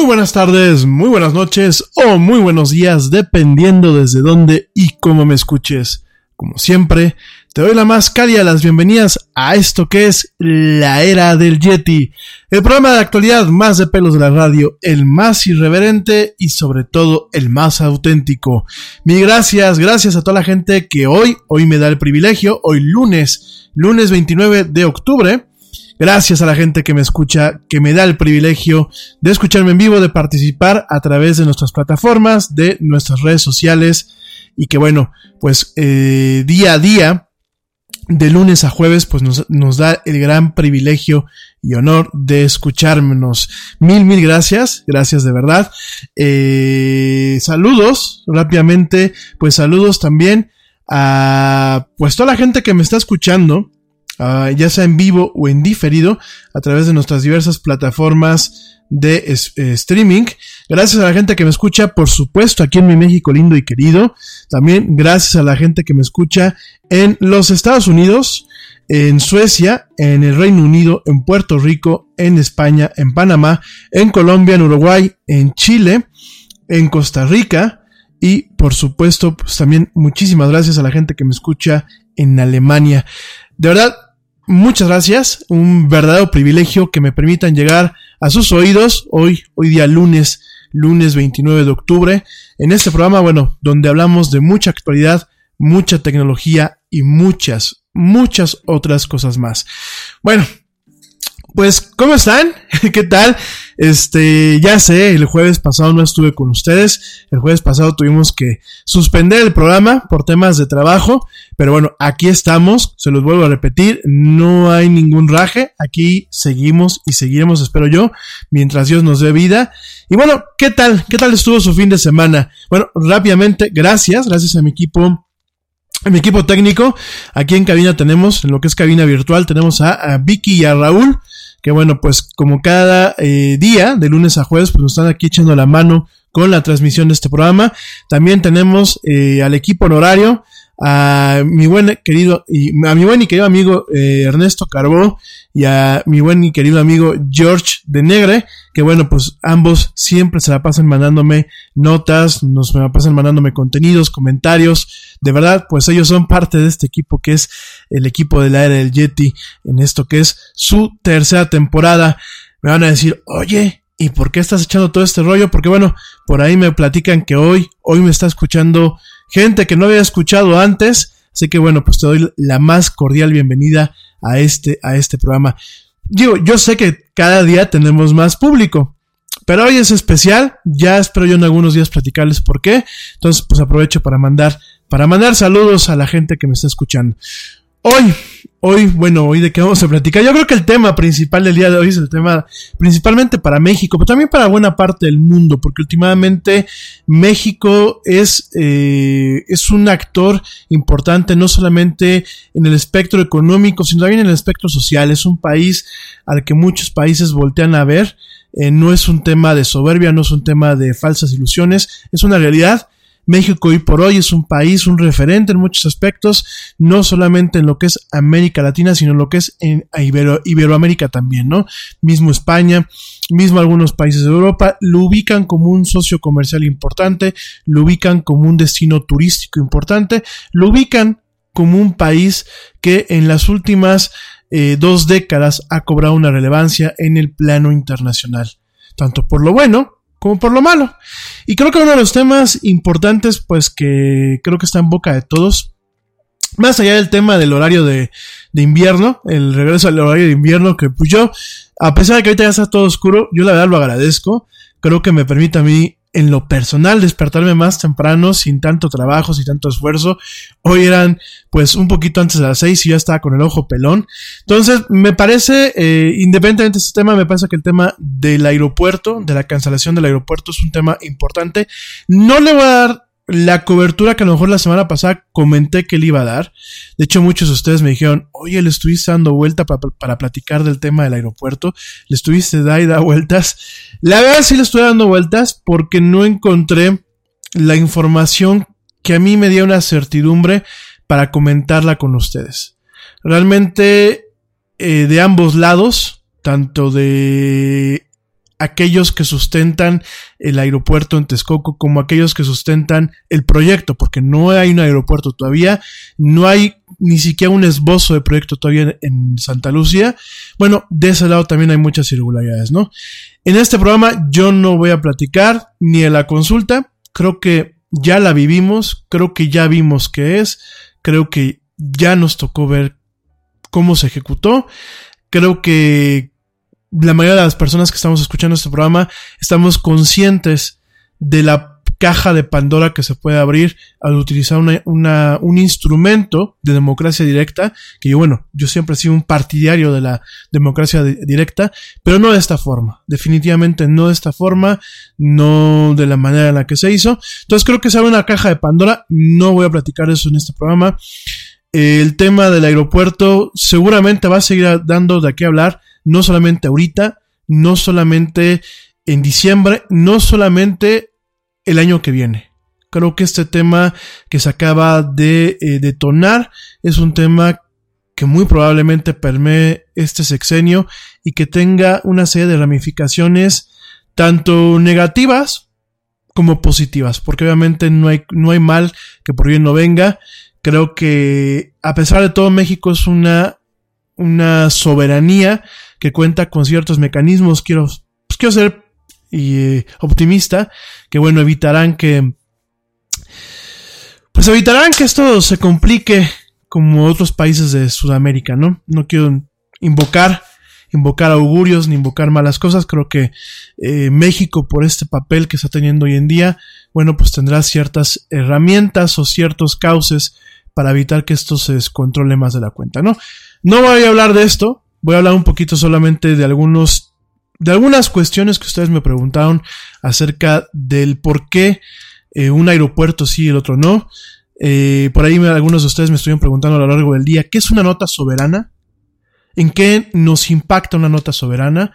Muy buenas tardes, muy buenas noches o muy buenos días, dependiendo desde dónde y cómo me escuches. Como siempre, te doy la más cálida las bienvenidas a esto que es la era del Yeti, el programa de actualidad más de pelos de la radio, el más irreverente y sobre todo el más auténtico. Mil gracias, gracias a toda la gente que hoy, hoy me da el privilegio, hoy lunes, lunes 29 de octubre, Gracias a la gente que me escucha, que me da el privilegio de escucharme en vivo, de participar a través de nuestras plataformas, de nuestras redes sociales y que bueno, pues eh, día a día, de lunes a jueves, pues nos, da el gran privilegio y honor de escucharnos. Mil, mil gracias, gracias de verdad. Eh, saludos rápidamente, pues saludos también a pues toda la gente que me está escuchando Ah, ya sea en vivo o en diferido, a través de nuestras diversas plataformas de eh, streaming. Gracias a la gente que me escucha, por supuesto, aquí en mi México lindo y querido. También gracias a la gente que me escucha en los Estados Unidos, en Suecia, en el Reino Unido, en Puerto Rico, en España, en Panamá, en Colombia, en Uruguay, en Chile, en Costa Rica y por supuesto, pues también muchísimas gracias a la gente que me escucha en Alemania. De verdad, muchas gracias. Un verdadero privilegio que me permitan llegar a sus oídos hoy, hoy día lunes, lunes 29 de octubre, en este programa, bueno, donde hablamos de mucha actualidad, mucha tecnología y muchas, muchas otras cosas más. Bueno, pues, ¿cómo están? ¿Qué tal? Este, ya sé, el jueves pasado no estuve con ustedes. El jueves pasado tuvimos que suspender el programa por temas de trabajo. Pero bueno, aquí estamos. Se los vuelvo a repetir. No hay ningún raje. Aquí seguimos y seguiremos, espero yo, mientras Dios nos dé vida. Y bueno, ¿qué tal? ¿Qué tal estuvo su fin de semana? Bueno, rápidamente, gracias, gracias a mi equipo mi equipo técnico, aquí en cabina tenemos, en lo que es cabina virtual, tenemos a, Vicky y a Raúl, que bueno, pues como cada eh, día, de lunes a jueves, pues nos están aquí echando la mano con la transmisión de este programa. También tenemos eh, al equipo honorario, a mi buen querido y a mi buen y querido amigo eh, Ernesto Carbó y a mi buen y querido amigo George de Negre, que bueno, pues ambos siempre se la pasan mandándome notas, nos la pasan mandándome contenidos, comentarios. De verdad, pues ellos son parte de este equipo que es el equipo de la era del Yeti en esto que es su tercera temporada. Me van a decir, oye, ¿y por qué estás echando todo este rollo? Porque bueno, por ahí me platican que hoy, hoy me está escuchando gente que no había escuchado antes. Así que bueno, pues te doy la más cordial bienvenida a este, a este programa. Digo, yo sé que cada día tenemos más público, pero hoy es especial. Ya espero yo en algunos días platicarles por qué. Entonces, pues aprovecho para mandar, para mandar saludos a la gente que me está escuchando. Hoy, hoy, bueno, hoy de qué vamos a platicar. Yo creo que el tema principal del día de hoy es el tema principalmente para México, pero también para buena parte del mundo, porque últimamente México es, eh, es un actor importante no solamente en el espectro económico, sino también en el espectro social. Es un país al que muchos países voltean a ver. Eh, no es un tema de soberbia, no es un tema de falsas ilusiones, es una realidad México hoy por hoy es un país, un referente en muchos aspectos, no solamente en lo que es América Latina, sino en lo que es en Iberoamérica también, ¿no? Mismo España, mismo algunos países de Europa, lo ubican como un socio comercial importante, lo ubican como un destino turístico importante, lo ubican como un país que en las últimas eh, dos décadas ha cobrado una relevancia en el plano internacional, tanto por lo bueno como por lo malo. Y creo que uno de los temas importantes, pues que creo que está en boca de todos, más allá del tema del horario de, de invierno, el regreso al horario de invierno, que pues yo, a pesar de que ahorita ya está todo oscuro, yo la verdad lo agradezco. Creo que me permite a mí en lo personal despertarme más temprano, sin tanto trabajo, sin tanto esfuerzo. Hoy eran pues un poquito antes de las seis y ya estaba con el ojo pelón. Entonces, me parece, eh, independientemente de este tema, me parece que el tema del aeropuerto, de la cancelación del aeropuerto es un tema importante. No le voy a dar la cobertura que a lo mejor la semana pasada comenté que le iba a dar. De hecho, muchos de ustedes me dijeron, oye, le estuviste dando vuelta para, platicar del tema del aeropuerto. Le estuviste da y da vueltas. La verdad sí le estoy dando vueltas porque no encontré la información que a mí me dio una certidumbre para comentarla con ustedes. Realmente, eh, de ambos lados, tanto de aquellos que sustentan el aeropuerto en Texcoco como aquellos que sustentan el proyecto, porque no hay un aeropuerto todavía, no hay ni siquiera un esbozo de proyecto todavía en Santa Lucía. Bueno, de ese lado también hay muchas irregularidades, ¿no? En este programa yo no voy a platicar ni de la consulta, creo que ya la vivimos, creo que ya vimos qué es, creo que ya nos tocó ver cómo se ejecutó, creo que la mayoría de las personas que estamos escuchando este programa estamos conscientes de la caja de Pandora que se puede abrir al utilizar una, un instrumento de democracia directa, que yo, bueno, yo siempre he sido un partidario de la democracia directa, pero no de esta forma, definitivamente no de esta forma, no de la manera en la que se hizo. Entonces creo que se abre una caja de Pandora, no voy a platicar eso en este programa. El tema del aeropuerto seguramente va a seguir dando de qué hablar, no solamente ahorita, no solamente en diciembre, no solamente el año que viene. Creo que este tema que se acaba de eh, detonar es un tema que muy probablemente permee este sexenio y que tenga una serie de ramificaciones tanto negativas como positivas, porque obviamente no hay, no hay mal que por bien no venga. Creo que a pesar de todo México es una, una soberanía que cuenta con ciertos mecanismos. Quiero, pues quiero ser eh, optimista, que bueno, evitarán que, pues evitarán que esto se complique como otros países de Sudamérica, ¿no? No quiero invocar, invocar augurios ni invocar malas cosas. Creo que eh, México, por este papel que está teniendo hoy en día, bueno, pues tendrá ciertas herramientas o ciertos cauces para evitar que esto se descontrole más de la cuenta, ¿no? No voy a hablar de esto, voy a hablar un poquito solamente de algunos de algunas cuestiones que ustedes me preguntaron acerca del por qué eh, un aeropuerto sí y el otro no. Eh, por ahí algunos de ustedes me estuvieron preguntando a lo largo del día, ¿qué es una nota soberana? ¿En qué nos impacta una nota soberana?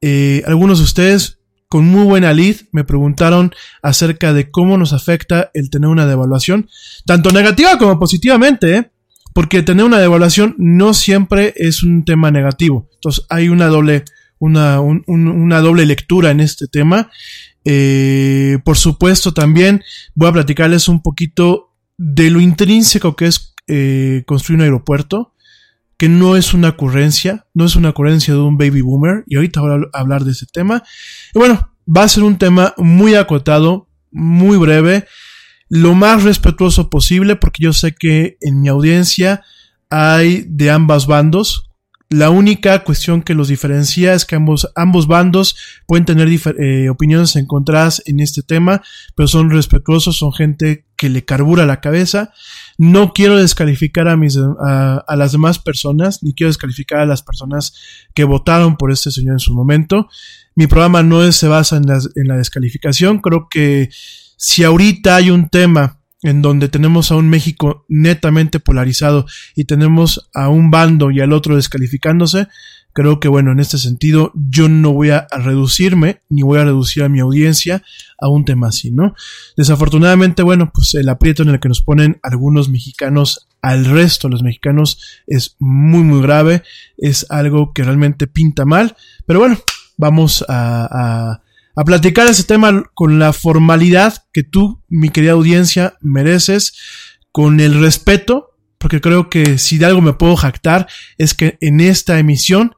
Eh, algunos de ustedes con muy buena lid me preguntaron acerca de cómo nos afecta el tener una devaluación, tanto negativa como positivamente, porque tener una devaluación no siempre es un tema negativo. Entonces hay una doble una, una doble lectura en este tema. Eh, por supuesto, también voy a platicarles un poquito de lo intrínseco que es eh, construir un aeropuerto, que no es una ocurrencia, no es una ocurrencia de un baby boomer, y ahorita voy a hablar de ese tema. Y bueno, va a ser un tema muy acotado, muy breve, lo más respetuoso posible, porque yo sé que en mi audiencia hay de ambas bandos, la única cuestión que los diferencia es que ambos, ambos bandos pueden tener eh, opiniones encontradas en este tema, pero son respetuosos, son gente que le carbura la cabeza. No quiero descalificar a, mis, a, las demás personas, ni quiero descalificar a las personas que votaron por este señor en su momento. Mi programa no se basa en en la descalificación. Creo que si ahorita hay un tema en donde tenemos a un México netamente polarizado y tenemos a un bando y al otro descalificándose, creo que bueno, en este sentido yo no voy a reducirme ni voy a reducir a mi audiencia a un tema así, ¿no? Desafortunadamente, bueno, pues el aprieto en el que nos ponen algunos mexicanos al resto los mexicanos es muy muy grave, es algo que realmente pinta mal, pero bueno, vamos a, a a platicar ese tema con la formalidad que tú, mi querida audiencia, mereces, con el respeto, porque creo que si de algo me puedo jactar es que en esta emisión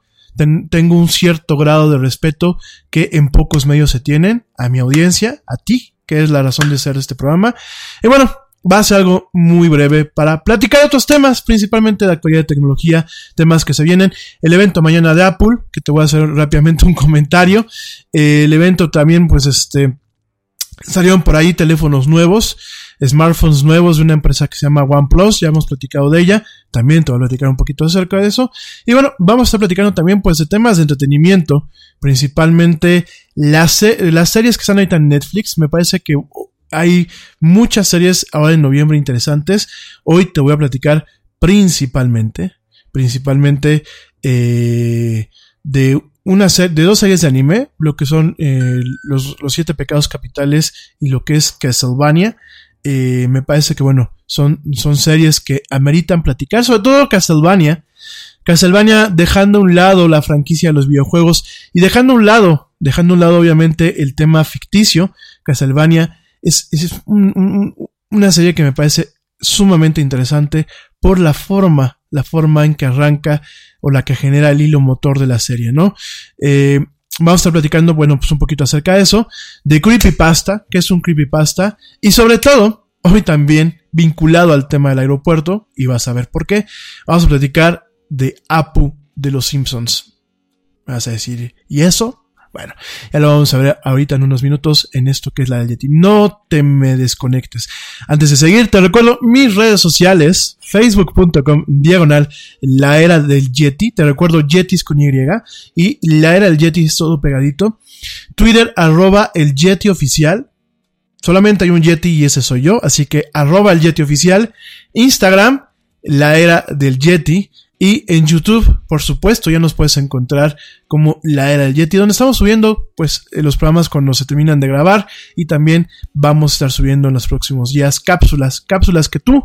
tengo un cierto grado de respeto que en pocos medios se tienen, a mi audiencia, a ti, que es la razón de ser este programa. Y bueno, va a ser algo muy breve para platicar otros temas, principalmente de actualidad de tecnología, temas que se vienen. El evento mañana de Apple, que te voy a hacer rápidamente un comentario. el evento también, pues este, salieron por ahí teléfonos nuevos, smartphones nuevos de una empresa que se llama OnePlus, ya hemos platicado de ella, también te voy a platicar un poquito acerca de eso. Y bueno, vamos a estar platicando también pues de temas de entretenimiento, principalmente las, las series que están ahorita en Netflix, me parece que hay muchas series ahora en noviembre interesantes. Hoy te voy a platicar principalmente, principalmente eh, de una de dos series de anime, lo que son eh, los, siete pecados capitales y lo que es Castlevania. Eh, me parece que bueno, son, son series que ameritan platicar, sobre todo Castlevania. Castlevania dejando a un lado la franquicia de los videojuegos y dejando a un lado dejando a un lado obviamente el tema ficticio, Castlevania es, es una serie que me parece sumamente interesante por la forma, la forma en que arranca o la que genera el hilo motor de la serie, ¿no? Eh, vamos a estar platicando, bueno, pues un poquito acerca de eso, de Creepypasta, que es un Creepypasta, y sobre todo, hoy también vinculado al tema del aeropuerto, y vas a ver por qué, vamos a platicar de Apu de los Simpsons. Vas a decir, ¿y eso? Bueno, ya lo vamos a ver ahorita en unos minutos en esto que es la del Yeti. No te me desconectes. Antes de seguir, te recuerdo mis redes sociales, facebook.com diagonal la era del Yeti. Te recuerdo Yetis con Y y la era del Yeti es todo pegadito. Twitter arroba el Yeti oficial. Solamente hay un Yeti y ese soy yo, así que arroba el Yeti oficial. Instagram, la era del Yeti. Y en YouTube, por supuesto, ya nos puedes encontrar como La Era del Yeti, donde estamos subiendo pues eh, los programas cuando se terminan de grabar y también vamos a estar subiendo en los próximos días cápsulas, cápsulas que tú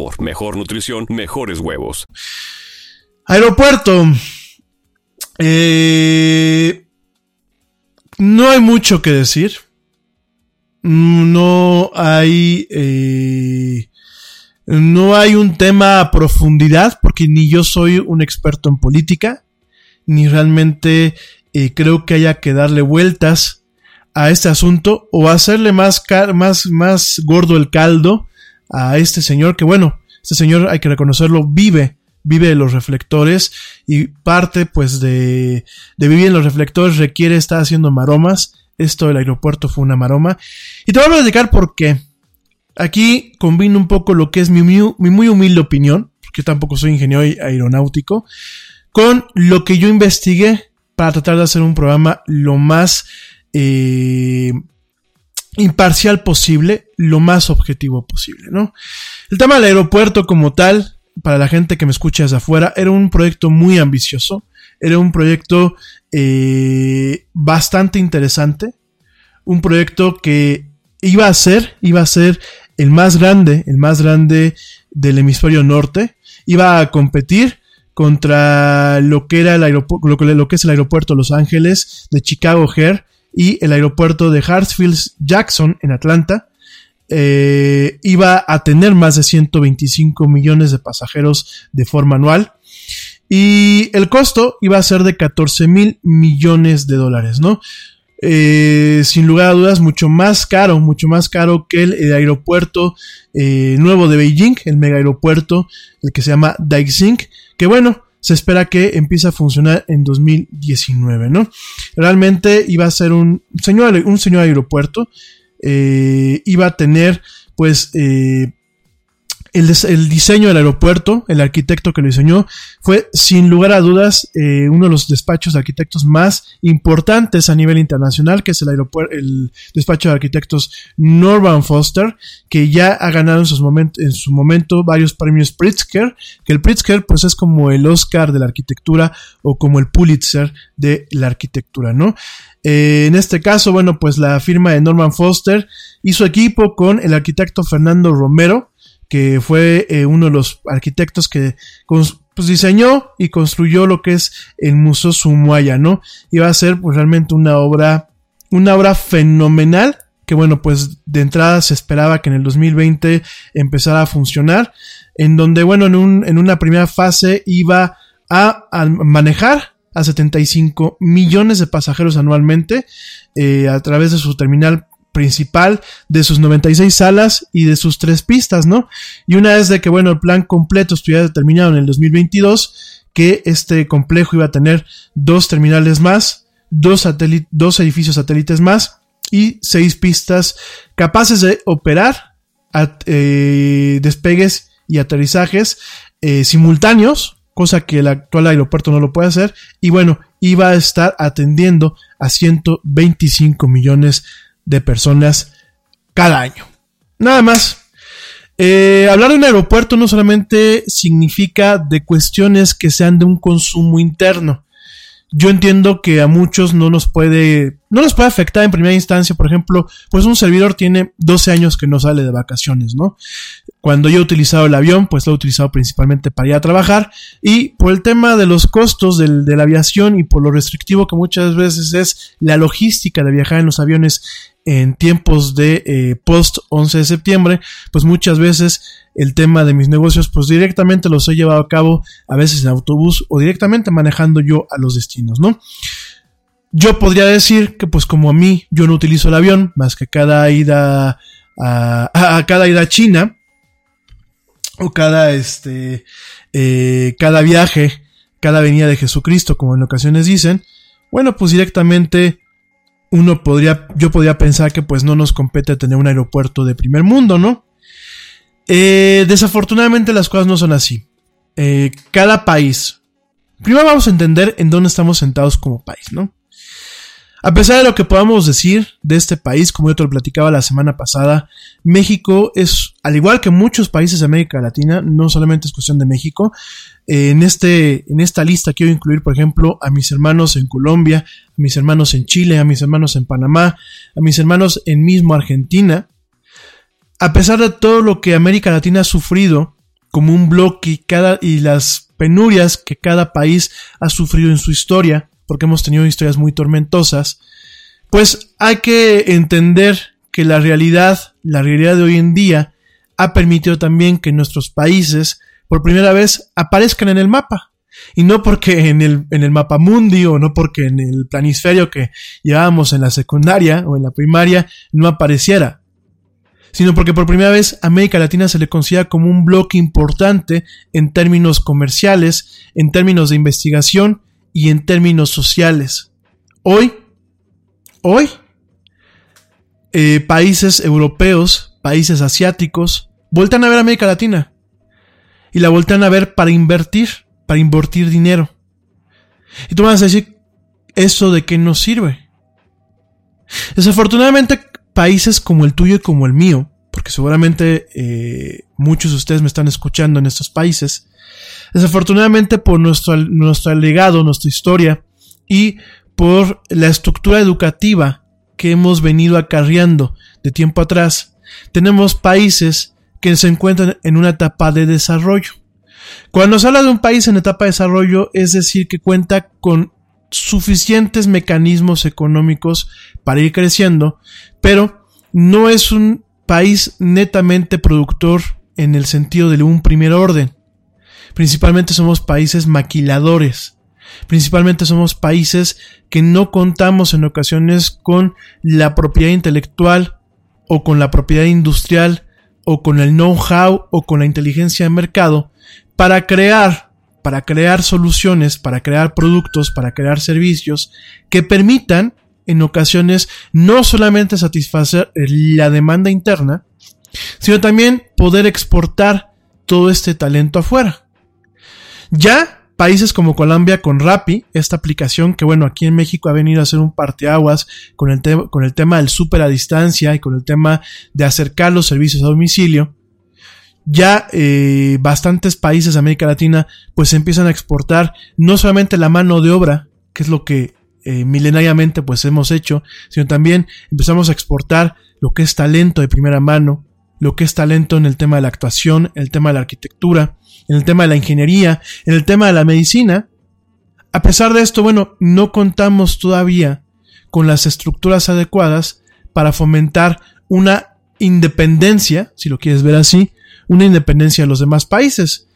mejor nutrición, mejores huevos. Aeropuerto. Eh, no hay mucho que decir. No hay. Eh, no hay un tema a profundidad, porque ni yo soy un experto en política, ni realmente eh, creo que haya que darle vueltas a este asunto o hacerle más, más, más gordo el caldo a este señor que, bueno, este señor, hay que reconocerlo, vive, vive de los reflectores y parte pues de, de vivir en los reflectores requiere estar haciendo maromas. Esto del aeropuerto fue una maroma. Y te voy a platicar por qué. Aquí combino un poco lo que es mi, mi muy humilde opinión, porque tampoco soy ingeniero aeronáutico, con lo que yo investigué para tratar de hacer un programa lo más eh, imparcial posible, lo más objetivo posible, ¿no? El tema del aeropuerto como tal, para la gente que me escucha desde afuera, era un proyecto muy ambicioso, era un proyecto eh, bastante interesante, un proyecto que iba a ser, iba a ser el más grande, el más grande del hemisferio norte, iba a competir contra lo que era el aeropuerto, lo que, es el aeropuerto Los Ángeles de Chicago Air y el aeropuerto de Hartsfield Jackson en Atlanta eh, iba a tener más de 125 millones de pasajeros de forma anual y el costo iba a ser de 14 mil millones de dólares, ¿no? Eh, sin lugar a dudas, mucho más caro, mucho más caro que el, aeropuerto eh, nuevo de Beijing, el mega aeropuerto, el que se llama Daixing, que bueno, se espera que empiece a funcionar en 2019, ¿no? Realmente iba a ser un señor, un señor aeropuerto, eh, iba a tener, pues, eh, el, diseño del aeropuerto, el arquitecto que lo diseñó, fue sin lugar a dudas eh, uno de los despachos de arquitectos más importantes a nivel internacional, que es el, aeropuerto, el despacho de arquitectos Norman Foster, que ya ha ganado en, sus su momento varios premios Pritzker, que el Pritzker pues es como el Oscar de la arquitectura o como el Pulitzer de la arquitectura, ¿no? Eh, en este caso, bueno, pues la firma de Norman Foster hizo equipo con el arquitecto Fernando Romero, que fue eh, uno de los arquitectos que pues, diseñó y construyó lo que es el Museo Sumuaya, ¿no? Iba a ser pues realmente una obra, una obra fenomenal, que bueno, pues de entrada se esperaba que en el 2020 empezara a funcionar, en donde bueno, en, un, en una primera fase iba a, manejar a 75 millones de pasajeros anualmente eh, a través de su terminal principal, de sus 96 salas y de sus tres pistas, ¿no? Y una vez de que, bueno, el plan completo estuviera determinado en el 2022, que este complejo iba a tener dos terminales más, dos, dos edificios satélites más y seis pistas capaces de operar eh, despegues y aterrizajes eh, simultáneos, cosa que el actual aeropuerto no lo puede hacer, y bueno, iba a estar atendiendo a 125 millones de personas cada año. Nada más. Eh, hablar de un aeropuerto no solamente significa de cuestiones que sean de un consumo interno, yo entiendo que a muchos no nos puede, no nos puede afectar en primera instancia, por ejemplo, pues un servidor tiene 12 años que no sale de vacaciones, ¿no? Cuando yo he utilizado el avión, pues lo he utilizado principalmente para ir a trabajar y por el tema de los costos del, de la aviación y por lo restrictivo que muchas veces es la logística de viajar en los aviones en tiempos de eh, post 11 de septiembre, pues muchas veces el tema de mis negocios, pues directamente los he llevado a cabo a veces en autobús o directamente manejando yo a los destinos, ¿no? Yo podría decir que pues como a mí yo no utilizo el avión más que cada ida a, cada ida a China o cada este eh, cada viaje, cada venida de Jesucristo, como en ocasiones dicen, bueno pues directamente uno podría, yo podría pensar que pues no nos compete tener un aeropuerto de primer mundo, ¿no? Eh, desafortunadamente las cosas no son así. Eh, cada país. Primero vamos a entender en dónde estamos sentados como país, ¿no? A pesar de lo que podamos decir de este país, como yo te lo platicaba la semana pasada, México es, al igual que muchos países de América Latina, no solamente es cuestión de México, eh, en, este, en esta lista quiero incluir, por ejemplo, a mis hermanos en Colombia, a mis hermanos en Chile, a mis hermanos en Panamá, a mis hermanos en mismo Argentina. A pesar de todo lo que América Latina ha sufrido como un bloque y, cada, y las penurias que cada país ha sufrido en su historia, porque hemos tenido historias muy tormentosas, pues hay que entender que la realidad, la realidad de hoy en día, ha permitido también que nuestros países por primera vez aparezcan en el mapa. Y no porque en el, en el mapa mundi o no porque en el planisferio que llevábamos en la secundaria o en la primaria no apareciera, sino porque por primera vez América Latina se le considera como un bloque importante en términos comerciales, en términos de investigación y en términos sociales. Hoy, hoy, eh, países europeos, países asiáticos, vueltan a ver América Latina y la vueltan a ver para invertir, para invertir dinero. Y tú vas a decir, ¿eso de qué nos sirve? Desafortunadamente, países como el tuyo y como el mío, porque seguramente eh, muchos de ustedes me están escuchando en estos países, Desafortunadamente por nuestro, nuestro legado, nuestra historia y por la estructura educativa que hemos venido acarreando de tiempo atrás, tenemos países que se encuentran en una etapa de desarrollo. Cuando se habla de un país en etapa de desarrollo, es decir, que cuenta con suficientes mecanismos económicos para ir creciendo, pero no es un país netamente productor en el sentido de un primer orden. Principalmente somos países maquiladores. Principalmente somos países que no contamos en ocasiones con la propiedad intelectual o con la propiedad industrial o con el know-how o con la inteligencia de mercado para crear, para crear soluciones, para crear productos, para crear servicios que permitan en ocasiones no solamente satisfacer la demanda interna, sino también poder exportar todo este talento afuera. Ya países como Colombia con Rappi, esta aplicación que bueno, aquí en México ha venido a ser un parteaguas con el, con el tema del súper a distancia y con el tema de acercar los servicios a domicilio, ya eh, bastantes países de América Latina pues empiezan a exportar no solamente la mano de obra, que es lo que eh, milenariamente pues hemos hecho, sino también empezamos a exportar lo que es talento de primera mano, lo que es talento en el tema de la actuación, el tema de la arquitectura, en el tema de la ingeniería, en el tema de la medicina. A pesar de esto, bueno, no contamos todavía con las estructuras adecuadas para fomentar una independencia, si lo quieres ver así, una independencia de los demás países,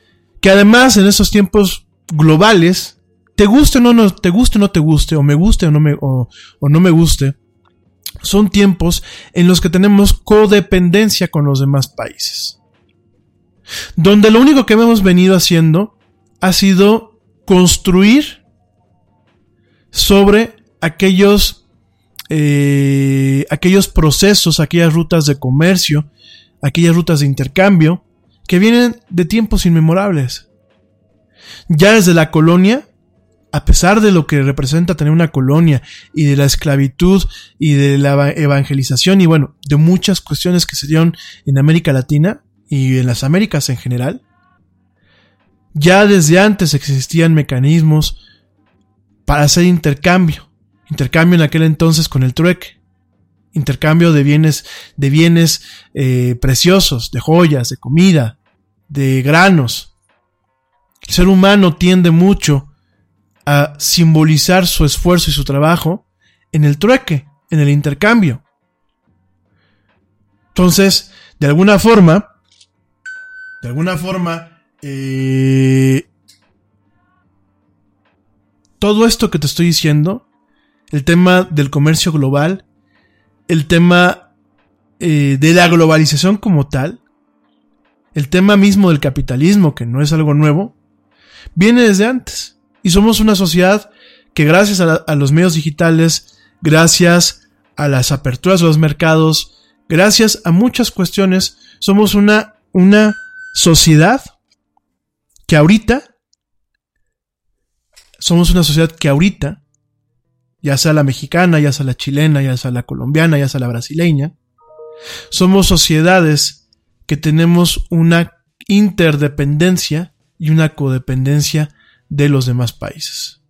que además en estos tiempos globales, te guste o no, no, te guste o no te guste, o me guste o no me, o no me guste, son tiempos en los que tenemos codependencia con los demás países. Donde lo único que hemos venido haciendo ha sido construir sobre aquellos, eh, aquellos procesos, aquellas rutas de comercio, aquellas rutas de intercambio que vienen de tiempos inmemorables. Ya desde la colonia, a pesar de lo que representa tener una colonia y de la esclavitud y de la evangelización y bueno, de muchas cuestiones que se dieron en América Latina y en las Américas en general, ya desde antes existían mecanismos para hacer intercambio. Intercambio en aquel entonces con el trueque. Intercambio de bienes, de bienes eh, preciosos, de joyas, de comida, de granos. El ser humano tiende mucho a simbolizar su esfuerzo y su trabajo en el trueque, en el intercambio. Entonces, de alguna forma, de alguna forma, eh, todo esto que te estoy diciendo, el tema del comercio global, el tema eh, de la globalización como tal, el tema mismo del capitalismo, que no es algo nuevo, viene desde antes. Y somos una sociedad que gracias a, los medios digitales, gracias a las aperturas de los mercados, gracias a muchas cuestiones, somos una, una sociedad que ahorita, somos una sociedad que ahorita, ya sea la mexicana, ya sea la chilena, ya sea la colombiana, ya sea la brasileña, somos sociedades que tenemos una interdependencia y una codependencia de los demás países.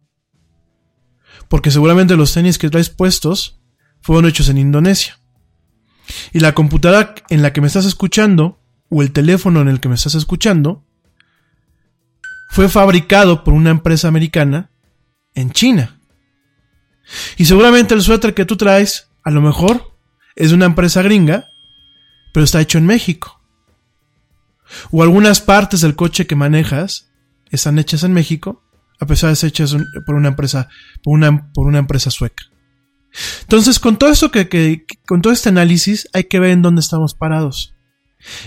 Porque seguramente los tenis que traes puestos fueron hechos en Indonesia. Y la computadora en la que me estás escuchando, o el teléfono en el que me estás escuchando, fue fabricado por una empresa americana en China. Y seguramente el suéter que tú traes, a lo mejor, es de una empresa gringa, pero está hecho en México. O algunas partes del coche que manejas están hechas en México, a pesar de ser hechas por una empresa, por una, por una empresa sueca. Entonces, con todo esto que, con todo este análisis, hay que ver en dónde estamos parados.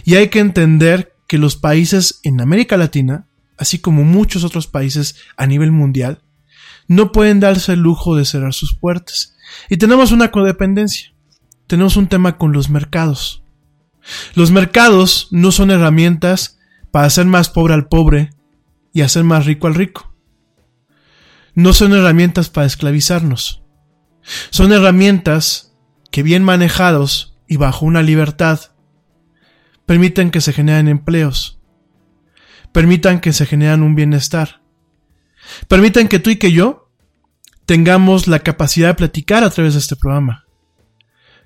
Y hay que entender que los países en América Latina, así como muchos otros países a nivel mundial, no pueden darse el lujo de cerrar sus puertas. Y tenemos una codependencia. Tenemos un tema con los mercados. Los mercados no son herramientas para hacer más pobre al pobre y hacer más rico al rico. No son herramientas para esclavizarnos. Son herramientas que bien manejados y bajo una libertad permiten que se generen empleos, permitan que se generen un bienestar, permitan que tú y que yo tengamos la capacidad de platicar a través de este programa,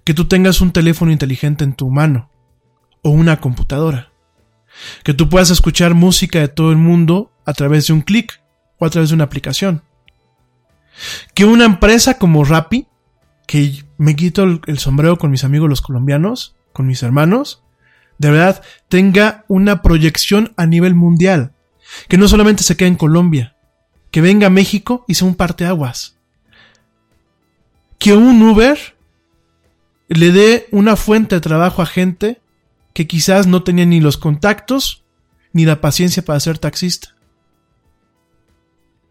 que tú tengas un teléfono inteligente en tu mano o una computadora, que tú puedas escuchar música de todo el mundo a través de un clic o a través de una aplicación. Que una empresa como Rappi, que me quito el, sombrero con mis amigos los colombianos, con mis hermanos, de verdad tenga una proyección a nivel mundial. Que no solamente se quede en Colombia, que venga a México y sea un parteaguas. Que un Uber le dé una fuente de trabajo a gente que quizás no tenía ni los contactos ni la paciencia para ser taxista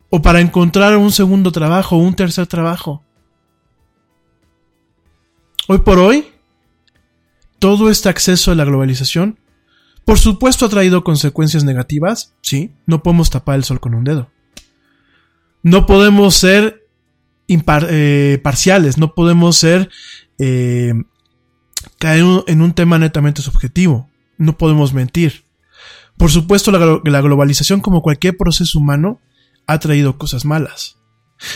o para encontrar un segundo trabajo o un tercer trabajo. Hoy por hoy, todo este acceso a la globalización, por supuesto ha traído consecuencias negativas, sí, no podemos tapar el sol con un dedo. No podemos ser eh, parciales, no podemos ser eh, caer en un tema netamente subjetivo, no podemos mentir. Por supuesto, la globalización, como cualquier proceso humano, ha traído cosas malas.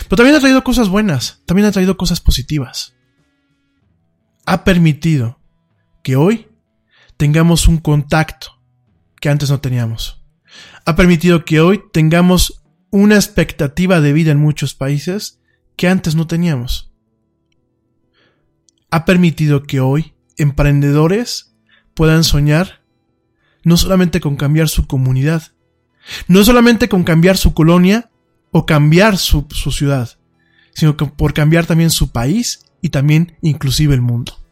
Pero también ha traído cosas buenas, también ha traído cosas positivas. Ha permitido que hoy tengamos un contacto que antes no teníamos. Ha permitido que hoy tengamos una expectativa de vida en muchos países que antes no teníamos. Ha permitido que hoy emprendedores puedan soñar no solamente con cambiar su comunidad, no solamente con cambiar su colonia o cambiar su, ciudad, sino por cambiar también su país y también inclusive el mundo.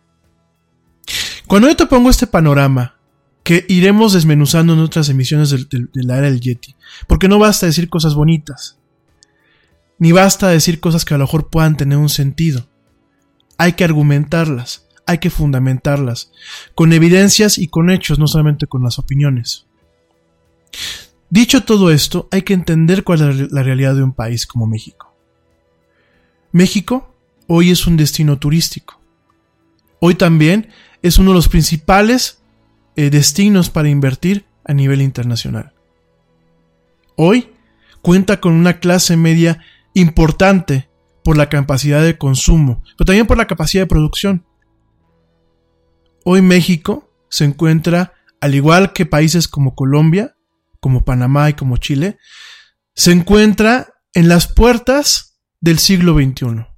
Cuando yo te pongo este panorama, que iremos desmenuzando en otras emisiones del- del- de la era del Yeti, porque no basta decir cosas bonitas, ni basta decir cosas que a lo mejor puedan tener un sentido. Hay que argumentarlas, hay que fundamentarlas, con evidencias y con hechos, no solamente con las opiniones. Dicho todo esto, hay que entender cuál es la realidad de un país como México. México hoy es un destino turístico. Hoy también es uno de los principales eh, destinos para invertir a nivel internacional. Hoy cuenta con una clase media importante por la capacidad de consumo, pero también por la capacidad de producción. Hoy México se encuentra, al igual que países como Colombia, como Panamá y como Chile, se encuentra en las puertas del siglo XXI.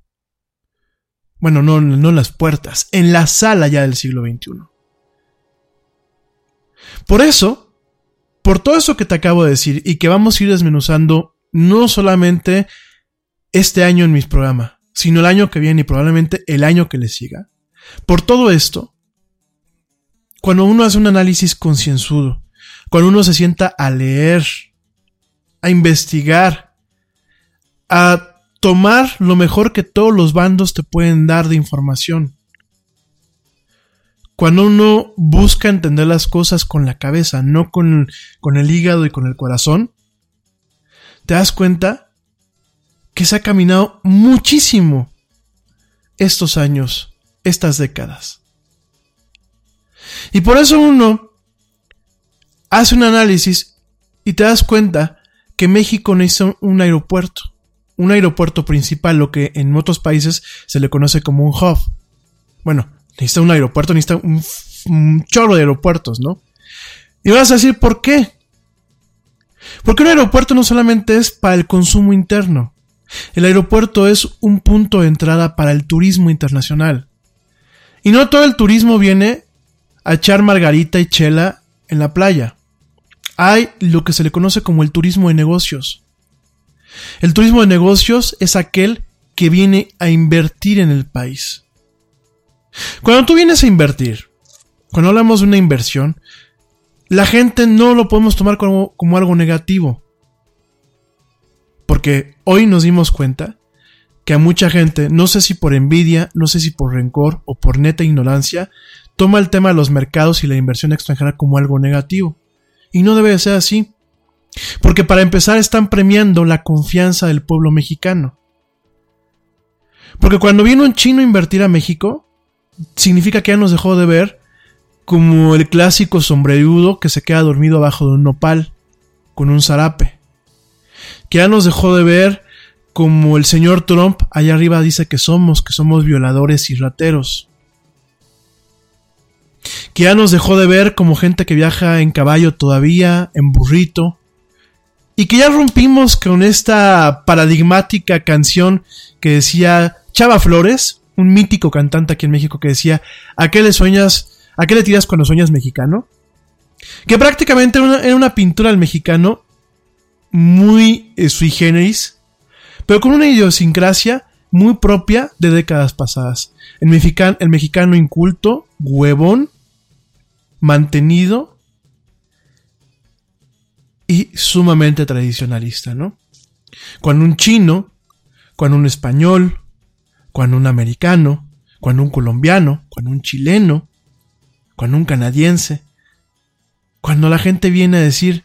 Bueno, no, no en las puertas, en la sala ya del siglo XXI. Por eso, por todo eso que te acabo de decir y que vamos a ir desmenuzando no solamente este año en mis programas, sino el año que viene y probablemente el año que le siga. Por todo esto, cuando uno hace un análisis concienzudo, cuando uno se sienta a leer, a investigar, a tomar lo mejor que todos los bandos te pueden dar de información, cuando uno busca entender las cosas con la cabeza, no con, el hígado y con el corazón, te das cuenta que se ha caminado muchísimo estos años, estas décadas. Y por eso uno hace un análisis y te das cuenta que México necesita un aeropuerto, un aeropuerto principal, lo que en otros países se le conoce como un hub. Bueno, necesita un aeropuerto, necesita un, un chorro de aeropuertos, ¿no? Y vas a decir, ¿por qué? Porque un aeropuerto no solamente es para el consumo interno, el aeropuerto es un punto de entrada para el turismo internacional. Y no todo el turismo viene a echar margarita y chela en la playa. Hay lo que se le conoce como el turismo de negocios. El turismo de negocios es aquel que viene a invertir en el país. Cuando tú vienes a invertir, cuando hablamos de una inversión, la gente no lo podemos tomar como, como algo negativo. Porque hoy nos dimos cuenta que a mucha gente, no sé si por envidia, no sé si por rencor o por neta ignorancia, toma el tema de los mercados y la inversión extranjera como algo negativo. Y no debe de ser así. Porque para empezar están premiando la confianza del pueblo mexicano. Porque cuando viene un chino a invertir a México, significa que ya nos dejó de ver como el clásico sombrerudo que se queda dormido abajo de un nopal, con un zarape. Que ya nos dejó de ver como el señor Trump allá arriba dice que somos, que somos violadores y rateros. Que ya nos dejó de ver como gente que viaja en caballo todavía, en burrito. Y que ya rompimos con esta paradigmática canción que decía Chava Flores, un mítico cantante aquí en México que decía, ¿a qué le sueñas? ¿A qué le tiras cuando sueñas mexicano? Que prácticamente era una, pintura del mexicano muy eh, sui generis, pero con una idiosincrasia muy propia de décadas pasadas. El mexicano inculto, huevón, mantenido y sumamente tradicionalista, ¿no? Cuando un chino, cuando un español, cuando un americano, cuando un colombiano, cuando un chileno, cuando un canadiense, cuando la gente viene a decir,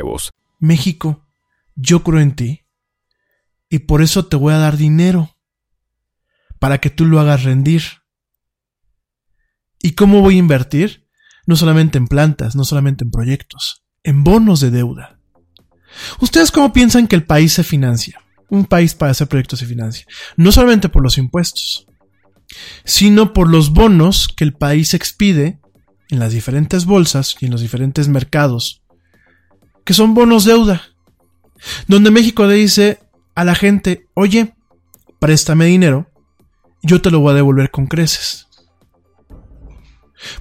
México, yo creo en ti y por eso te voy a dar dinero para que tú lo hagas rendir. ¿Y cómo voy a invertir? No solamente en plantas, no solamente en proyectos, en bonos de deuda. ¿Ustedes cómo piensan que el país se financia? Un país para hacer proyectos se financia. No solamente por los impuestos, sino por los bonos que el país expide en las diferentes bolsas y en los diferentes mercados, que son bonos deuda, donde México le dice a la gente, oye, préstame dinero, yo te lo voy a devolver con creces.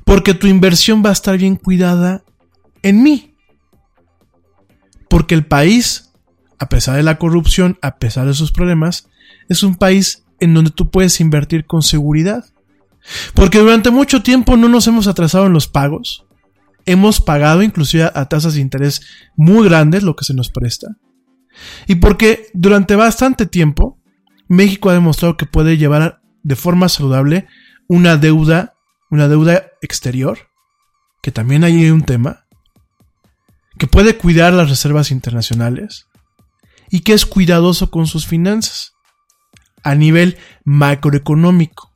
Porque tu inversión va a estar bien cuidada en mí. Porque el país, a pesar de la corrupción, a pesar de sus problemas, es un país en donde tú puedes invertir con seguridad. Porque durante mucho tiempo no nos hemos atrasado en los pagos. Hemos pagado inclusive a tasas de interés muy grandes lo que se nos presta. Y porque durante bastante tiempo México ha demostrado que puede llevar de forma saludable una deuda, una deuda exterior, que también hay un tema, que puede cuidar las reservas internacionales y que es cuidadoso con sus finanzas a nivel macroeconómico.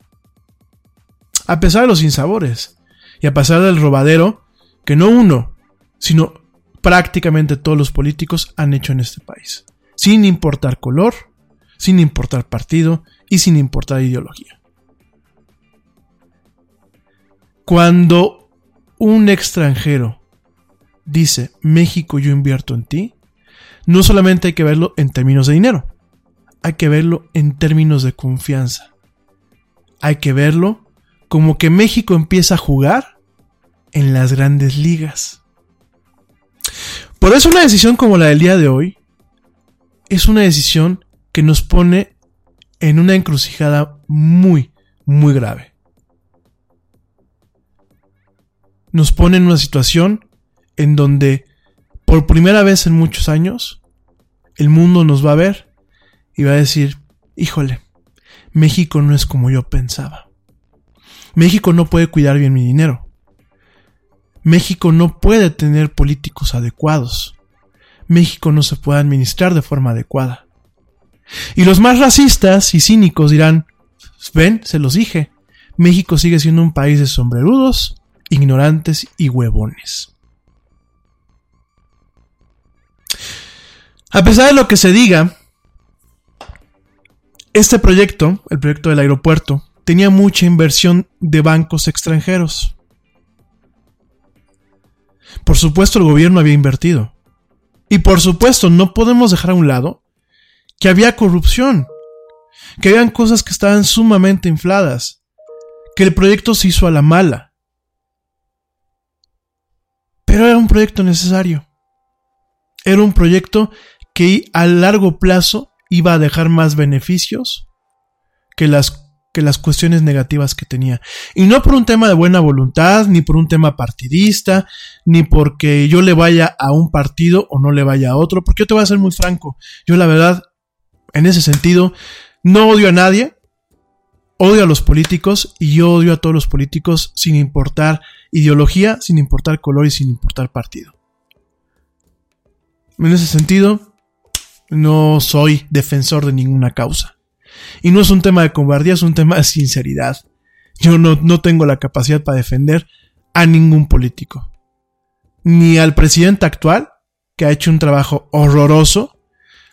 A pesar de los sinsabores y a pesar del robadero que no uno, sino prácticamente todos los políticos han hecho en este país, sin importar color, sin importar partido y sin importar ideología. Cuando un extranjero dice México yo invierto en ti, no solamente hay que verlo en términos de dinero, hay que verlo en términos de confianza. Hay que verlo como que México empieza a jugar en las grandes ligas. Por eso una decisión como la del día de hoy es una decisión que nos pone en una encrucijada muy, muy grave. Nos pone en una situación en donde por primera vez en muchos años el mundo nos va a ver y va a decir, híjole, México no es como yo pensaba. México no puede cuidar bien mi dinero. México no puede tener políticos adecuados. México no se puede administrar de forma adecuada. Y los más racistas y cínicos dirán, ven, se los dije, México sigue siendo un país de sombrerudos, ignorantes y huevones. A pesar de lo que se diga, este proyecto, el proyecto del aeropuerto, tenía mucha inversión de bancos extranjeros. Por supuesto, el gobierno había invertido. Y por supuesto, no podemos dejar a un lado que había corrupción, que habían cosas que estaban sumamente infladas, que el proyecto se hizo a la mala. Pero era un proyecto necesario. Era un proyecto que a largo plazo iba a dejar más beneficios que las, que las cuestiones negativas que tenía. Y no por un tema de buena voluntad, ni por un tema partidista, ni porque yo le vaya a un partido o no le vaya a otro, porque yo te voy a ser muy franco. Yo la verdad, en ese sentido, no odio a nadie, odio a los políticos y yo odio a todos los políticos sin importar ideología, sin importar color y sin importar partido. En ese sentido, no soy defensor de ninguna causa. Y no es un tema de cobardía, es un tema de sinceridad. Yo no, no tengo la capacidad para defender a ningún político. Ni al presidente actual, que ha hecho un trabajo horroroso,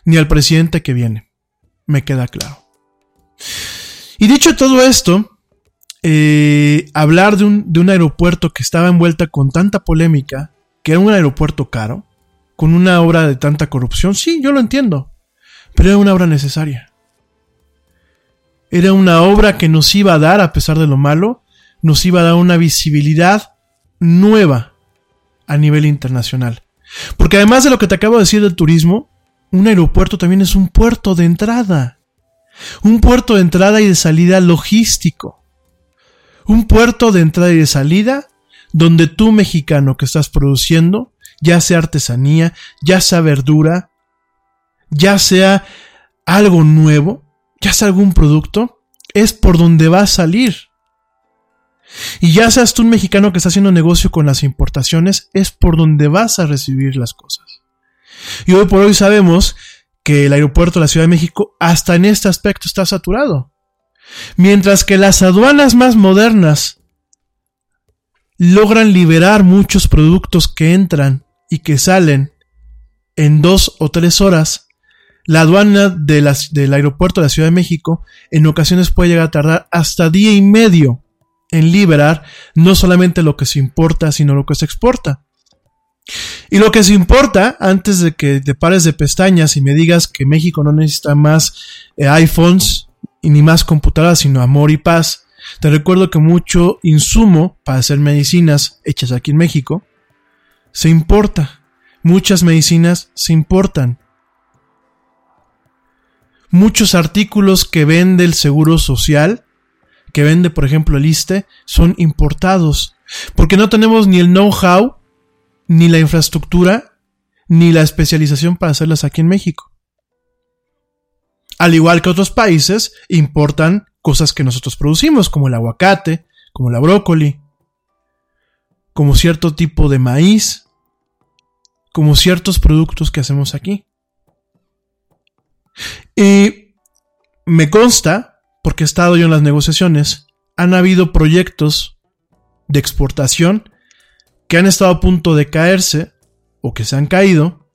ni al presidente que viene. Me queda claro. Y dicho todo esto, eh, hablar de un, de un aeropuerto que estaba envuelta con tanta polémica, que era un aeropuerto caro, con una obra de tanta corrupción, sí, yo lo entiendo, pero era una obra necesaria. Era una obra que nos iba a dar, a pesar de lo malo, nos iba a dar una visibilidad nueva a nivel internacional. Porque además de lo que te acabo de decir del turismo, un aeropuerto también es un puerto de entrada. Un puerto de entrada y de salida logístico. Un puerto de entrada y de salida donde tú mexicano que estás produciendo, ya sea artesanía, ya sea verdura, ya sea algo nuevo, ya sea algún producto, es por donde va a salir. Y ya seas tú un mexicano que está haciendo negocio con las importaciones, es por donde vas a recibir las cosas. Y hoy por hoy sabemos que el aeropuerto de la Ciudad de México hasta en este aspecto está saturado. Mientras que las aduanas más modernas logran liberar muchos productos que entran y que salen en dos o tres horas, la aduana del aeropuerto de la Ciudad de México en ocasiones puede llegar a tardar hasta día y medio en liberar no solamente lo que se importa, sino lo que se exporta. Y lo que se importa, antes de que te pares de pestañas y me digas que México no necesita más eh, iPhones y ni más computadoras, sino amor y paz, te recuerdo que mucho insumo para hacer medicinas hechas aquí en México se importa. Muchas medicinas se importan. Muchos artículos que vende el Seguro Social, que vende por ejemplo el ISTE, son importados. Porque no tenemos ni el know-how, ni la infraestructura, ni la especialización para hacerlas aquí en México. Al igual que otros países, importan cosas que nosotros producimos, como el aguacate, como la brócoli, como cierto tipo de maíz, como ciertos productos que hacemos aquí. Y me consta, porque he estado yo en las negociaciones, han habido proyectos de exportación que han estado a punto de caerse o que se han caído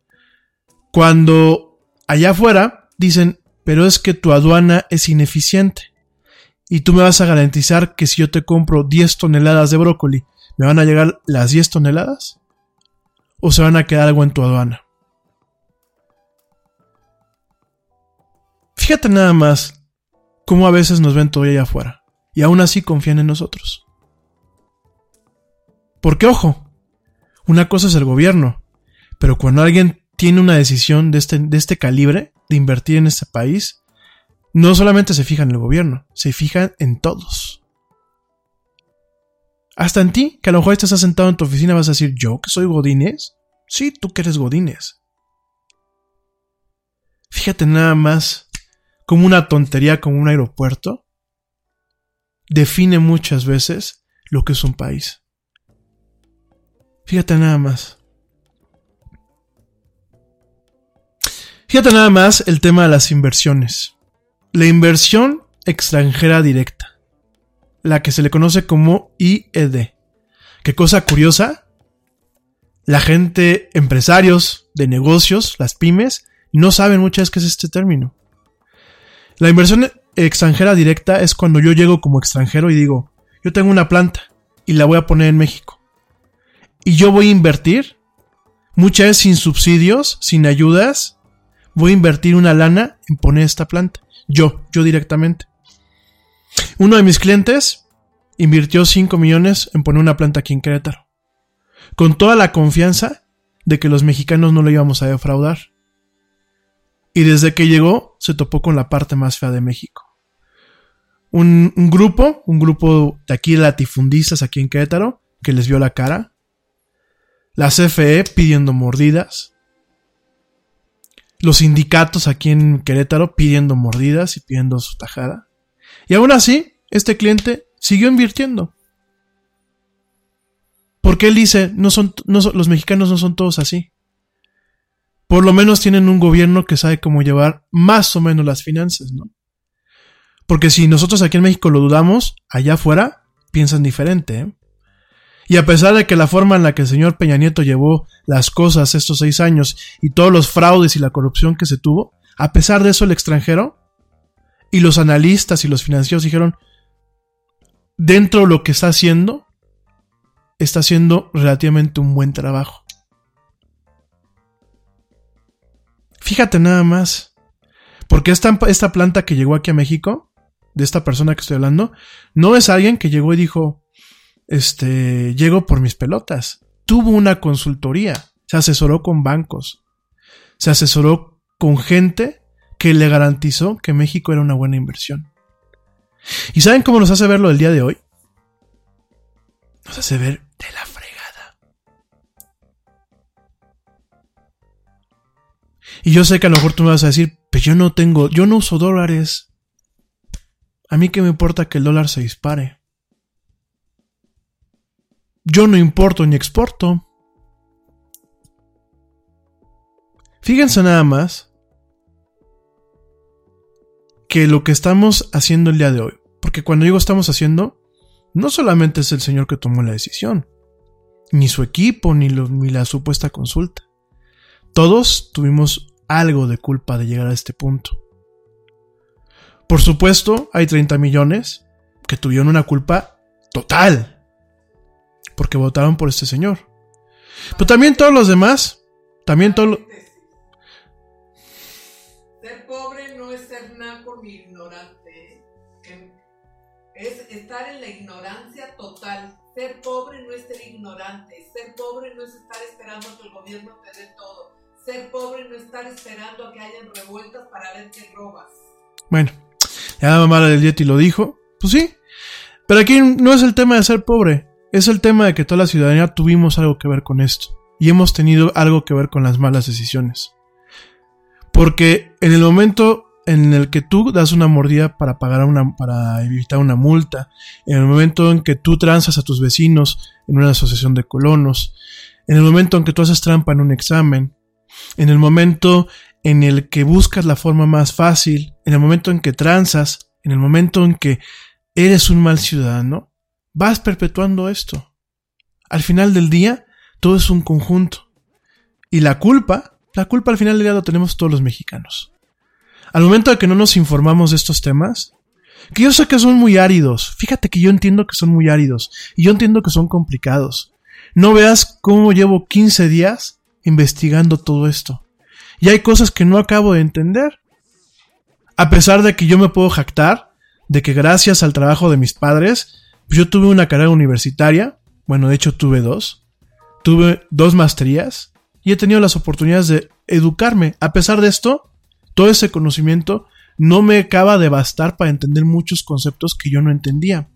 cuando allá afuera dicen, pero es que tu aduana es ineficiente. Y tú me vas a garantizar que si yo te compro 10 toneladas de brócoli, ¿me van a llegar las 10 toneladas? ¿O se van a quedar algo en tu aduana? Fíjate nada más cómo a veces nos ven todavía allá afuera. Y aún así confían en nosotros. Porque ojo, una cosa es el gobierno, pero cuando alguien tiene una decisión de este, de este calibre, de invertir en este país, no solamente se fija en el gobierno, se fijan en todos. Hasta en ti, que a lo mejor estás sentado en tu oficina, vas a decir, ¿yo que soy Godínez? Sí, tú que eres Godínez. Fíjate nada más como una tontería como un aeropuerto define muchas veces lo que es un país. Fíjate nada más. Fíjate nada más el tema de las inversiones. La inversión extranjera directa, la que se le conoce como IED. Qué cosa curiosa, la gente, empresarios de negocios, las pymes, no saben muchas veces qué es este término. La inversión extranjera directa es cuando yo llego como extranjero y digo, yo tengo una planta y la voy a poner en México. Y yo voy a invertir, muchas veces sin subsidios, sin ayudas, voy a invertir una lana en poner esta planta. Yo, yo directamente. Uno de mis clientes invirtió 5 millones en poner una planta aquí en Querétaro. Con toda la confianza de que los mexicanos no lo íbamos a defraudar. Y desde que llegó, se topó con la parte más fea de México. Un, grupo, un grupo de aquí latifundistas aquí en Querétaro, que les vio la cara. La CFE pidiendo mordidas los sindicatos aquí en Querétaro pidiendo mordidas y pidiendo su tajada. Y aún así, este cliente siguió invirtiendo. Porque él dice, no son, los mexicanos no son todos así. Por lo menos tienen un gobierno que sabe cómo llevar más o menos las finanzas, ¿no? Porque si nosotros aquí en México lo dudamos, allá afuera piensan diferente, ¿eh? Y a pesar de que la forma en la que el señor Peña Nieto llevó las cosas estos seis años y todos los fraudes y la corrupción que se tuvo, a pesar de eso el extranjero y los analistas y los financieros dijeron, dentro de lo que está haciendo, está haciendo relativamente un buen trabajo. Fíjate nada más, porque esta, esta planta que llegó aquí a México, de esta persona que estoy hablando, no es alguien que llegó y dijo, este, llego por mis pelotas. Tuvo una consultoría, se asesoró con bancos, se asesoró con gente que le garantizó que México era una buena inversión. ¿Y saben cómo nos hace verlo el día de hoy? Nos hace ver de la Y yo sé que a lo mejor tú me vas a decir, pero yo no tengo, yo no uso dólares. A mí qué me importa que el dólar se dispare. Yo no importo ni exporto. Fíjense nada más que lo que estamos haciendo el día de hoy, porque cuando digo estamos haciendo, no solamente es el señor que tomó la decisión, ni su equipo, ni, ni la supuesta consulta. Todos tuvimos algo de culpa de llegar a este punto. Por supuesto, hay 30 millones que tuvieron una culpa total, porque votaron por este señor. Pero también todos los demás, también todos Ser pobre no es ser naco ni ignorante. ¿eh? Es estar en la ignorancia total. Ser pobre no es ser ignorante. Ser pobre no es estar esperando que el gobierno te dé todo. Ser pobre no es estar esperando a que hayan revueltas para ver qué robas. Bueno, ya la mamá del Yeti lo dijo. Pues sí. Pero aquí no es el tema de ser pobre. Es el tema de que toda la ciudadanía tuvimos algo que ver con esto. Y hemos tenido algo que ver con las malas decisiones. Porque en el momento en el que tú das una mordida para pagar una, para evitar una multa, en el momento en que tú transas a tus vecinos en una asociación de colonos, en el momento en que tú haces trampa en un examen, en el momento en el que buscas la forma más fácil, en el momento en que transas, en el momento en que eres un mal ciudadano, vas perpetuando esto. Al final del día, todo es un conjunto. Y la culpa, la culpa al final del día lo tenemos todos los mexicanos. Al momento de que no nos informamos de estos temas, que yo sé que son muy áridos, fíjate que yo entiendo que son muy áridos, y yo entiendo que son complicados. No veas cómo llevo 15 días investigando todo esto. Y hay cosas que no acabo de entender. A pesar de que yo me puedo jactar de que gracias al trabajo de mis padres, yo tuve una carrera universitaria, bueno, de hecho tuve dos, tuve dos maestrías y he tenido las oportunidades de educarme. A pesar de esto, todo ese conocimiento no me acaba de bastar para entender muchos conceptos que yo no entendía.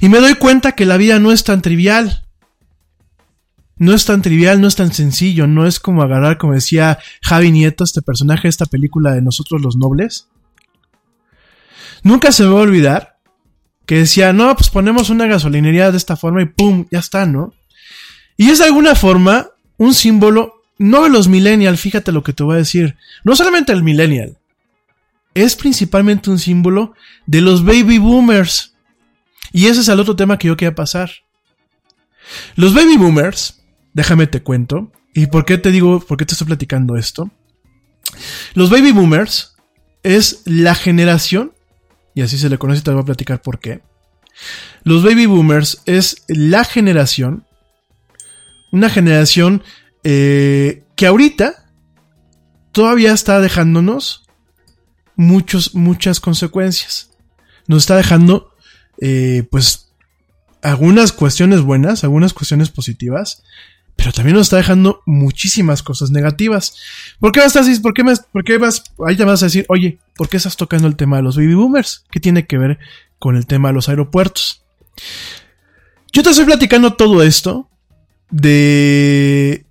Y me doy cuenta que la vida no es tan trivial. No es tan trivial, no es tan sencillo, no es como agarrar, como decía Javi Nieto, este personaje de esta película de Nosotros los Nobles. Nunca se me va a olvidar que decía, no, pues ponemos una gasolinería de esta forma y ¡pum! Ya está, ¿no? Y es de alguna forma un símbolo, no de los millennials, fíjate lo que te voy a decir, no solamente el millennial, es principalmente un símbolo de los baby boomers. Y ese es el otro tema que yo quería pasar. Los baby boomers, déjame te cuento, y por qué te digo, por qué te estoy platicando esto. Los baby boomers es la generación, y así se le conoce, te voy a platicar por qué. Los baby boomers es la generación, una generación eh, que ahorita todavía está dejándonos muchos, muchas consecuencias. Nos está dejando, eh, pues, algunas cuestiones buenas, algunas cuestiones positivas, pero también nos está dejando muchísimas cosas negativas. ¿Por qué vas a decir, por qué, más, por qué vas, ahí te vas a decir, oye, ¿por qué estás tocando el tema de los baby boomers? ¿Qué tiene que ver con el tema de los aeropuertos? Yo te estoy platicando todo esto de,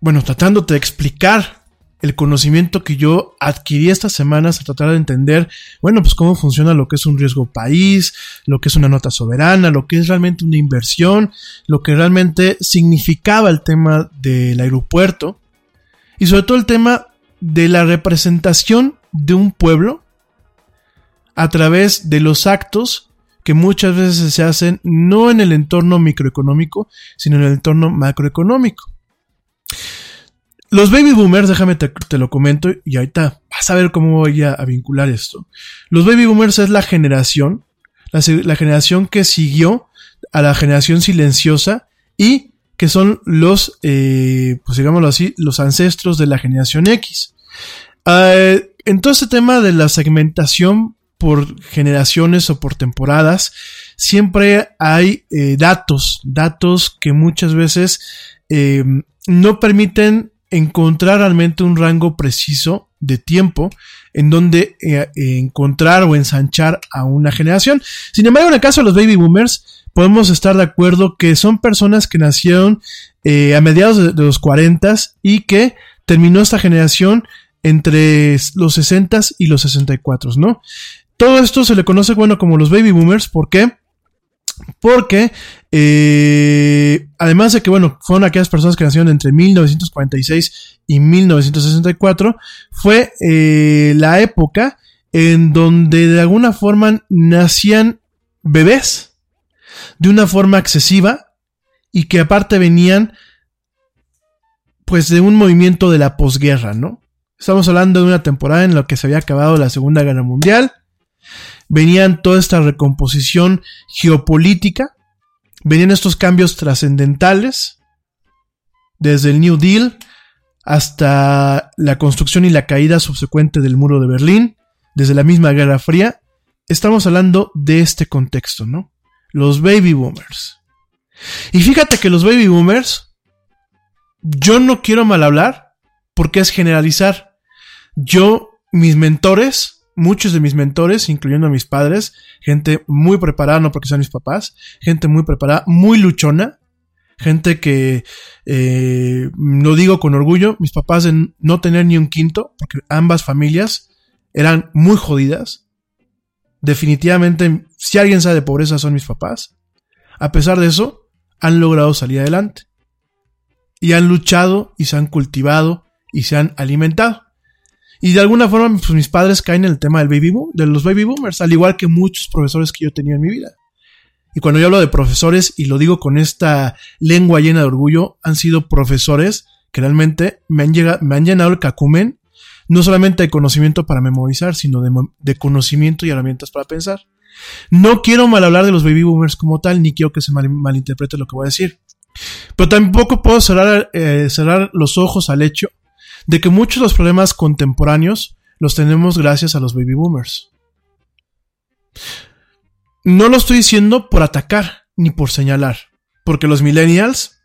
bueno, tratándote de explicar el conocimiento que yo adquirí estas semanas a tratar de entender, bueno, pues cómo funciona lo que es un riesgo país, lo que es una nota soberana, lo que es realmente una inversión, lo que realmente significaba el tema del aeropuerto y sobre todo el tema de la representación de un pueblo a través de los actos que muchas veces se hacen no en el entorno microeconómico, sino en el entorno macroeconómico. Los baby boomers, déjame te, te, lo comento y ahorita vas a ver cómo voy a, vincular esto. Los baby boomers es la generación, la, generación que siguió a la generación silenciosa y que son los, eh, pues digámoslo así, los ancestros de la generación X. Uh, en todo este tema de la segmentación por generaciones o por temporadas, siempre hay eh, datos, datos que muchas veces eh, no permiten encontrar realmente un rango preciso de tiempo en donde eh, encontrar o ensanchar a una generación. Sin embargo, en el caso de los baby boomers, podemos estar de acuerdo que son personas que nacieron eh, a mediados de, de los 40 y que terminó esta generación entre los 60 y los 64, ¿no? Todo esto se le conoce, bueno, como los baby boomers, ¿por qué? Porque, eh, además de que, bueno, fueron aquellas personas que nacieron entre 1946 y 1964, fue eh, la época en donde de alguna forma nacían bebés de una forma excesiva y que aparte venían pues de un movimiento de la posguerra, ¿no? Estamos hablando de una temporada en la que se había acabado la Segunda Guerra Mundial, venían toda esta recomposición geopolítica, venían estos cambios trascendentales, desde el New Deal hasta la construcción y la caída subsecuente del muro de Berlín, desde la misma Guerra Fría, estamos hablando de este contexto, ¿no? Los baby boomers. Y fíjate que los baby boomers, yo no quiero mal hablar, porque es generalizar. Yo, mis mentores, muchos de mis mentores, incluyendo a mis padres, gente muy preparada, no porque sean mis papás, gente muy preparada, muy luchona, gente que, eh, lo digo con orgullo, mis papás de no tener ni un quinto, porque ambas familias eran muy jodidas. Definitivamente, si alguien sabe de pobreza son mis papás. A pesar de eso, han logrado salir adelante. Y han luchado y se han cultivado y se han alimentado. Y de alguna forma, pues mis padres caen en el tema del baby boom, de los baby boomers, al igual que muchos profesores que yo tenía en mi vida. Y cuando yo hablo de profesores, y lo digo con esta lengua llena de orgullo, han sido profesores que realmente me han, llegado, me han llenado el cacumen, no solamente de conocimiento para memorizar, sino de, de conocimiento y herramientas para pensar. No quiero mal hablar de los baby boomers como tal, ni quiero que se mal, malinterprete lo que voy a decir. Pero tampoco puedo cerrar, eh, cerrar los ojos al hecho de que muchos de los problemas contemporáneos los tenemos gracias a los baby boomers. No lo estoy diciendo por atacar ni por señalar, porque los millennials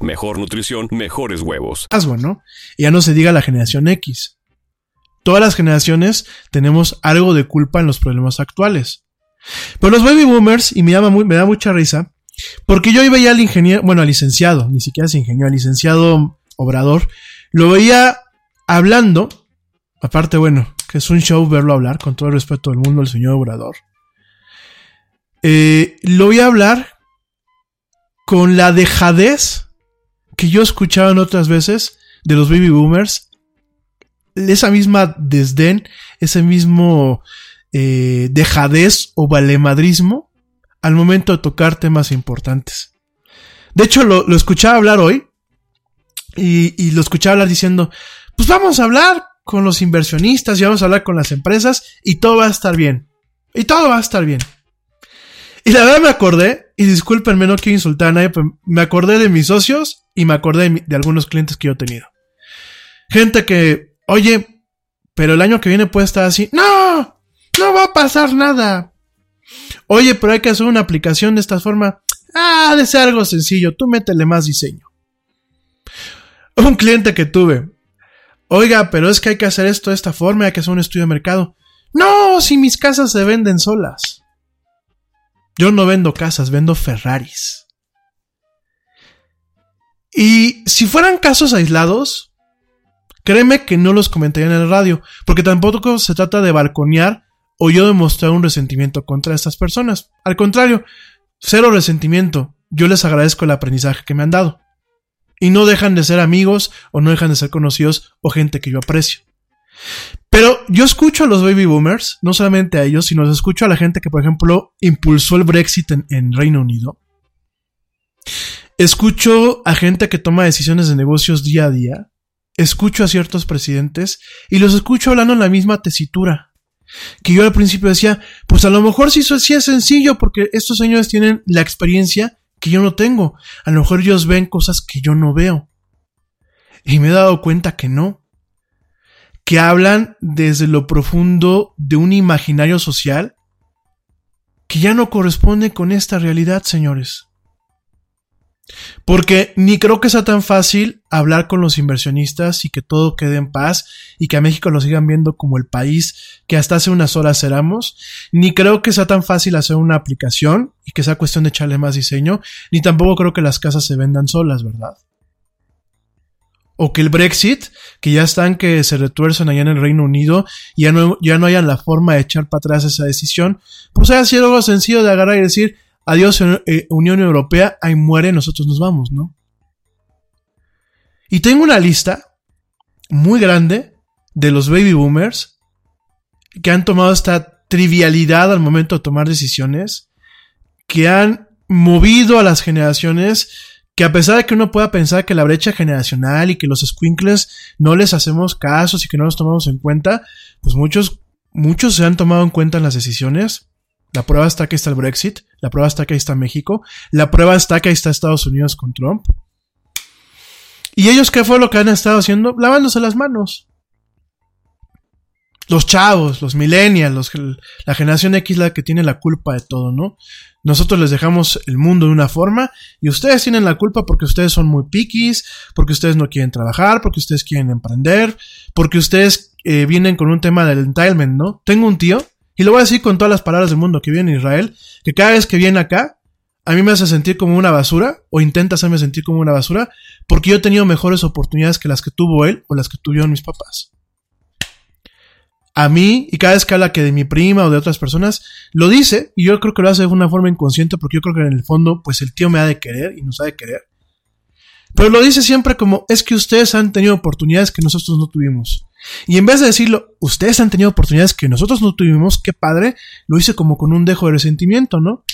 mejor nutrición, mejores huevos. ¿no? Ya no se diga la generación X. Todas las generaciones tenemos algo de culpa en los problemas actuales. Pero los baby boomers, y me, llama me da mucha risa, porque yo veía al ingeniero, bueno, al licenciado, ni siquiera es ingeniero, al licenciado Obrador, lo veía hablando, aparte, bueno, que es un show verlo hablar, con todo el respeto del mundo, el señor Obrador. Eh, lo veía hablar con la dejadez que yo escuchaba en otras veces de los baby boomers, esa misma desdén, ese mismo eh, dejadez o valemadrismo al momento de tocar temas importantes. De hecho, lo, lo escuchaba hablar hoy y, y, lo escuchaba hablar diciendo, pues vamos a hablar con los inversionistas y vamos a hablar con las empresas y todo va a estar bien. Y todo va a estar bien. Y la verdad me acordé, y discúlpenme, no quiero insultar a nadie, pero me acordé de mis socios y me acordé de, algunos clientes que yo he tenido. Gente que, oye, pero el año que viene puede estar así. No, no va a pasar nada. Oye, pero hay que hacer una aplicación de esta forma. Ah, de ser algo sencillo, tú métele más diseño. Un cliente que tuve. Oiga, pero es que hay que hacer esto de esta forma, hay que hacer un estudio de mercado. No, si mis casas se venden solas. Yo no vendo casas, vendo Ferraris. Y si fueran casos aislados, créeme que no los comentaría en el radio, porque tampoco se trata de balconear o yo demostrar un resentimiento contra estas personas. Al contrario, cero resentimiento. Yo les agradezco el aprendizaje que me han dado. Y no dejan de ser amigos o no dejan de ser conocidos o gente que yo aprecio. Pero yo escucho a los baby boomers, no solamente a ellos, sino escucho a la gente que, por ejemplo, impulsó el Brexit en, en Reino Unido. Escucho a gente que toma decisiones de negocios día a día. Escucho a ciertos presidentes y los escucho hablando en la misma tesitura. Que yo al principio decía, pues a lo mejor sí, sí es sencillo porque estos señores tienen la experiencia que yo no tengo. A lo mejor ellos ven cosas que yo no veo. Y me he dado cuenta que no que hablan desde lo profundo de un imaginario social que ya no corresponde con esta realidad, señores. Porque ni creo que sea tan fácil hablar con los inversionistas y que todo quede en paz y que a México lo sigan viendo como el país que hasta hace unas horas éramos, ni creo que sea tan fácil hacer una aplicación y que sea cuestión de echarle más diseño, ni tampoco creo que las casas se vendan solas, ¿verdad? o que el Brexit, que ya están que se retuercen allá en el Reino Unido y ya no, ya no hayan la forma de echar para atrás esa decisión, pues haya sido algo sencillo de agarrar y decir, adiós eh, Unión Europea, ahí muere, nosotros nos vamos, ¿no? Y tengo una lista muy grande de los baby boomers que han tomado esta trivialidad al momento de tomar decisiones, que han movido a las generaciones que a pesar de que uno pueda pensar que la brecha generacional y que los squinkles no les hacemos casos y que no los tomamos en cuenta, pues muchos, muchos se han tomado en cuenta en las decisiones. La prueba está que está el Brexit, la prueba está que ahí está México, la prueba está que ahí está Estados Unidos con Trump. ¿Y ellos qué fue lo que han estado haciendo? Lavándose las manos. Los chavos, los millennials, la generación X la que tiene la culpa de todo, ¿no? Nosotros les dejamos el mundo de una forma y ustedes tienen la culpa porque ustedes son muy piquis, porque ustedes no quieren trabajar, porque ustedes quieren emprender, porque ustedes eh, vienen con un tema del entitlement, ¿no? Tengo un tío, y lo voy a decir con todas las palabras del mundo que viene en Israel, que cada vez que viene acá, a mí me hace sentir como una basura, o intenta hacerme sentir como una basura, porque yo he tenido mejores oportunidades que las que tuvo él o las que tuvieron mis papás a mí, y cada vez que habla que de mi prima o de otras personas, lo dice, y yo creo que lo hace de una forma inconsciente, porque yo creo que en el fondo, pues el tío me ha de querer y nos ha de querer. Pero lo dice siempre como, es que ustedes han tenido oportunidades que nosotros no tuvimos. Y en vez de decirlo, ustedes han tenido oportunidades que nosotros no tuvimos, qué padre, lo hice como con un dejo de resentimiento, ¿no?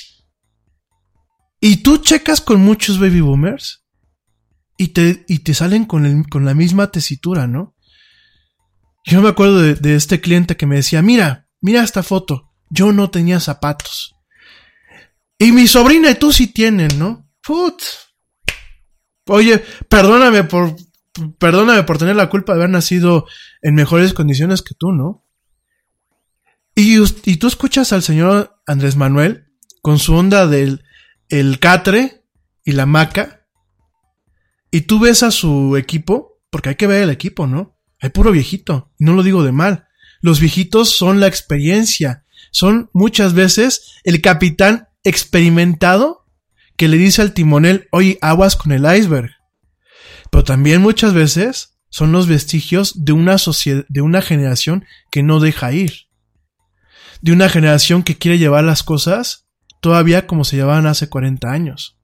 Y tú checas con muchos baby boomers y te, y te salen con, el, con la misma tesitura, ¿no? Yo me acuerdo de, este cliente que me decía, mira, mira esta foto, yo no tenía zapatos. Y mi sobrina y tú sí tienen, ¿no? Put. Oye, perdóname por, perdóname por tener la culpa de haber nacido en mejores condiciones que tú, ¿no? Y, y tú escuchas al señor Andrés Manuel con su onda del el catre y la maca, y tú ves a su equipo, porque hay que ver el equipo, ¿no? Hay puro viejito, y no lo digo de mal. Los viejitos son la experiencia, son muchas veces el capitán experimentado que le dice al timonel, oye, aguas con el iceberg. Pero también muchas veces son los vestigios de una de una generación que no deja ir. De una generación que quiere llevar las cosas todavía como se llevaban hace 40 años.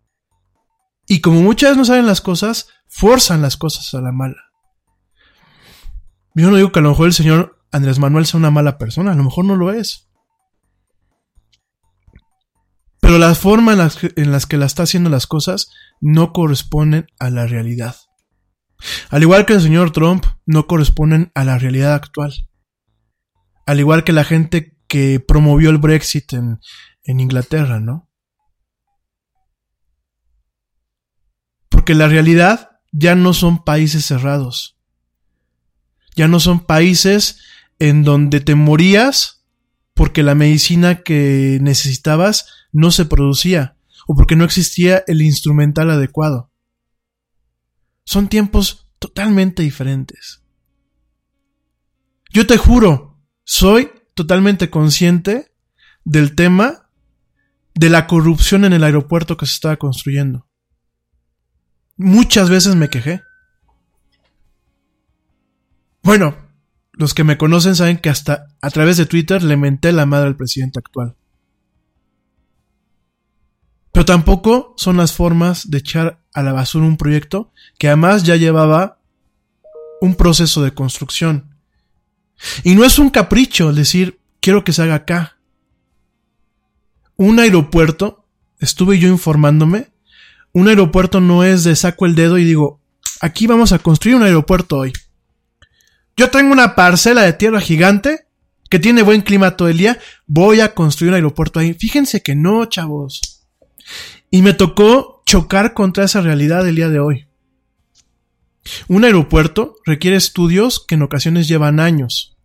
Y como muchas no saben las cosas, forzan las cosas a la mala. Yo no digo que a lo mejor el señor Andrés Manuel sea una mala persona, a lo mejor no lo es. Pero la forma en las, que, en las que la está haciendo las cosas no corresponden a la realidad. Al igual que el señor Trump, no corresponden a la realidad actual. Al igual que la gente que promovió el Brexit en, en Inglaterra, ¿no? Porque la realidad ya no son países cerrados ya no son países en donde te morías porque la medicina que necesitabas no se producía o porque no existía el instrumental adecuado. Son tiempos totalmente diferentes. Yo te juro, soy totalmente consciente del tema de la corrupción en el aeropuerto que se estaba construyendo. Muchas veces me quejé. Bueno, los que me conocen saben que hasta a través de Twitter le menté la madre al presidente actual. Pero tampoco son las formas de echar a la basura un proyecto que además ya llevaba un proceso de construcción Y no es un capricho decir, quiero que se haga acá. Un aeropuerto, estuve yo informándome, un aeropuerto no es de saco el dedo y digo, aquí vamos a construir un aeropuerto hoy. Yo tengo una parcela de tierra gigante que tiene buen clima todo el día, voy a construir un aeropuerto ahí. Fíjense que no, chavos. Y me tocó chocar contra esa realidad el día de hoy. Un aeropuerto requiere estudios que en ocasiones llevan años.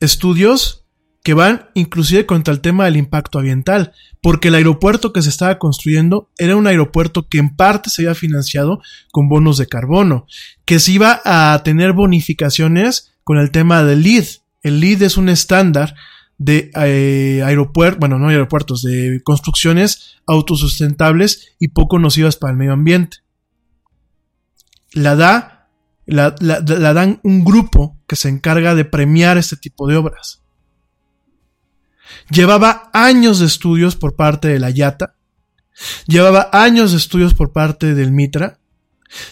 Estudios que van inclusive contra el tema del impacto ambiental, porque el aeropuerto que se estaba construyendo era un aeropuerto que en parte se había financiado con bonos de carbono, que se iba a tener bonificaciones con el tema del LEED. El LEED es un estándar de eh, aeropuertos, bueno, no aeropuertos, de construcciones autosustentables y poco nocivas para el medio ambiente. La da, la, la dan un grupo que se encarga de premiar este tipo de obras. Llevaba años de estudios por parte de la Yata, llevaba años de estudios por parte del Mitra,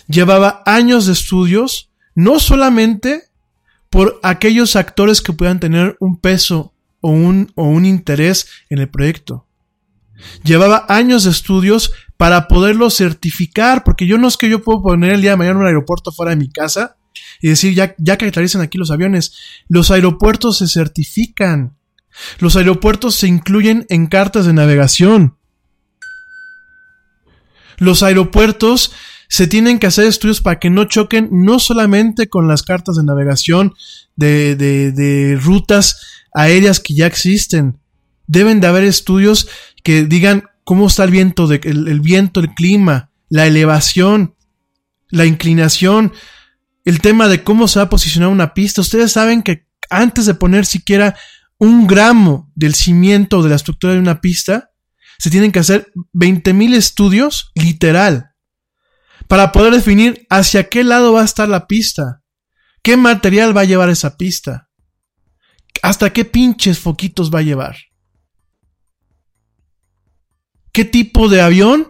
llevaba años de estudios no solamente por aquellos actores que puedan tener un peso o un, o un interés en el proyecto. Llevaba años de estudios para poderlo certificar, porque yo no es que yo puedo poner el día de mañana un aeropuerto fuera de mi casa y decir, ya, ya que aterrizan aquí los aviones, los aeropuertos se certifican. Los aeropuertos se incluyen en cartas de navegación. Los aeropuertos se tienen que hacer estudios para que no choquen no solamente con las cartas de navegación de, de rutas aéreas que ya existen. Deben de haber estudios que digan cómo está el viento, el viento, el clima, la elevación, la inclinación, el tema de cómo se va a posicionar una pista. Ustedes saben que antes de poner siquiera un gramo del cimiento de la estructura de una pista, se tienen que hacer 20.000 estudios, literal, para poder definir hacia qué lado va a estar la pista, qué material va a llevar esa pista, hasta qué pinches foquitos va a llevar, qué tipo de avión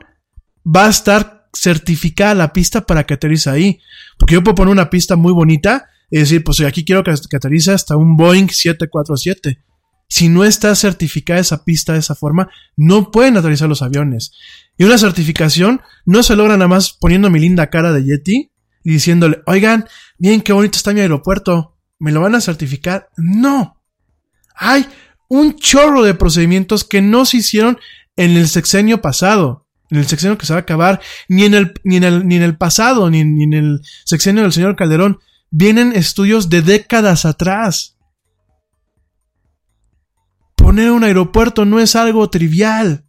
va a estar certificada la pista para que aterrice ahí. Porque yo puedo poner una pista muy bonita y decir, pues aquí quiero que, que aterrice hasta un Boeing 747. Si no está certificada esa pista de esa forma, no pueden aterrizar los aviones. Y una certificación no se logra nada más poniendo mi linda cara de Yeti y diciéndole, oigan, bien, qué bonito está mi aeropuerto, ¿me lo van a certificar? No. Hay un chorro de procedimientos que no se hicieron en el sexenio pasado, en el sexenio que se va a acabar, ni en el, ni en el, ni en el pasado, ni, en el sexenio del señor Calderón. Vienen estudios de décadas atrás. Poner un aeropuerto no es algo trivial.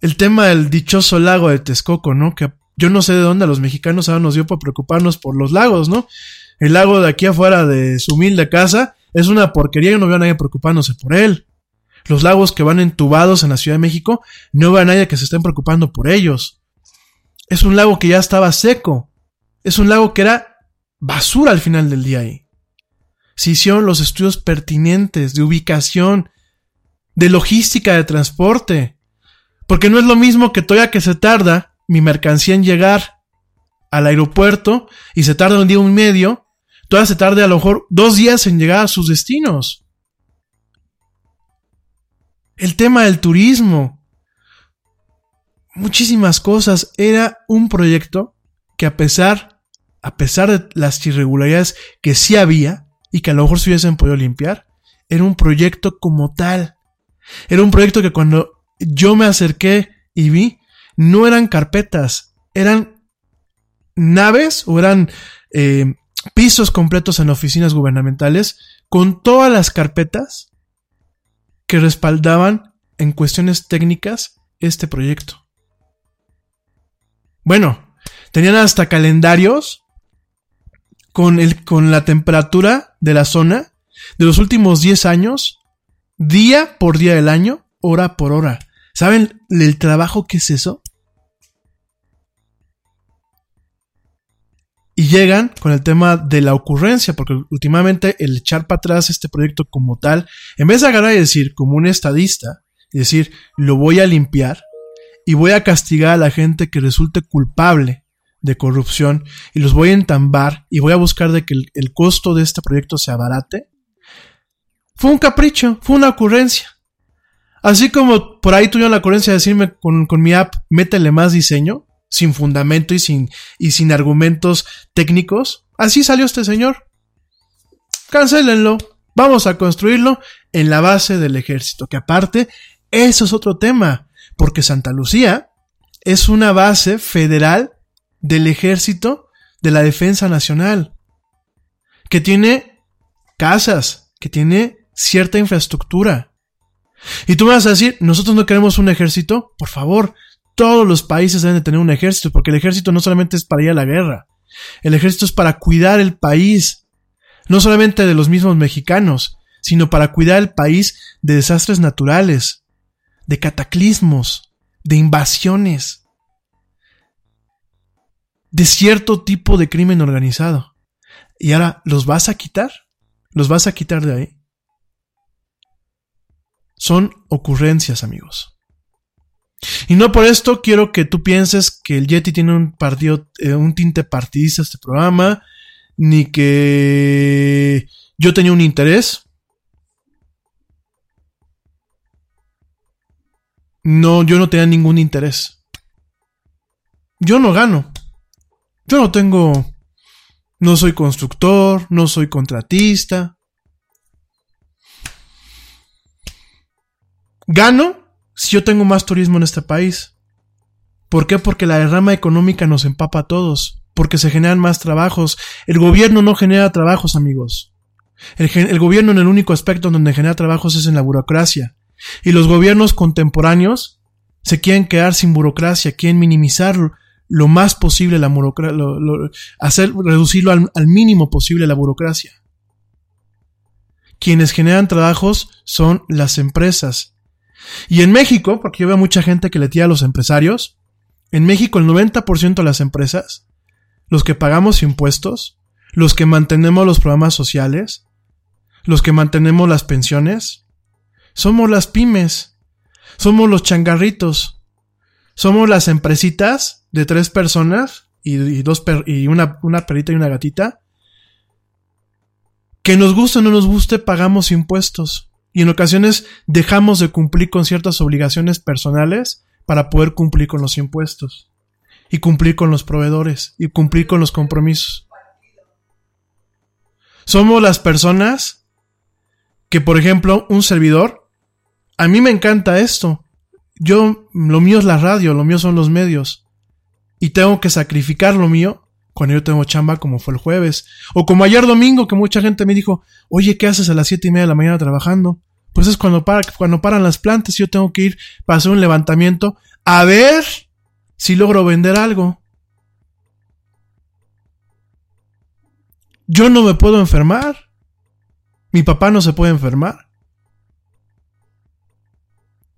El tema del dichoso lago de Texcoco, ¿no? Que yo no sé de dónde a los mexicanos ahora nos dio para preocuparnos por los lagos, ¿no? El lago de aquí afuera de su humilde casa es una porquería y no veo a nadie preocupándose por él. Los lagos que van entubados en la Ciudad de México, no veo a nadie que se estén preocupando por ellos. Es un lago que ya estaba seco. Es un lago que era basura al final del día ahí. Se hicieron los estudios pertinentes de ubicación, de logística de transporte. Porque no es lo mismo que todavía que se tarda mi mercancía en llegar al aeropuerto y se tarda un día y medio, todavía se tarda a lo mejor dos días en llegar a sus destinos. El tema del turismo, muchísimas cosas. Era un proyecto que a pesar, a pesar de las irregularidades que sí había y que a lo mejor se hubiesen podido limpiar, era un proyecto como tal. Era un proyecto que cuando yo me acerqué y vi, no eran carpetas, eran naves o eran eh, pisos completos en oficinas gubernamentales con todas las carpetas que respaldaban en cuestiones técnicas este proyecto. Bueno, tenían hasta calendarios con, el, con la temperatura de la zona de los últimos 10 años, día por día del año, hora por hora. ¿Saben el trabajo que es eso? Y llegan con el tema de la ocurrencia, porque últimamente el echar para atrás este proyecto como tal, en vez de agarrar y decir como un estadista, y decir, lo voy a limpiar, y voy a castigar a la gente que resulte culpable de corrupción y los voy a entambar y voy a buscar de que el, el costo de este proyecto se abarate, fue un capricho, fue una ocurrencia. Así como por ahí tuvieron la ocurrencia de decirme con, con mi app, métele más diseño, sin fundamento y sin, y sin argumentos técnicos, así salió este señor. Cancélenlo. Vamos a construirlo en la base del ejército, que aparte, eso es otro tema, porque Santa Lucía es una base federal del ejército de la defensa nacional, que tiene casas, que tiene cierta infraestructura. Y tú me vas a decir, nosotros no queremos un ejército, por favor, todos los países deben de tener un ejército, porque el ejército no solamente es para ir a la guerra, el ejército es para cuidar el país, no solamente de los mismos mexicanos, sino para cuidar el país de desastres naturales, de cataclismos, de invasiones, de cierto tipo de crimen organizado. Y ahora, ¿los vas a quitar? ¿Los vas a quitar de ahí? Son ocurrencias, amigos. Y no por esto quiero que tú pienses que el Yeti tiene un partido, eh, un tinte partidista este programa, ni que yo tenía un interés. No, yo no tenía ningún interés. Yo no gano. Yo no tengo... No soy constructor, no soy contratista. Gano si yo tengo más turismo en este país. ¿Por qué? Porque la derrama económica nos empapa a todos, porque se generan más trabajos. El gobierno no genera trabajos, amigos. El, gobierno en el único aspecto donde genera trabajos es en la burocracia. Y los gobiernos contemporáneos se quieren quedar sin burocracia, quieren minimizar lo más posible la burocracia, hacer, reducirlo al mínimo posible la burocracia. Quienes generan trabajos son las empresas. Y en México, porque yo veo mucha gente que le tira a los empresarios, en México el 90% de las empresas, los que pagamos impuestos, los que mantenemos los programas sociales, los que mantenemos las pensiones, somos las pymes, somos los changarritos, somos las empresitas de tres personas y, dos per, y una, una perrita y una gatita, que nos guste o no nos guste, pagamos impuestos. Y en ocasiones dejamos de cumplir con ciertas obligaciones personales para poder cumplir con los impuestos. Y cumplir con los proveedores. Y cumplir con los compromisos. Somos las personas que, por ejemplo, un servidor, a mí me encanta esto. Yo, lo mío es la radio, lo mío son los medios. Y tengo que sacrificar lo mío cuando yo tengo chamba como fue el jueves. O como ayer domingo que mucha gente me dijo, oye, ¿qué haces a las siete y media de la mañana trabajando? Pues es cuando, para, cuando paran las plantas yo tengo que ir para hacer un levantamiento a ver si logro vender algo. Yo no me puedo enfermar. Mi papá no se puede enfermar.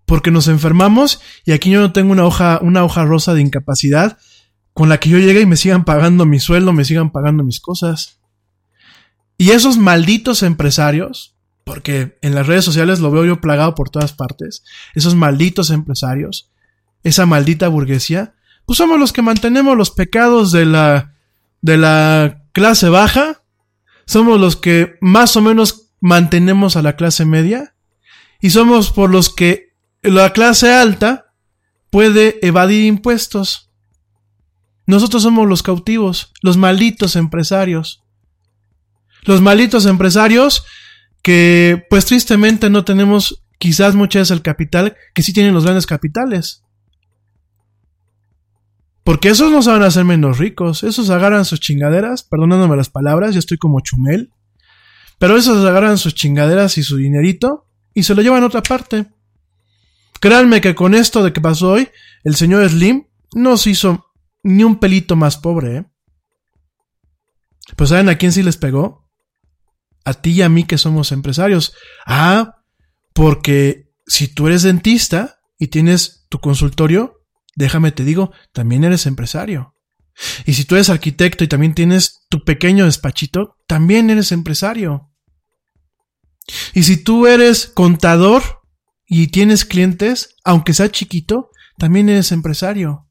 Porque nos enfermamos y aquí yo no tengo una hoja, una hoja rosa de incapacidad con la que yo llegue y me sigan pagando mi sueldo, me sigan pagando mis cosas. Y esos malditos empresarios, porque en las redes sociales lo veo yo plagado por todas partes, esos malditos empresarios, esa maldita burguesía, pues somos los que mantenemos los pecados de la, de la clase baja, somos los que más o menos mantenemos a la clase media, y somos por los que la clase alta puede evadir impuestos. Nosotros somos los cautivos, los malditos empresarios. Los malditos empresarios que pues tristemente no tenemos quizás muchas veces el capital que sí tienen los grandes capitales. Porque esos no a hacer menos ricos, esos agarran sus chingaderas, perdonándome las palabras, ya estoy como chumel, pero esos agarran sus chingaderas y su dinerito y se lo llevan a otra parte. Créanme que con esto de que pasó hoy, el señor Slim no se hizo ni un pelito más pobre, ¿eh? Pues ¿saben a quién sí les pegó? A ti y a mí que somos empresarios. Ah, porque si tú eres dentista y tienes tu consultorio, déjame te digo, también eres empresario. Y si tú eres arquitecto y también tienes tu pequeño despachito, también eres empresario. Y si tú eres contador y tienes clientes, aunque sea chiquito, también eres empresario.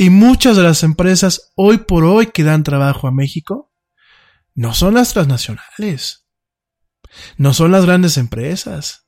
Y muchas de las empresas hoy por hoy que dan trabajo a México no son las transnacionales. No son las grandes empresas.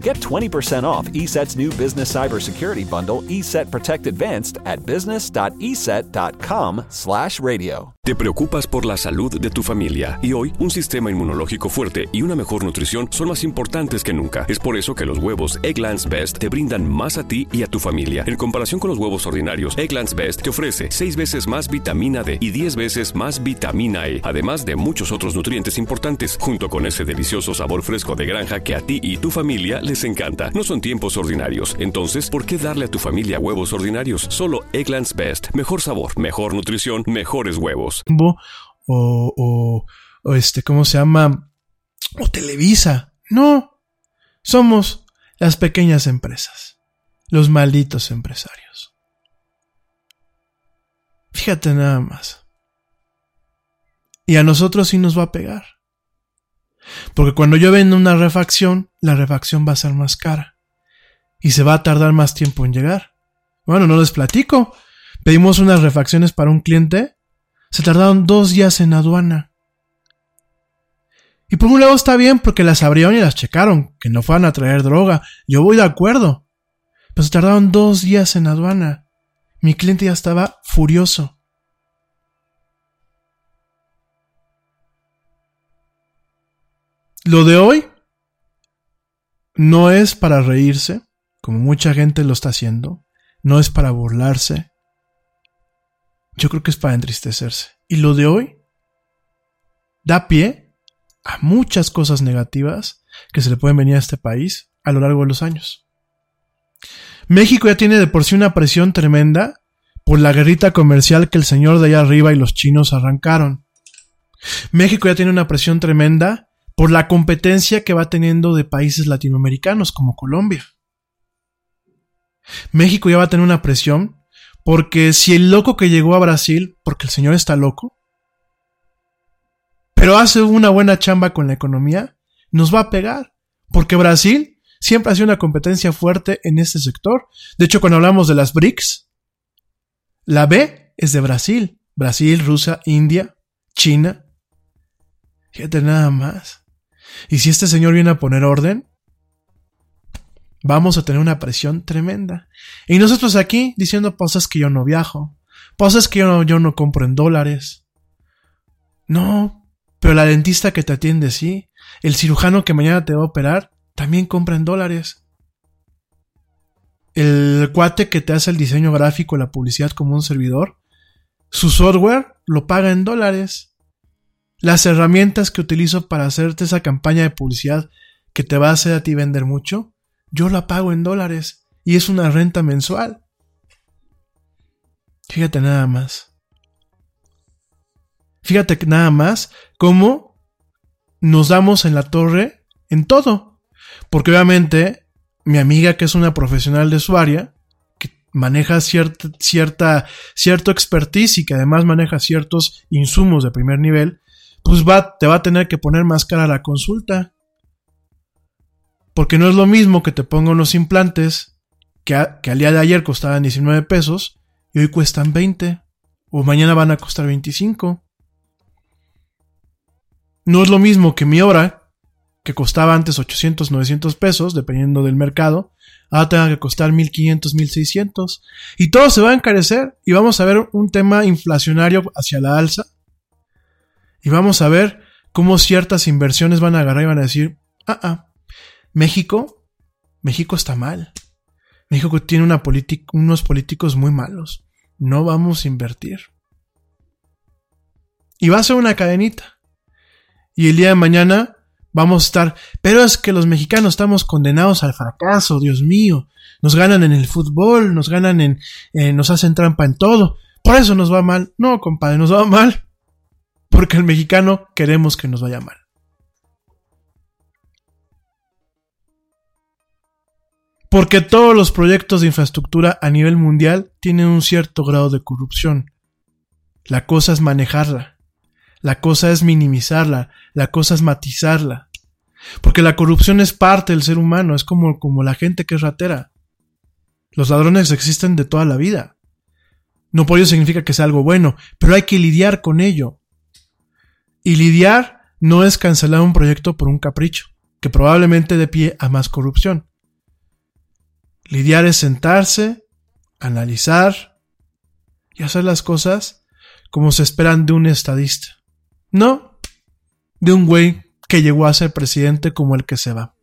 Get 20% off ESET's new business cybersecurity bundle, ESET Protect Advanced, at business.eset.com/radio. Te preocupas por la salud de tu familia y hoy un sistema inmunológico fuerte y una mejor nutrición son más importantes que nunca. Es por eso que los huevos Egglands Best te brindan más a ti y a tu familia. En comparación con los huevos ordinarios, Egglands Best te ofrece 6 veces más vitamina D y 10 veces más vitamina E, además de muchos otros nutrientes importantes, junto con ese delicioso sabor fresco de granja que a ti y tu familia les encanta. No son tiempos ordinarios, entonces, ¿por qué darle a tu familia huevos ordinarios? Solo Egglands Best. Mejor sabor, mejor nutrición, mejores huevos. O, o, o este, ¿cómo se llama? O Televisa. No. Somos las pequeñas empresas. Los malditos empresarios. Fíjate nada más. Y a nosotros sí nos va a pegar. Porque cuando yo vendo una refacción, la refacción va a ser más cara. Y se va a tardar más tiempo en llegar. Bueno, no les platico. Pedimos unas refacciones para un cliente. Se tardaron dos días en aduana. Y por un lado está bien porque las abrieron y las checaron, que no fueran a traer droga. Yo voy de acuerdo. Pero se tardaron dos días en aduana. Mi cliente ya estaba furioso. Lo de hoy no es para reírse, como mucha gente lo está haciendo, no es para burlarse. Yo creo que es para entristecerse. Y lo de hoy da pie a muchas cosas negativas que se le pueden venir a este país a lo largo de los años. México ya tiene de por sí una presión tremenda por la guerrita comercial que el señor de allá arriba y los chinos arrancaron. México ya tiene una presión tremenda por la competencia que va teniendo de países latinoamericanos como Colombia. México ya va a tener una presión porque si el loco que llegó a Brasil, porque el señor está loco, pero hace una buena chamba con la economía, nos va a pegar. Porque Brasil siempre ha sido una competencia fuerte en este sector. De hecho, cuando hablamos de las BRICS, la B es de Brasil. Brasil, Rusia, India, China. Fíjate nada más. Y si este señor viene a poner orden, vamos a tener una presión tremenda. Y nosotros aquí diciendo, pues que yo no viajo, pues que yo no, yo no compro en dólares. No, pero la dentista que te atiende sí, el cirujano que mañana te va a operar, también compra en dólares. El cuate que te hace el diseño gráfico, la publicidad como un servidor, su software lo paga en dólares las herramientas que utilizo para hacerte esa campaña de publicidad que te va a hacer a ti vender mucho, yo la pago en dólares y es una renta mensual. Fíjate nada más. Fíjate nada más cómo nos damos en la torre en todo. Porque obviamente mi amiga que es una profesional de su área, que maneja cierta, cierta, cierto expertise y que además maneja ciertos insumos de primer nivel, pues va, te va a tener que poner más cara la consulta. Porque no es lo mismo que te ponga unos implantes que, que al día de ayer costaban 19 pesos y hoy cuestan 20 o mañana van a costar 25. No es lo mismo que mi hora, que costaba antes 800, 900 pesos, dependiendo del mercado, ahora tenga que costar 1500, 1600. Y todo se va a encarecer y vamos a ver un tema inflacionario hacia la alza y vamos a ver cómo ciertas inversiones van a agarrar y van a decir, ah, ah, México, México está mal. México tiene unos políticos muy malos. No vamos a invertir. Y va a ser una cadenita. Y el día de mañana vamos a estar, pero es que los mexicanos estamos condenados al fracaso, Dios mío. Nos ganan en el fútbol, nos ganan en, nos hacen trampa en todo. Por eso nos va mal. No, compadre, nos va mal. Porque el mexicano queremos que nos vaya mal. Porque todos los proyectos de infraestructura a nivel mundial tienen un cierto grado de corrupción. La cosa es manejarla. La cosa es minimizarla. La cosa es matizarla. Porque la corrupción es parte del ser humano, es como, como la gente que es ratera. Los ladrones existen de toda la vida. No por ello significa que sea algo bueno, pero hay que lidiar con ello. Y lidiar no es cancelar un proyecto por un capricho, que probablemente dé pie a más corrupción. Lidiar es sentarse, analizar y hacer las cosas como se esperan de un estadista. No de un güey que llegó a ser presidente como el que se va.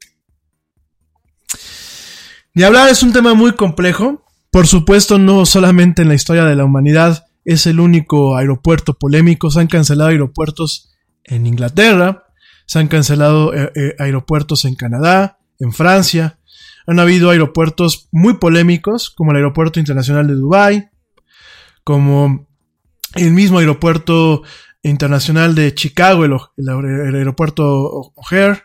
Y hablar es un tema muy complejo. Por supuesto, no solamente en la historia de la humanidad es el único aeropuerto polémico. Se han cancelado aeropuertos en Inglaterra, se han cancelado eh, eh, aeropuertos en Canadá, en Francia, han habido aeropuertos muy polémicos, como el Aeropuerto Internacional de Dubái, como el mismo Aeropuerto Internacional de Chicago, el, Aeropuerto O'Hare.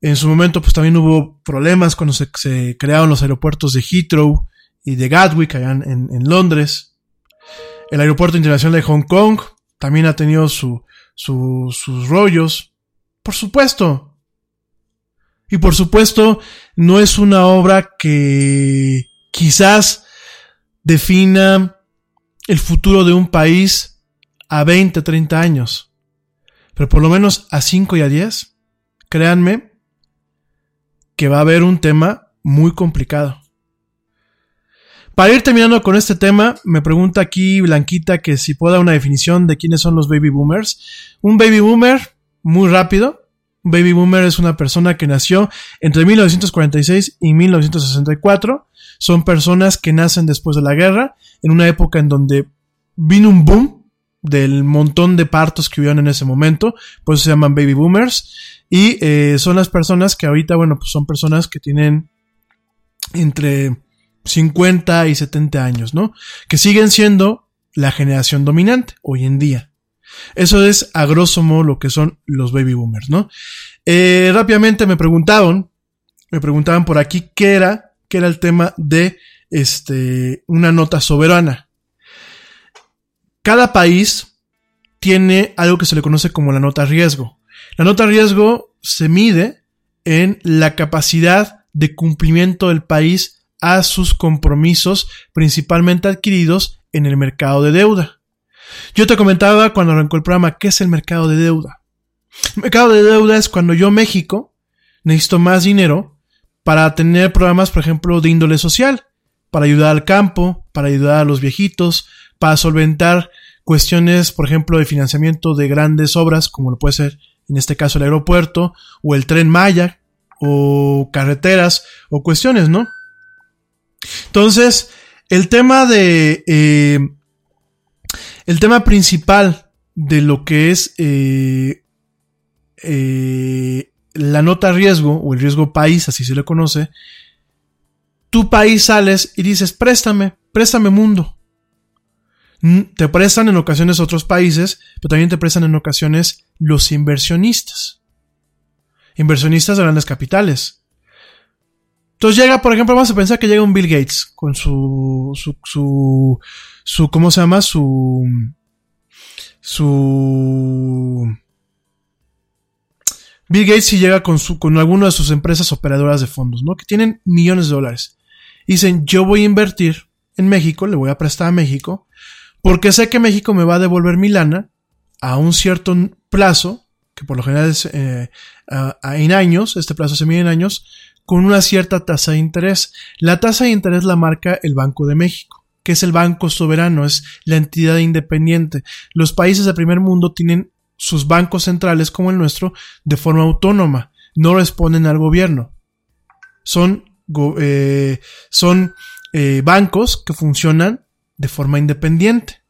En su momento, pues también hubo problemas cuando se, crearon los aeropuertos de Heathrow y de Gatwick allá en, Londres. El Aeropuerto Internacional de Hong Kong también ha tenido sus rollos. Por supuesto, y por supuesto, no es una obra que quizás defina el futuro de un país a 20, 30 años. Pero por lo menos a 5 y a 10, créanme que va a haber un tema muy complicado. Para ir terminando con este tema, me pregunta aquí Blanquita que si puedo dar una definición de quiénes son los baby boomers. Un baby boomer, muy rápido, baby boomer es una persona que nació entre 1946 y 1964. Son personas que nacen después de la guerra, en una época en donde vino un boom del montón de partos que hubieron en ese momento, por eso se llaman baby boomers. Y eh, son las personas que ahorita, bueno, pues son personas que tienen entre 50 y 70 años, ¿no? Que siguen siendo la generación dominante hoy en día. Eso es a grosso modo lo que son los baby boomers, ¿no? Eh, rápidamente me preguntaban, me preguntaban por aquí qué era, qué era el tema de este, una nota soberana. Cada país tiene algo que se le conoce como la nota riesgo. La nota riesgo se mide en la capacidad de cumplimiento del país a sus compromisos principalmente adquiridos en el mercado de deuda. Yo te comentaba cuando arrancó el programa, ¿qué es el mercado de deuda? El mercado de deuda es cuando yo, México, necesito más dinero para tener programas, por ejemplo, de índole social, para ayudar al campo, para ayudar a los viejitos, para solventar cuestiones, por ejemplo, de financiamiento de grandes obras, como lo puede ser en este caso el aeropuerto, o el tren Maya, o carreteras, o cuestiones, ¿no? Entonces, el tema de eh, el tema principal de lo que es eh, eh, la nota riesgo o el riesgo país, así se le conoce, tu país sales y dices, préstame, préstame mundo. Te prestan en ocasiones otros países, pero también te prestan en ocasiones los inversionistas. Inversionistas de grandes capitales. Entonces llega, por ejemplo, vamos a pensar que llega un Bill Gates con su, su, su, ¿cómo se llama? Su, su, Bill Gates si llega con su, con alguna de sus empresas operadoras de fondos, ¿no? Que tienen millones de dólares. Dicen, yo voy a invertir en México, le voy a prestar a México, porque sé que México me va a devolver mi lana a un cierto plazo, que por lo general es eh, en años, este plazo se mide en años, con una cierta tasa de interés. La tasa de interés la marca el Banco de México que es el Banco Soberano, es la entidad independiente. Los países del primer mundo tienen sus bancos centrales como el nuestro de forma autónoma, no responden al gobierno. Son, eh, son eh, bancos que funcionan de forma independiente.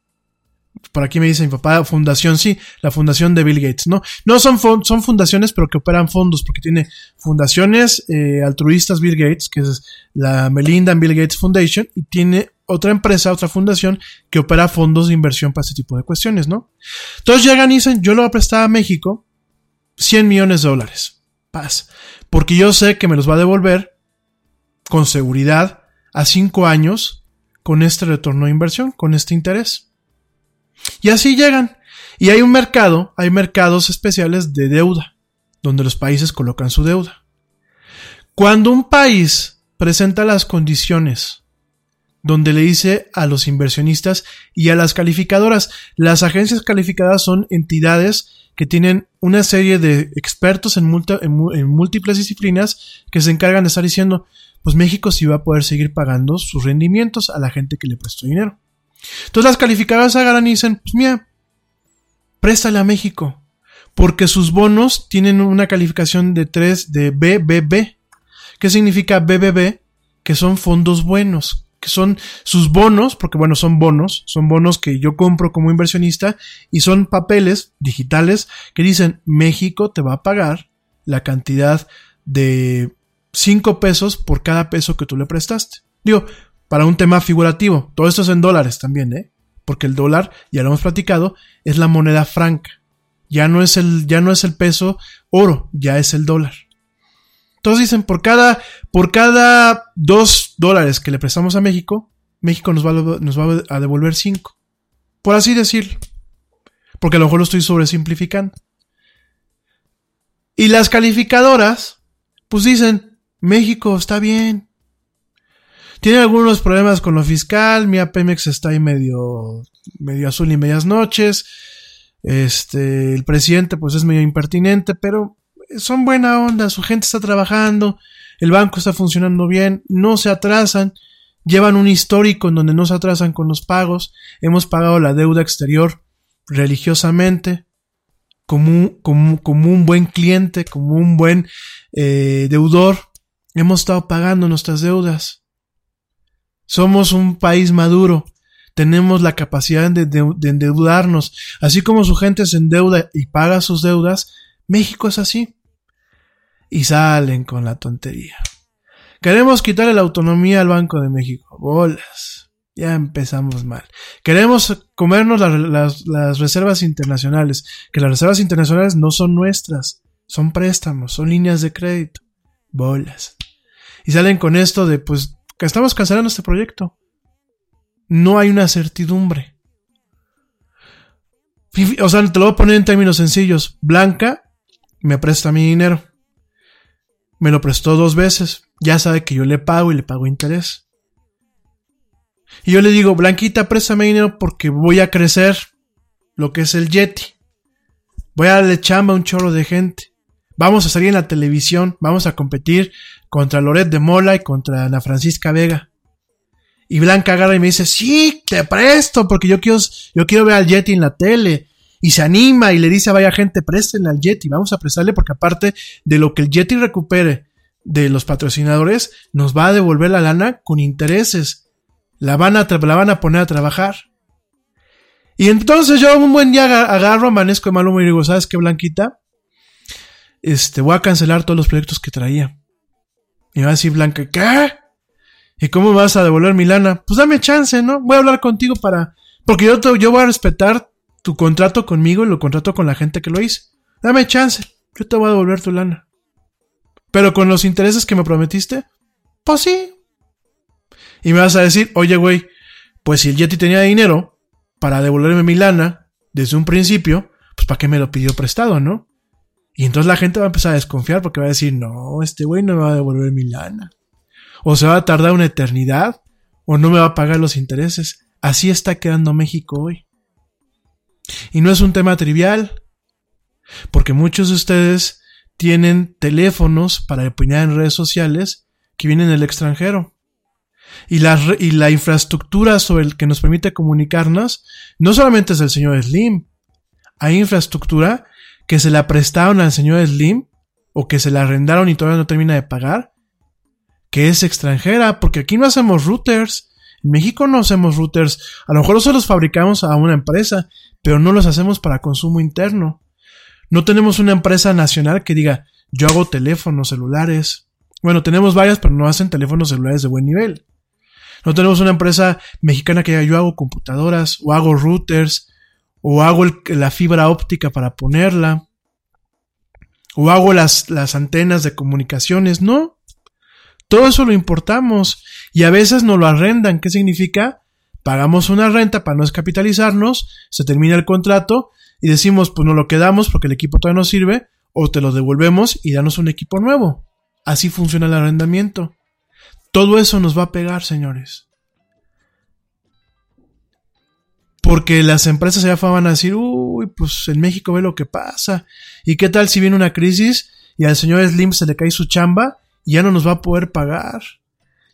Por aquí me dice mi papá, fundación, sí, la fundación de Bill Gates, ¿no? No son, son fundaciones, pero que operan fondos, porque tiene fundaciones eh, altruistas Bill Gates, que es la Melinda Bill Gates Foundation, y tiene otra empresa, otra fundación, que opera fondos de inversión para este tipo de cuestiones, ¿no? Entonces llegan y dicen, yo lo voy a prestar a México 100 millones de dólares. Paz. Porque yo sé que me los va a devolver con seguridad a 5 años con este retorno de inversión, con este interés. Y así llegan. Y hay un mercado, hay mercados especiales de deuda, donde los países colocan su deuda. Cuando un país presenta las condiciones donde le dice a los inversionistas y a las calificadoras, las agencias calificadas son entidades que tienen una serie de expertos en, múltiples disciplinas que se encargan de estar diciendo, pues México sí va a poder seguir pagando sus rendimientos a la gente que le prestó dinero. Entonces las calificadoras agarran y dicen, pues mira, préstale a México, porque sus bonos tienen una calificación de 3 de BBB. ¿Qué significa BBB? Que son fondos buenos, que son sus bonos, porque bueno, son bonos, son bonos que yo compro como inversionista y son papeles digitales que dicen México te va a pagar la cantidad de 5 pesos por cada peso que tú le prestaste. Digo, para un tema figurativo. Todo esto es en dólares también, ¿eh? Porque el dólar, ya lo hemos platicado, es la moneda franca. Ya no es el, ya no es el peso oro, ya es el dólar. Entonces dicen, por cada, por cada dos dólares que le prestamos a México, México nos va, nos va a devolver cinco. Por así decirlo. Porque a lo mejor lo estoy sobresimplificando. Y las calificadoras, pues dicen, México está bien, tiene algunos problemas con lo fiscal. Mi Pemex está ahí medio, medio azul y medias noches. Este, el presidente pues es medio impertinente, pero son buena onda. Su gente está trabajando. El banco está funcionando bien. No se atrasan. Llevan un histórico en donde no se atrasan con los pagos. Hemos pagado la deuda exterior religiosamente. Como un, como, un buen cliente, como un buen eh, deudor. Hemos estado pagando nuestras deudas. Somos un país maduro. Tenemos la capacidad de, endeudarnos. Así como su gente se endeuda y paga sus deudas, México es así. Y salen con la tontería. Queremos quitarle la autonomía al Banco de México. Bolas. Ya empezamos mal. Queremos comernos las, reservas internacionales. Que las reservas internacionales no son nuestras. Son préstamos, son líneas de crédito. Bolas. Y salen con esto de, pues, que estamos cancelando este proyecto. No hay una certidumbre. O sea, te lo voy a poner en términos sencillos. Blanca me presta mi dinero. Me lo prestó dos veces. Ya sabe que yo le pago y le pago interés. Y yo le digo, Blanquita, préstame dinero porque voy a crecer lo que es el Yeti. Voy a darle chamba a un chorro de gente. Vamos a salir en la televisión, vamos a competir contra Loret de Mola y contra Ana Francisca Vega. Y Blanca agarra y me dice, sí, te presto, porque yo quiero, yo quiero ver al Yeti en la tele. Y se anima y le dice a vaya gente, préstenle al Yeti, vamos a prestarle porque aparte de lo que el Yeti recupere de los patrocinadores, nos va a devolver la lana con intereses. La van a, la van a poner a trabajar. Y entonces yo un buen día agarro, amanezco de mal humor y digo, ¿sabes qué, Blanquita? Este, voy a cancelar todos los proyectos que traía. Y va a decir Blanca, ¿qué? ¿Y cómo vas a devolver mi lana? Pues dame chance, ¿no? Voy a hablar contigo para... Porque yo, te, yo voy a respetar tu contrato conmigo y lo contrato con la gente que lo hice. Dame chance, yo te voy a devolver tu lana. Pero con los intereses que me prometiste, pues sí. Y me vas a decir, oye, güey, pues si el Yeti tenía dinero para devolverme mi lana desde un principio, pues ¿para qué me lo pidió prestado, no? Y entonces la gente va a empezar a desconfiar porque va a decir, no, este güey no me va a devolver mi lana. O se va a tardar una eternidad, o no me va a pagar los intereses. Así está quedando México hoy. Y no es un tema trivial, porque muchos de ustedes tienen teléfonos para opinar en redes sociales que vienen del extranjero. Y la, y la infraestructura sobre el que nos permite comunicarnos no solamente es el señor Slim, Hay infraestructura que se la prestaron al señor Slim o que se la arrendaron y todavía no termina de pagar, que es extranjera, porque aquí no hacemos routers. En México no hacemos routers. A lo mejor nosotros los fabricamos a una empresa, pero no los hacemos para consumo interno. No tenemos una empresa nacional que diga, yo hago teléfonos celulares. Bueno, tenemos varias, pero no hacen teléfonos celulares de buen nivel. No tenemos una empresa mexicana que diga, yo hago computadoras, o hago routers, o hago la fibra óptica para ponerla, o hago las, las antenas de comunicaciones. No. Todo eso lo importamos y a veces nos lo arrendan. ¿Qué significa? Pagamos una renta para no descapitalizarnos, se termina el contrato y decimos, pues no lo quedamos porque el equipo todavía no sirve, o te lo devolvemos y danos un equipo nuevo. Así funciona el arrendamiento. Todo eso nos va a pegar, señores. Porque las empresas ya van a decir, uy, pues en México ve lo que pasa. ¿Y qué tal si viene una crisis y al señor Slim se le cae su chamba y ya no nos va a poder pagar?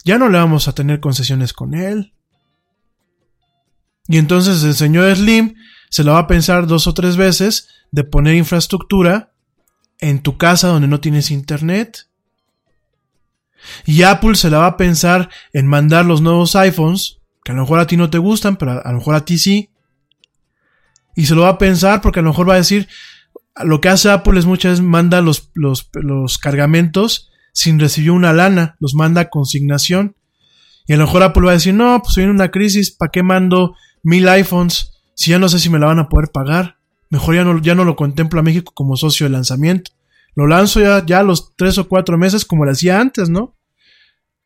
Ya no le vamos a tener concesiones con él. Y entonces el señor Slim se lo va a pensar dos o tres veces de poner infraestructura en tu casa donde no tienes internet. Y Apple se la va a pensar en mandar los nuevos iPhones, que a lo mejor a ti no te gustan, pero a lo mejor a ti sí. Y se lo va a pensar porque a lo mejor va a decir, lo que hace Apple es muchas veces manda los, los, los cargamentos sin recibir una lana, los manda a consignación. Y a lo mejor Apple va a decir, no, pues viene una crisis, ¿para qué mando mil iPhones si ya no sé si me la van a poder pagar? Mejor ya no, ya no lo contemplo a México como socio de lanzamiento. Lo lanzo ya, ya a los tres o cuatro meses como lo hacía antes, ¿no?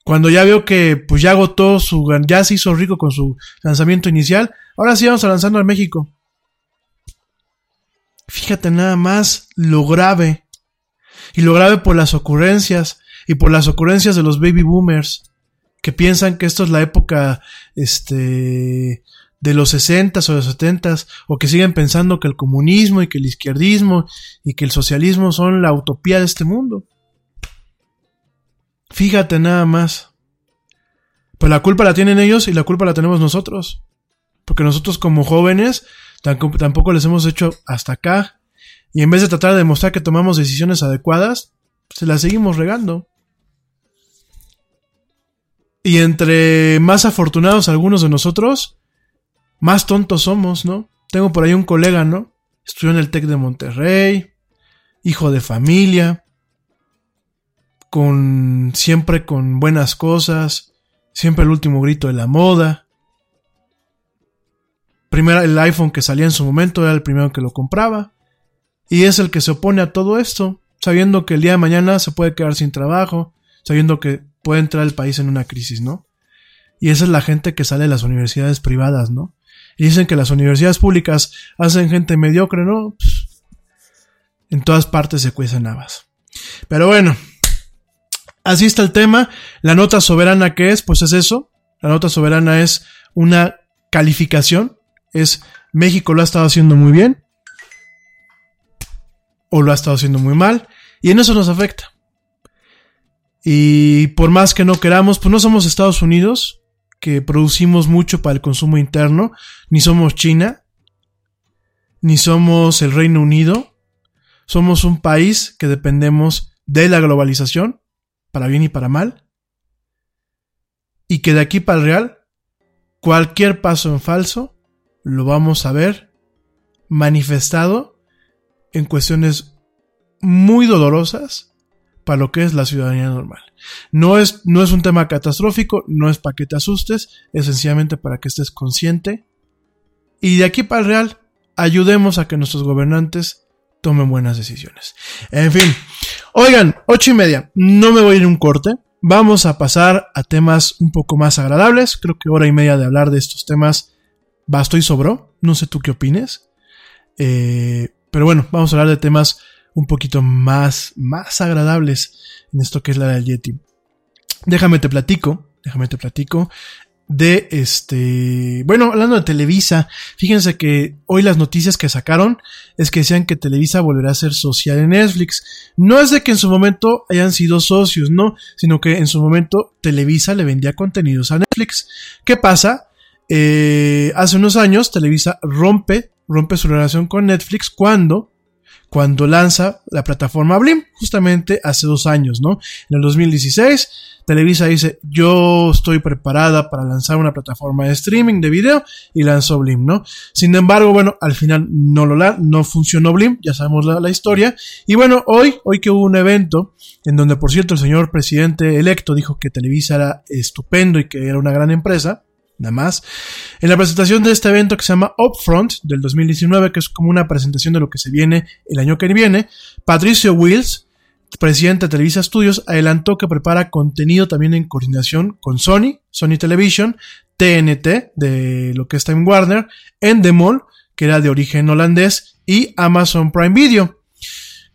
Cuando ya veo que pues ya agotó su, ya se hizo rico con su lanzamiento inicial, ahora sí vamos a lanzarlo a México. Fíjate nada más lo grave. Y lo grave por las ocurrencias y por las ocurrencias de los baby boomers que piensan que esto es la época este de los 60 o de los 70 o que siguen pensando que el comunismo y que el izquierdismo y que el socialismo son la utopía de este mundo. Fíjate nada más. Pues la culpa la tienen ellos y la culpa la tenemos nosotros. Porque nosotros como jóvenes tampoco les hemos hecho hasta acá. Y en vez de tratar de demostrar que tomamos decisiones adecuadas, se las seguimos regando. Y entre más afortunados algunos de nosotros, más tontos somos, ¿no? Tengo por ahí un colega, ¿no? Estudió en el TEC de Monterrey, hijo de familia, con siempre con buenas cosas, siempre el último grito de la moda. Primero el iPhone que salía en su momento era el primero que lo compraba. Y es el que se opone a todo esto, sabiendo que el día de mañana se puede quedar sin trabajo, sabiendo que puede entrar el país en una crisis, ¿no? Y esa es la gente que sale de las universidades privadas, ¿no? Y dicen que las universidades públicas hacen gente mediocre, ¿no? en todas partes se cuecen habas. Pero bueno, así está el tema. La nota soberana que es, pues es eso. La nota soberana es una calificación. Es México lo ha estado haciendo muy bien. O lo ha estado haciendo muy mal. Y en eso nos afecta. Y por más que no queramos, pues no somos Estados Unidos, que producimos mucho para el consumo interno, ni somos China, ni somos el Reino Unido. Somos un país que dependemos de la globalización para bien y para mal, y que de aquí para el real, cualquier paso en falso lo vamos a ver manifestado en cuestiones muy dolorosas para lo que es la ciudadanía normal. No es, no es un tema catastrófico, no es para que te asustes, es sencillamente para que estés consciente y de aquí para el real ayudemos a que nuestros gobernantes tomen buenas decisiones. En fin, Oigan, ocho y media. No me voy a ir un corte. Vamos a pasar a temas un poco más agradables. Creo que hora y media de hablar de estos temas bastó y sobró. No sé tú qué opines. Eh, pero bueno, vamos a hablar de temas un poquito más, más agradables en esto que es la del Yeti. Déjame te platico, déjame te platico de este, bueno, hablando de Televisa, fíjense que hoy las noticias que sacaron es que decían que Televisa volverá a ser social en Netflix. No es de que en su momento hayan sido socios, no, sino que en su momento Televisa le vendía contenidos a Netflix. ¿Qué pasa? Eh, hace unos años Televisa rompe rompe su relación con Netflix cuando cuando lanza la plataforma Blim, justamente hace dos años, ¿no? En el 2016, Televisa dice, yo estoy preparada para lanzar una plataforma de streaming de video y lanzó Blim, ¿no? Sin embargo, bueno, al final no lo no funcionó Blim, ya sabemos la, la historia. Y bueno, hoy, hoy que hubo un evento en donde, por cierto, el señor presidente electo dijo que Televisa era estupendo y que era una gran empresa, nada más. En la presentación de este evento que se llama Upfront del 2019, que es como una presentación de lo que se viene el año que viene, Patricio Wills, presidente de Televisa Studios, adelantó que prepara contenido también en coordinación con Sony, Sony Television, TNT, de lo que está en Warner, Endemol, que era de origen holandés, y Amazon Prime Video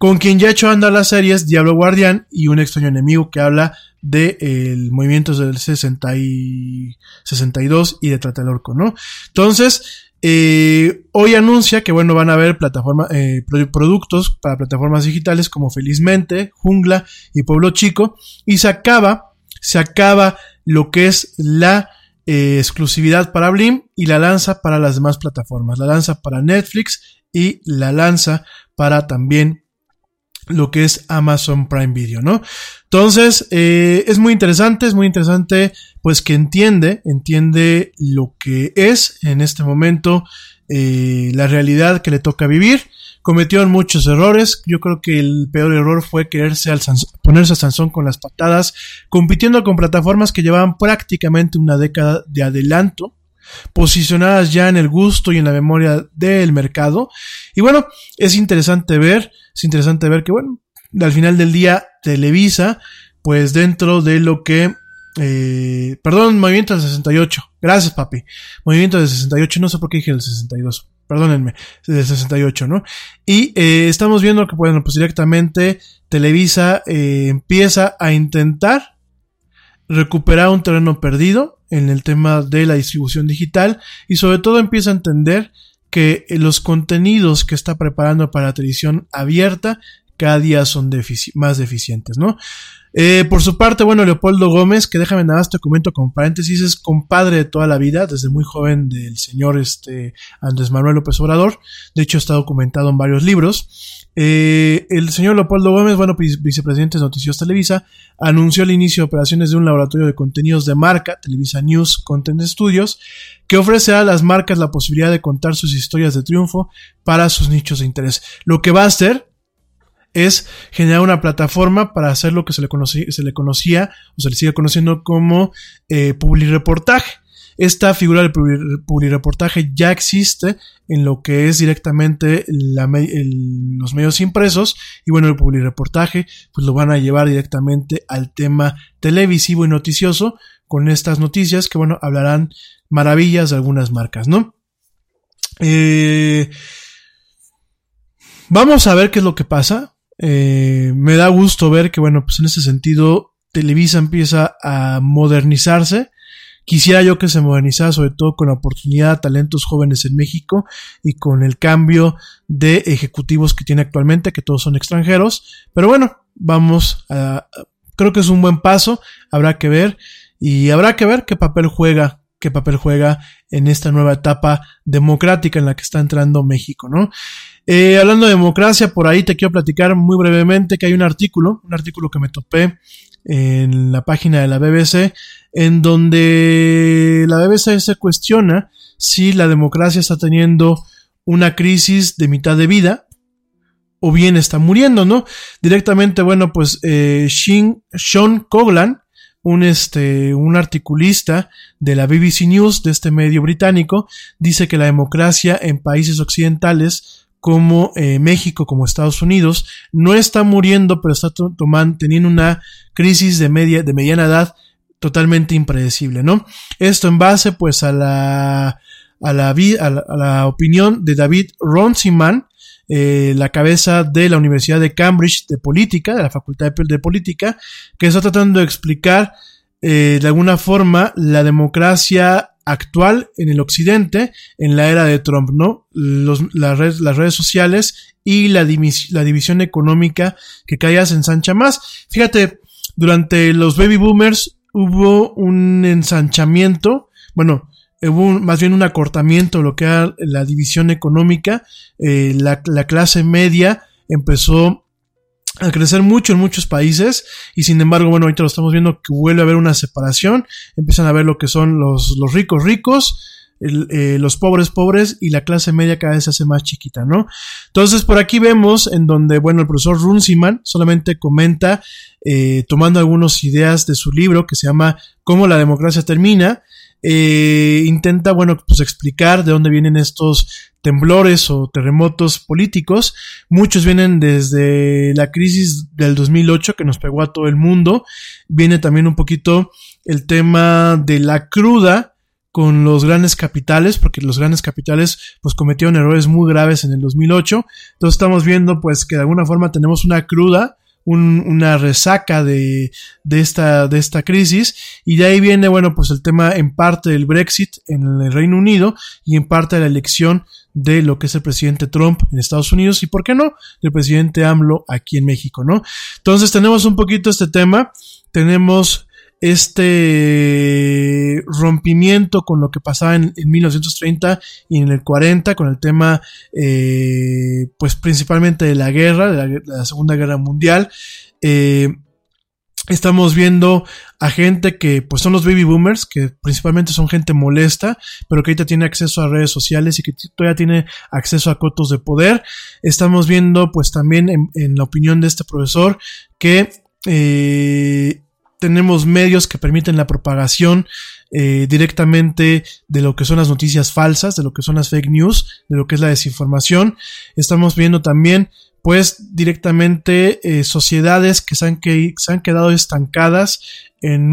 con quien ya ha hecho andar las series Diablo Guardián y Un extraño enemigo que habla de el movimiento del 60 y 62 y de Tratelorco, ¿no? Entonces, eh, hoy anuncia que, bueno, van a haber plataforma, eh, productos para plataformas digitales como Felizmente, Jungla y Pueblo Chico, y se acaba, se acaba lo que es la eh, exclusividad para Blim y la lanza para las demás plataformas, la lanza para Netflix y la lanza para también lo que es Amazon Prime Video, ¿no? Entonces, eh, es muy interesante, es muy interesante, pues que entiende, entiende lo que es en este momento eh, la realidad que le toca vivir. Cometió muchos errores. Yo creo que el peor error fue quererse al ponerse a Sansón con las patadas, compitiendo con plataformas que llevaban prácticamente una década de adelanto posicionadas ya en el gusto y en la memoria del mercado. Y bueno, es interesante ver, es interesante ver que bueno, al final del día Televisa, pues dentro de lo que eh, perdón, Movimiento del 68. Gracias, papi. Movimiento del 68, no sé por qué dije el 62. Perdónenme, del 68, ¿no? Y eh, estamos viendo que, bueno, pues directamente Televisa eh, empieza a intentar recuperar un terreno perdido en el tema de la distribución digital y sobre todo empieza a entender que los contenidos que está preparando para la televisión abierta cada día son más deficientes, ¿no? Eh, por su parte, bueno, Leopoldo Gómez, que déjame nada más te comento con paréntesis, es compadre de toda la vida, desde muy joven del señor este, Andrés Manuel López Obrador. De hecho, está documentado en varios libros. Eh, el señor Leopoldo Gómez, bueno, vicepresidente de Noticias Televisa, anunció el inicio de operaciones de un laboratorio de contenidos de marca, Televisa News Content Studios, que ofrecerá a las marcas la posibilidad de contar sus historias de triunfo para sus nichos de interés. Lo que va a hacer es generar una plataforma para hacer lo que se le, se le conocía o se le sigue conociendo como eh, publireportaje. Esta figura del publireportaje ya existe en lo que es directamente los medios impresos y bueno, el publireportaje pues lo van a llevar directamente al tema televisivo y noticioso con estas noticias que bueno, hablarán maravillas de algunas marcas, ¿no? Eh, vamos a ver qué es lo que pasa. Eh, me da gusto ver que, bueno, pues en ese sentido Televisa empieza a modernizarse. Quisiera yo que se modernizara, sobre todo con la oportunidad de talentos jóvenes en México y con el cambio de ejecutivos que tiene actualmente, que todos son extranjeros. Pero bueno, vamos a. Creo que es un buen paso. Habrá que ver. Y habrá que ver qué papel juega qué papel juega en esta nueva etapa democrática en la que está entrando México, ¿no? Eh, hablando de democracia, por ahí te quiero platicar muy brevemente que hay un artículo, un artículo que me topé en la página de la BBC, en donde la BBC se cuestiona si la democracia está teniendo una crisis de mitad de vida o bien está muriendo, ¿no? Directamente, bueno, pues eh, Sean Coglan, un, este, un articulista de la BBC News, de este medio británico, dice que la democracia en países occidentales como eh, México, como Estados Unidos, no está muriendo, pero está tomando, teniendo una crisis de media, de mediana edad totalmente impredecible, ¿no? Esto en base, pues, a la, a la, a la, opinión de David Ronsiman, eh, la cabeza de la Universidad de Cambridge de Política, de la Facultad de, Política, que está tratando de explicar eh, de alguna forma la democracia actual en el occidente en la era de Trump, ¿no? Las, redes, las redes sociales y la, división económica que cada se ensancha más. Fíjate, durante los baby boomers hubo un ensanchamiento, bueno, hubo más bien un acortamiento lo que era la división económica, eh, la clase media empezó a crecer mucho en muchos países y sin embargo, bueno, ahorita lo estamos viendo que vuelve a haber una separación, empiezan a ver lo que son los, los ricos ricos, eh, los pobres pobres y la clase media cada vez se hace más chiquita, ¿no? Entonces por aquí vemos en donde, bueno, el profesor Runciman solamente comenta, eh, tomando algunas ideas de su libro que se llama Cómo la democracia termina, eh, intenta, bueno, pues explicar de dónde vienen estos temblores o terremotos políticos. Muchos vienen desde la crisis del 2008 que nos pegó a todo el mundo. Viene también un poquito el tema de la cruda con los grandes capitales, porque los grandes capitales pues cometieron errores muy graves en el 2008. Entonces estamos viendo pues que de alguna forma tenemos una cruda, un- una resaca de, de esta, de esta crisis. Y de ahí viene bueno pues el tema en parte del Brexit en el Reino Unido y en parte de la elección de lo que es el presidente Trump en Estados Unidos y por qué no del presidente AMLO aquí en México, ¿no? Entonces tenemos un poquito este tema, tenemos este rompimiento con lo que pasaba en, en 1930 y en el 40 con el tema eh, pues principalmente de la guerra, de la, Segunda Guerra Mundial. Eh, Estamos viendo a gente que pues son los baby boomers, que principalmente son gente molesta, pero que ahorita tiene acceso a redes sociales y que todavía tiene acceso a cotos de poder. Estamos viendo pues también en, en la opinión de este profesor que eh, tenemos medios que permiten la propagación eh, directamente de lo que son las noticias falsas, de lo que son las fake news, de lo que es la desinformación. Estamos viendo también pues directamente eh, sociedades que se han, quedado estancadas en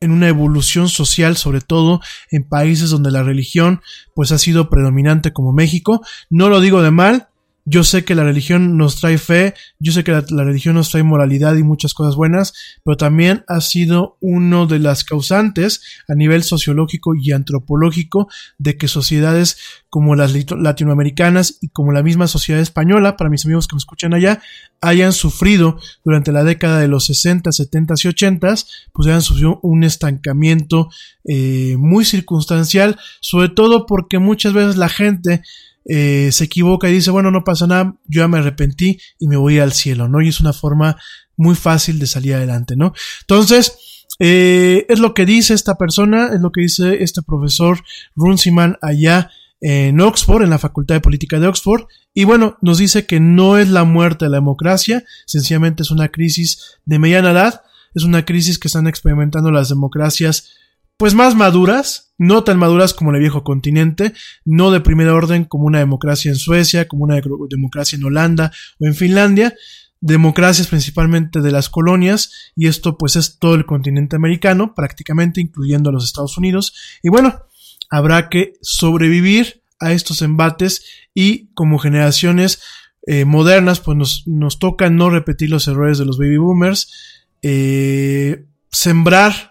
una evolución social, sobre todo en países donde la religión pues ha sido predominante como México. No lo digo de mal, yo sé que la religión nos trae fe, yo sé que la, religión nos trae moralidad y muchas cosas buenas, pero también ha sido uno de las causantes a nivel sociológico y antropológico de que sociedades como las latinoamericanas y como la misma sociedad española, para mis amigos que me escuchan allá, hayan sufrido durante la década de los 60, 70 y 80, pues hayan sufrido un estancamiento eh, muy circunstancial, sobre todo porque muchas veces la gente eh, se equivoca y dice, bueno, no pasa nada, yo ya me arrepentí y me voy al cielo, ¿no? Y es una forma muy fácil de salir adelante, ¿no? Entonces, eh, es lo que dice esta persona, es lo que dice este profesor Runciman allá en Oxford, en la Facultad de Política de Oxford, y bueno, nos dice que no es la muerte de la democracia, sencillamente es una crisis de mediana edad, es una crisis que están experimentando las democracias pues más maduras, no tan maduras como el viejo continente, no de primer orden como una democracia en Suecia, como una democracia en Holanda o en Finlandia, democracias principalmente de las colonias, y esto pues es todo el continente americano, prácticamente incluyendo a los Estados Unidos, y bueno, habrá que sobrevivir a estos embates y como generaciones eh, modernas pues nos, nos toca no repetir los errores de los baby boomers, eh, sembrar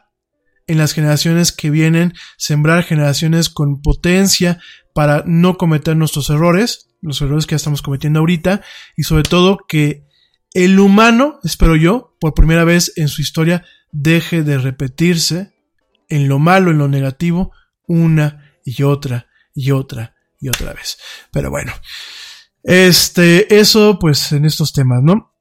en las generaciones que vienen, sembrar generaciones con potencia para no cometer nuestros errores, los errores que ya estamos cometiendo ahorita, y sobre todo que el humano, espero yo, por primera vez en su historia, deje de repetirse en lo malo, en lo negativo, una y otra y otra y otra vez. Pero bueno, este, eso pues en estos temas, ¿no?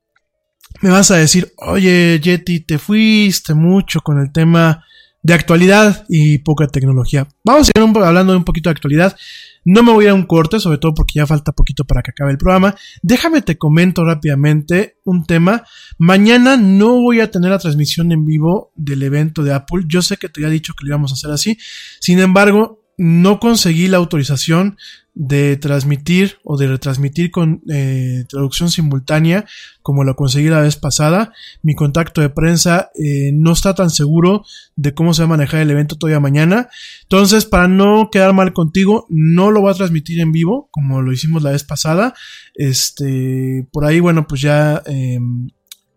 Me vas a decir, oye, Yeti, te fuiste mucho con el tema de actualidad y poca tecnología. Vamos a ir hablando de un poquito de actualidad. No me voy a un corte, sobre todo porque ya falta poquito para que acabe el programa. Déjame te comento rápidamente un tema. Mañana no voy a tener la transmisión en vivo del evento de Apple. Yo sé que te había dicho que lo íbamos a hacer así. Sin embargo, no conseguí la autorización de transmitir o de retransmitir con eh, traducción simultánea como lo conseguí la vez pasada. Mi contacto de prensa eh, no está tan seguro de cómo se va a manejar el evento todavía mañana. Entonces, para no quedar mal contigo, no lo voy a transmitir en vivo como lo hicimos la vez pasada. Este, por ahí, bueno, pues ya eh,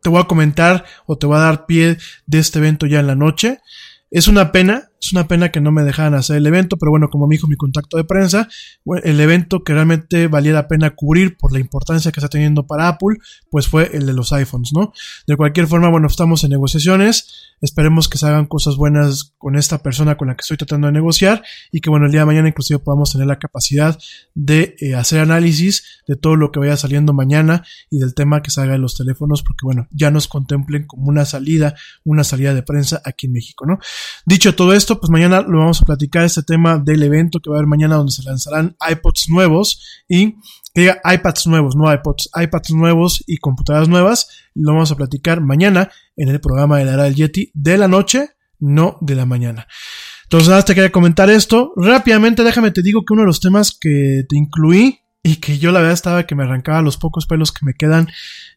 te voy a comentar o te voy a dar pie de este evento ya en la noche. Es una pena, Es una pena que no me dejaran hacer el evento, pero bueno, como me dijo mi contacto de prensa, el evento que realmente valía la pena cubrir por la importancia que está teniendo para Apple, pues fue el de los iPhones, ¿no? De cualquier forma, bueno, estamos en negociaciones. Esperemos que se hagan cosas buenas con esta persona con la que estoy tratando de negociar y que bueno, el día de mañana inclusive podamos tener la capacidad de eh, hacer análisis de todo lo que vaya saliendo mañana y del tema que salga de los teléfonos porque bueno, ya nos contemplen como una salida, una salida de prensa aquí en México, ¿no? Dicho todo esto, pues mañana lo vamos a platicar este tema del evento que va a haber mañana donde se lanzarán iPods nuevos y que diga iPads nuevos, no iPods, iPads nuevos y computadoras nuevas. Lo vamos a platicar mañana en el programa de la era del Yeti de la noche, no de la mañana. Entonces nada, te quería comentar esto. Rápidamente, déjame te digo que uno de los temas que te incluí y que yo la verdad estaba que me arrancaba los pocos pelos que me quedan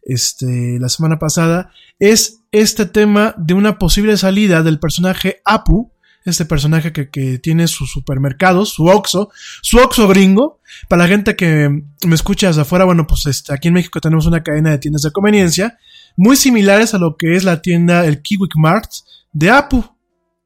este, la semana pasada es este tema de una posible salida del personaje Apu este personaje que, que tiene sus supermercados, su Oxxo, su Oxxo gringo. Para la gente que me escucha desde afuera, bueno, pues este, aquí en México tenemos una cadena de tiendas de conveniencia muy similares a lo que es la tienda, el Kiwik Mart de Apu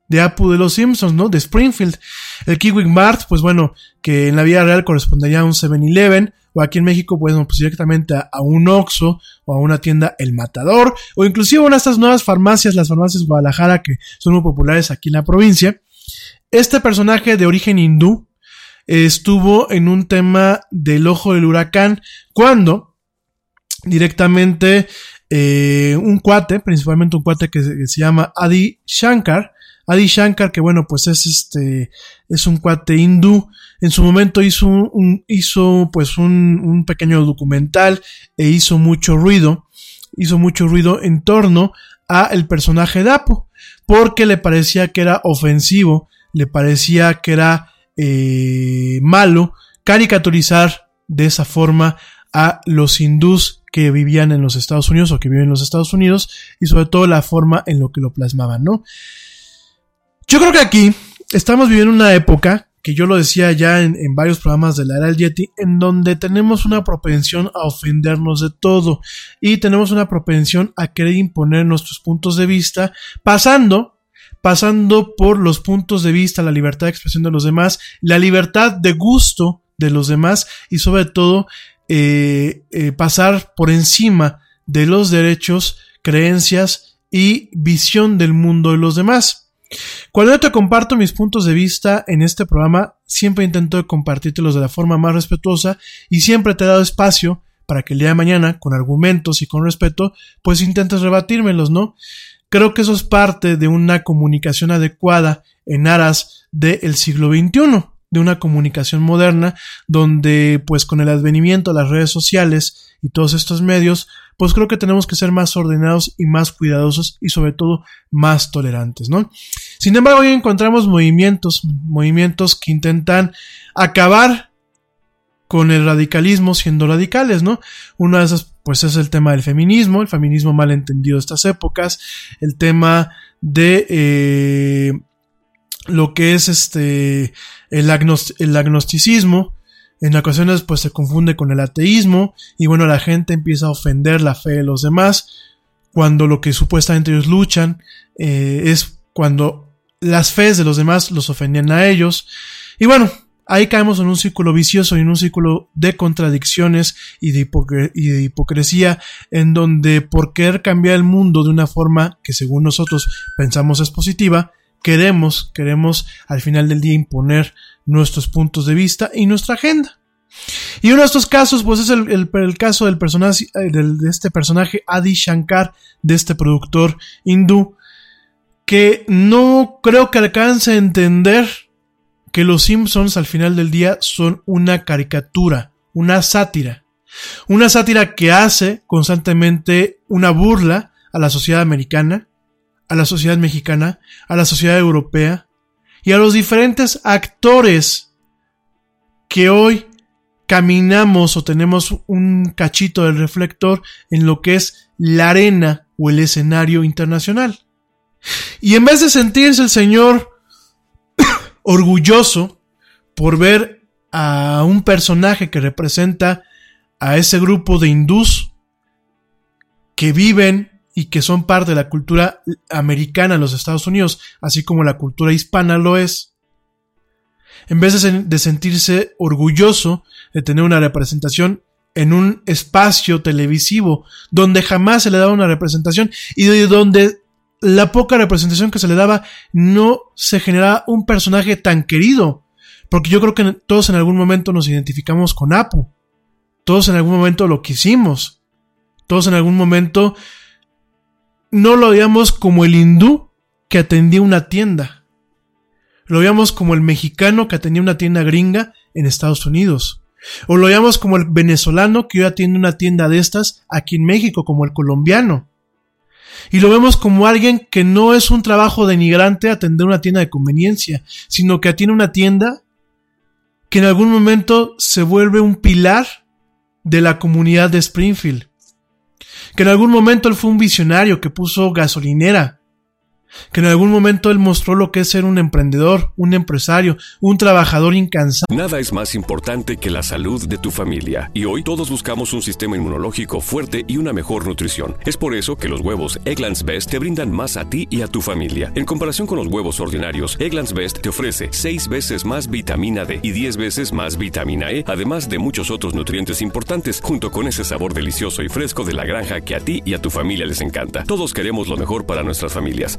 de Apu de los Simpsons, ¿no? De Springfield. El Kiwik Mart, pues bueno, que en la vida real correspondería a un 7-Eleven, o aquí en México, pues, pues directamente a, un Oxxo o a una tienda El Matador, o inclusive una de estas nuevas farmacias, las farmacias Guadalajara, que son muy populares aquí en la provincia. Este personaje de origen hindú estuvo en un tema del ojo del huracán cuando directamente eh, un cuate, principalmente un cuate que se llama Adi Shankar, Adi Shankar, que bueno, pues es este, es un cuate hindú. En su momento hizo un, hizo pues un, un pequeño documental e hizo mucho ruido. Hizo mucho ruido en torno a el personaje de Apo, porque le parecía que era ofensivo, le parecía que era eh, malo caricaturizar de esa forma a los hindús que vivían en los Estados Unidos o que viven en los Estados Unidos y sobre todo la forma en lo que lo plasmaban, ¿no? Yo creo que aquí estamos viviendo una época, que yo lo decía ya en, varios programas de la era del Yeti, en donde tenemos una propensión a ofendernos de todo y tenemos una propensión a querer imponer nuestros puntos de vista, pasando pasando por los puntos de vista, la libertad de expresión de los demás, la libertad de gusto de los demás y sobre todo eh, eh, pasar por encima de los derechos, creencias y visión del mundo de los demás. Cuando yo te comparto mis puntos de vista en este programa, siempre intento compartírtelos de la forma más respetuosa y siempre te he dado espacio para que el día de mañana, con argumentos y con respeto, pues intentes rebatírmelos, ¿no? Creo que eso es parte de una comunicación adecuada en aras del siglo XXI, de una comunicación moderna, donde pues con el advenimiento de las redes sociales y todos estos medios, pues creo que tenemos que ser más ordenados y más cuidadosos y sobre todo más tolerantes, ¿no? Sin embargo, hoy encontramos movimientos, movimientos que intentan acabar con el radicalismo siendo radicales, ¿no? Una de esas, pues es el tema del feminismo, el feminismo mal entendido de estas épocas, el tema de eh, lo que es este el, el agnosticismo, en ocasiones pues se confunde con el ateísmo y bueno la gente empieza a ofender la fe de los demás cuando lo que supuestamente ellos luchan eh, es cuando las fees de los demás los ofendían a ellos. Y bueno ahí caemos en un círculo vicioso y en un círculo de contradicciones y de, y de hipocresía en donde por querer cambiar el mundo de una forma que según nosotros pensamos es positiva queremos, queremos al final del día imponer nuestros puntos de vista y nuestra agenda. Y uno de estos casos, pues es el, el, caso del personaje, eh, de este personaje Adi Shankar, de este productor hindú, que no creo que alcance a entender que los Simpsons al final del día son una caricatura, una sátira. Una sátira que hace constantemente una burla a la sociedad americana, a la sociedad mexicana, a la sociedad europea y a los diferentes actores que hoy caminamos o tenemos un cachito del reflector en lo que es la arena o el escenario internacional. Y en vez de sentirse el Señor orgulloso por ver a un personaje que representa a ese grupo de hindús que viven y que son parte de la cultura americana en los Estados Unidos, así como la cultura hispana lo es, en vez de, sentirse orgulloso de tener una representación en un espacio televisivo donde jamás se le daba una representación y donde la poca representación que se le daba no se generaba un personaje tan querido. Porque yo creo que todos en algún momento nos identificamos con Apu. Todos en algún momento lo quisimos. Todos en algún momento no lo veíamos como el hindú que atendía una tienda. Lo veíamos como el mexicano que atendía una tienda gringa en Estados Unidos. O lo veíamos como el venezolano que hoy atiende una tienda de estas aquí en México, como el colombiano. Y lo vemos como alguien que no es un trabajo denigrante atender una tienda de conveniencia, sino que atiende una tienda que en algún momento se vuelve un pilar de la comunidad de Springfield. Que en algún momento él fue un visionario que puso gasolinera que en algún momento él mostró lo que es ser un emprendedor, un empresario, un trabajador incansable. Nada es más importante que la salud de tu familia, y hoy todos buscamos un sistema inmunológico fuerte y una mejor nutrición. Es por eso que los huevos Egglands Best te brindan más a ti y a tu familia. En comparación con los huevos ordinarios, Egglands Best te ofrece 6 veces más vitamina D y 10 veces más vitamina E, además de muchos otros nutrientes importantes, junto con ese sabor delicioso y fresco de la granja que a ti y a tu familia les encanta. Todos queremos lo mejor para nuestras familias.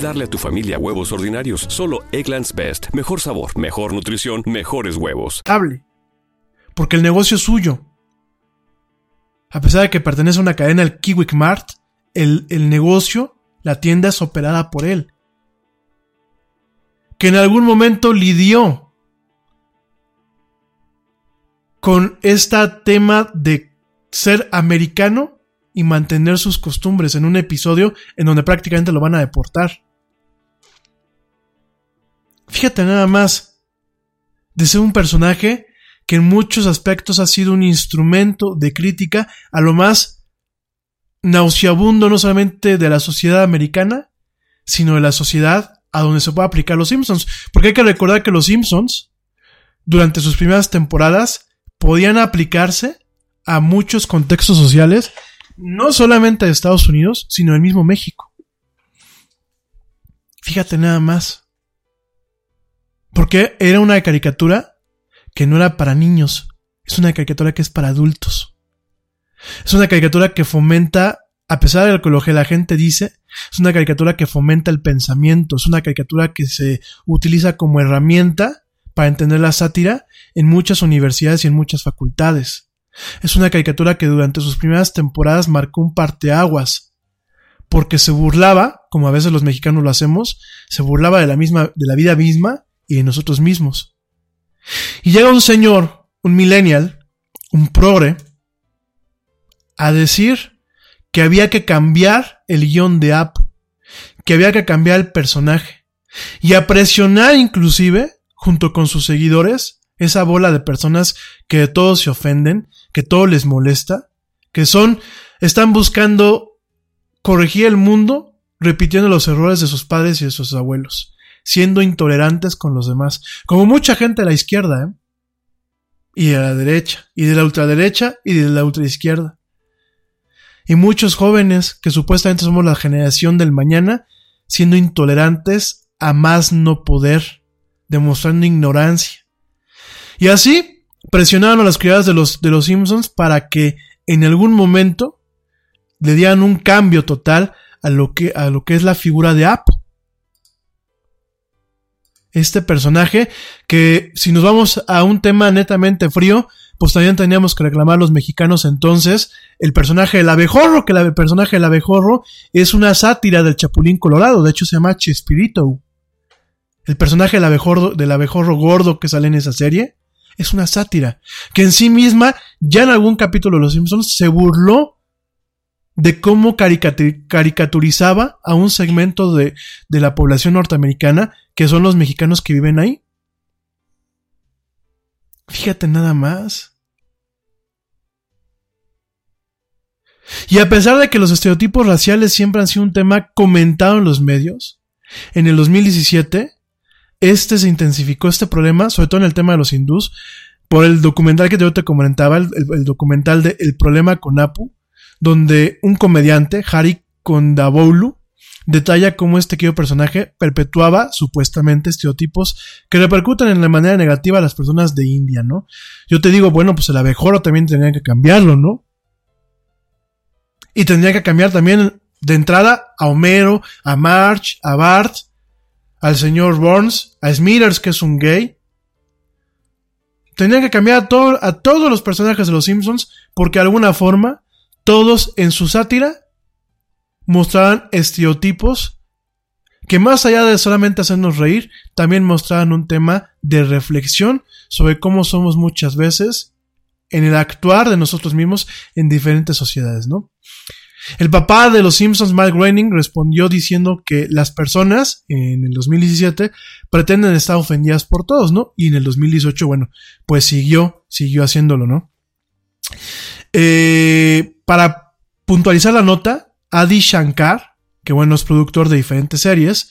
darle a tu familia huevos ordinarios. Solo Egglands Best. Mejor sabor, mejor nutrición, mejores huevos. Hable. Porque el negocio es suyo. A pesar de que pertenece a una cadena, el Kiwik Mart, el, el negocio, la tienda es operada por él. Que en algún momento lidió con este tema de ser americano y mantener sus costumbres en un episodio en donde prácticamente lo van a deportar. Fíjate nada más de ser un personaje que en muchos aspectos ha sido un instrumento de crítica a lo más nauseabundo no solamente de la sociedad americana, sino de la sociedad a donde se puede aplicar los Simpsons. Porque hay que recordar que los Simpsons, durante sus primeras temporadas, podían aplicarse a muchos contextos sociales, no solamente de Estados Unidos, sino del mismo México. Fíjate nada más. Porque era una caricatura que no era para niños, es una caricatura que es para adultos. Es una caricatura que fomenta, a pesar de lo que, la gente dice, es una caricatura que fomenta el pensamiento, es una caricatura que se utiliza como herramienta para entender la sátira en muchas universidades y en muchas facultades. Es una caricatura que durante sus primeras temporadas marcó un parteaguas, porque se burlaba, como a veces los mexicanos lo hacemos, se burlaba de la misma, de la vida misma y de nosotros mismos. Y llega un señor, un millennial, un progre, a decir que había que cambiar el guion de App, que había que cambiar el personaje, y a presionar inclusive, junto con sus seguidores, esa bola de personas que de todos se ofenden, que todo les molesta, que son, están buscando corregir el mundo repitiendo los errores de sus padres y de sus abuelos siendo intolerantes con los demás, como mucha gente de la izquierda, ¿eh? y de la derecha, y de la ultraderecha, y de la ultraizquierda. Y muchos jóvenes que supuestamente somos la generación del mañana, siendo intolerantes a más no poder, demostrando ignorancia. Y así presionaron a las criadas de los, de los Simpsons para que en algún momento le dieran un cambio total a lo que, a lo que es la figura de Apo este personaje que si nos vamos a un tema netamente frío, pues también teníamos que reclamar los mexicanos entonces el personaje del abejorro, que el personaje del abejorro es una sátira del Chapulín Colorado, de hecho se llama Chespirito. El personaje del abejorro, del abejorro gordo que sale en esa serie es una sátira, que en sí misma ya en algún capítulo de Los Simpsons se burló de cómo caricatu- caricaturizaba a un segmento de, de la población norteamericana, que son los mexicanos que viven ahí. Fíjate nada más. Y a pesar de que los estereotipos raciales siempre han sido un tema comentado en los medios, en el 2017, este se intensificó este problema, sobre todo en el tema de los hindús, por el documental que yo te comentaba, el- el documental de El problema con Apu, donde un comediante, Hari Kondaboulu, detalla cómo este querido personaje perpetuaba supuestamente estereotipos que repercuten en la manera negativa a las personas de India, ¿no? Yo te digo, bueno, pues el abejorro también tendría que cambiarlo, ¿no? Y tendría que cambiar también de entrada a Homero, a March, a Bart, al señor Burns, a Smithers, que es un gay. Tendrían que cambiar a, todo- a todos los personajes de los Simpsons porque de alguna forma todos en su sátira mostraban estereotipos que más allá de solamente hacernos reír, también mostraban un tema de reflexión sobre cómo somos muchas veces en el actuar de nosotros mismos en diferentes sociedades, ¿no? El papá de los Simpsons, Mike Groening, respondió diciendo que las personas en el 2017 pretenden estar ofendidas por todos, ¿no? Y en el 2018, bueno, pues siguió, siguió haciéndolo, ¿no? Eh, para puntualizar la nota, Adi Shankar, que bueno, es productor de diferentes series,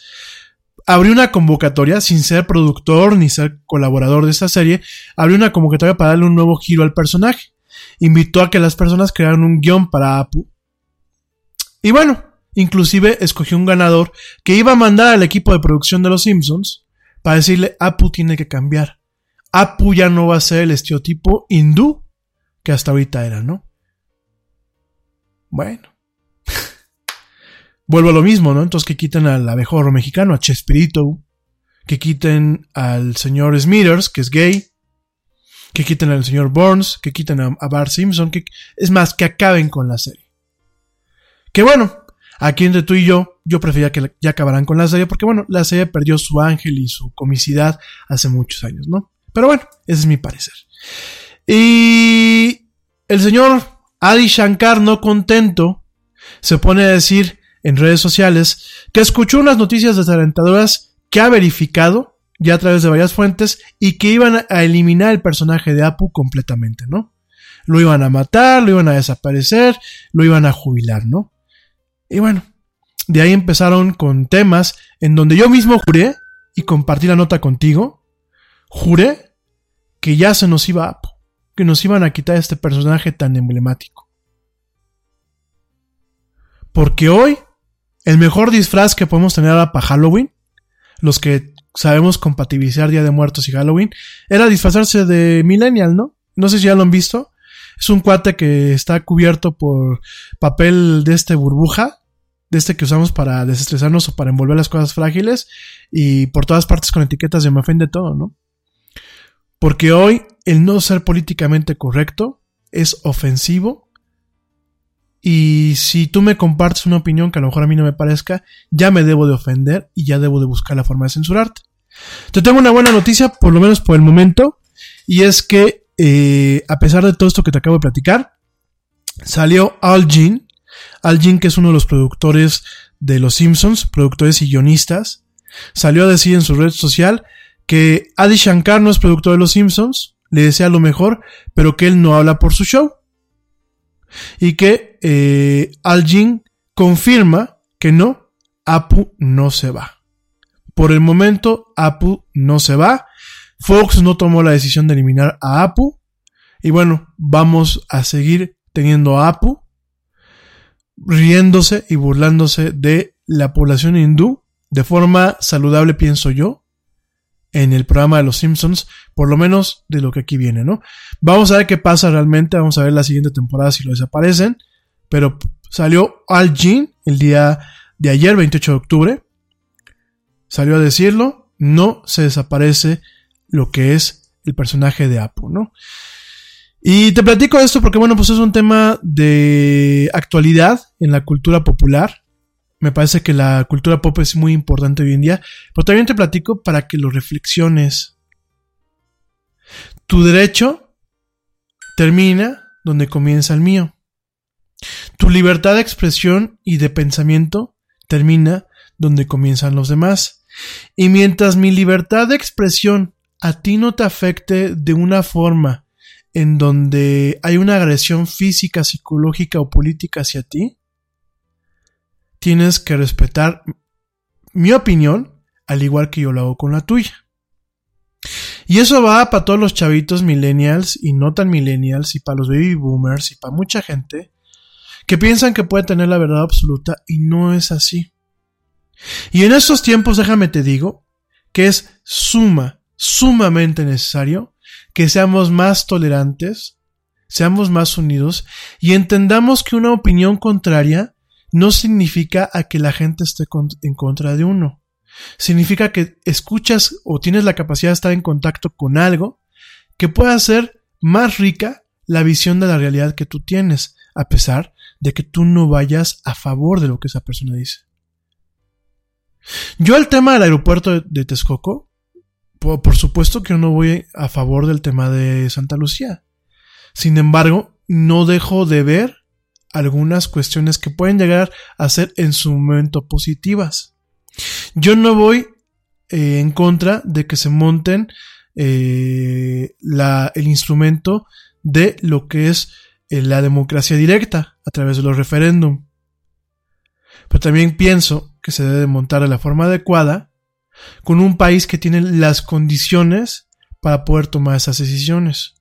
abrió una convocatoria, sin ser productor ni ser colaborador de esta serie, abrió una convocatoria para darle un nuevo giro al personaje. Invitó a que las personas crearan un guion para Apu. Y bueno, inclusive escogió un ganador que iba a mandar al equipo de producción de Los Simpsons para decirle, Apu tiene que cambiar. Apu ya no va a ser el estereotipo hindú que hasta ahorita era, ¿no? Bueno. Vuelvo a lo mismo, ¿no? Entonces que quiten al abejorro mexicano, a Chespirito, que quiten al señor Smithers, que es gay, que quiten al señor Burns, que quiten a, a Bart Simpson, que es más, que acaben con la serie. Que bueno, aquí entre tú y yo, yo prefería que ya acabaran con la serie, porque bueno, la serie perdió su ángel y su comicidad hace muchos años, ¿no? Pero bueno, ese es mi parecer. Y el señor Adi Shankar, no contento, se pone a decir en redes sociales que escuchó unas noticias desalentadoras que ha verificado ya a través de varias fuentes y que iban a eliminar el personaje de Apu completamente, ¿no? Lo iban a matar, lo iban a desaparecer, lo iban a jubilar, ¿no? Y bueno, de ahí empezaron con temas en donde yo mismo juré, y compartí la nota contigo, juré que ya se nos iba Apu, que nos iban a quitar este personaje tan emblemático. Porque hoy, el mejor disfraz que podemos tener ahora para Halloween, los que sabemos compatibilizar Día de Muertos y Halloween, era disfrazarse de Millennial, ¿no? No sé si ya lo han visto. Es un cuate que está cubierto por papel de este burbuja, de este que usamos para desestresarnos o para envolver las cosas frágiles, y por todas partes con etiquetas de me ofende todo, ¿no? Porque hoy el no ser políticamente correcto es ofensivo. Y si tú me compartes una opinión que a lo mejor a mí no me parezca, ya me debo de ofender y ya debo de buscar la forma de censurarte. Te tengo una buena noticia, por lo menos por el momento, y es que eh, a pesar de todo esto que te acabo de platicar, salió Al Jean, Al Jean que es uno de los productores de Los Simpsons, productores y guionistas, salió a decir en su red social que Adi Shankar no es productor de Los Simpsons, le desea lo mejor, pero que él no habla por su show. Y que eh, Al Jean confirma que no, Apu no se va. Por el momento, Apu no se va. Fox no tomó la decisión de eliminar a Apu. Y bueno, vamos a seguir teniendo a Apu riéndose y burlándose de la población hindú de forma saludable, pienso yo, en el programa de los Simpsons, por lo menos de lo que aquí viene, ¿no? Vamos a ver qué pasa realmente, vamos a ver la siguiente temporada si lo desaparecen, pero salió Al Jean el día de ayer, 28 de octubre, salió a decirlo, no se desaparece lo que es el personaje de Apu, ¿no? Y te platico esto porque, bueno, pues es un tema de actualidad en la cultura popular. Me parece que la cultura pop es muy importante hoy en día, pero también te platico para que lo reflexiones. Tu derecho termina donde comienza el mío. Tu libertad de expresión y de pensamiento termina donde comienzan los demás. Y mientras mi libertad de expresión a ti no te afecte de una forma en donde hay una agresión física, psicológica o política hacia ti, tienes que respetar mi opinión al igual que yo lo hago con la tuya. Y eso va para todos los chavitos millennials y no tan millennials y para los baby boomers y para mucha gente que piensan que puede tener la verdad absoluta y no es así. Y en estos tiempos, déjame te digo, que es suma, sumamente necesario que seamos más tolerantes, seamos más unidos y entendamos que una opinión contraria no significa a que la gente esté en contra de uno. Significa que escuchas o tienes la capacidad de estar en contacto con algo que pueda hacer más rica la visión de la realidad que tú tienes, a pesar de que tú no vayas a favor de lo que esa persona dice. Yo el tema del aeropuerto de Texcoco, por supuesto que yo no voy a favor del tema de Santa Lucía. Sin embargo, no dejo de ver algunas cuestiones que pueden llegar a ser en su momento positivas. Yo no voy eh, en contra de que se monten eh, el instrumento de lo que es eh, la democracia directa a través de los referéndum. Pero también pienso que se debe montar de la forma adecuada con un país que tiene las condiciones para poder tomar esas decisiones.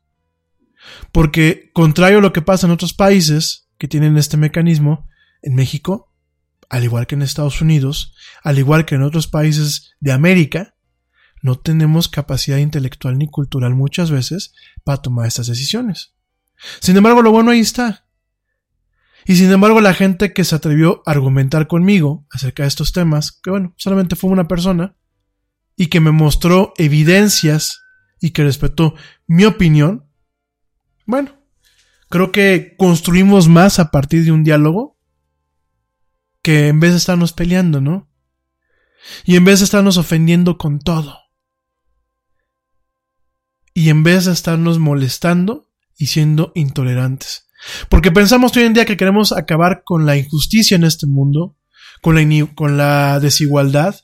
Porque, contrario a lo que pasa en otros países que tienen este mecanismo, en México al igual que en Estados Unidos, al igual que en otros países de América, no tenemos capacidad intelectual ni cultural muchas veces para tomar estas decisiones. Sin embargo, lo bueno ahí está. Y sin embargo, la gente que se atrevió a argumentar conmigo acerca de estos temas, que bueno, solamente fue una persona, y que me mostró evidencias y que respetó mi opinión, bueno, creo que construimos más a partir de un diálogo que en vez de estarnos peleando, ¿no? Y en vez de estarnos ofendiendo con todo. Y en vez de estarnos molestando y siendo intolerantes. Porque pensamos hoy en día que queremos acabar con la injusticia en este mundo, con la, con la desigualdad,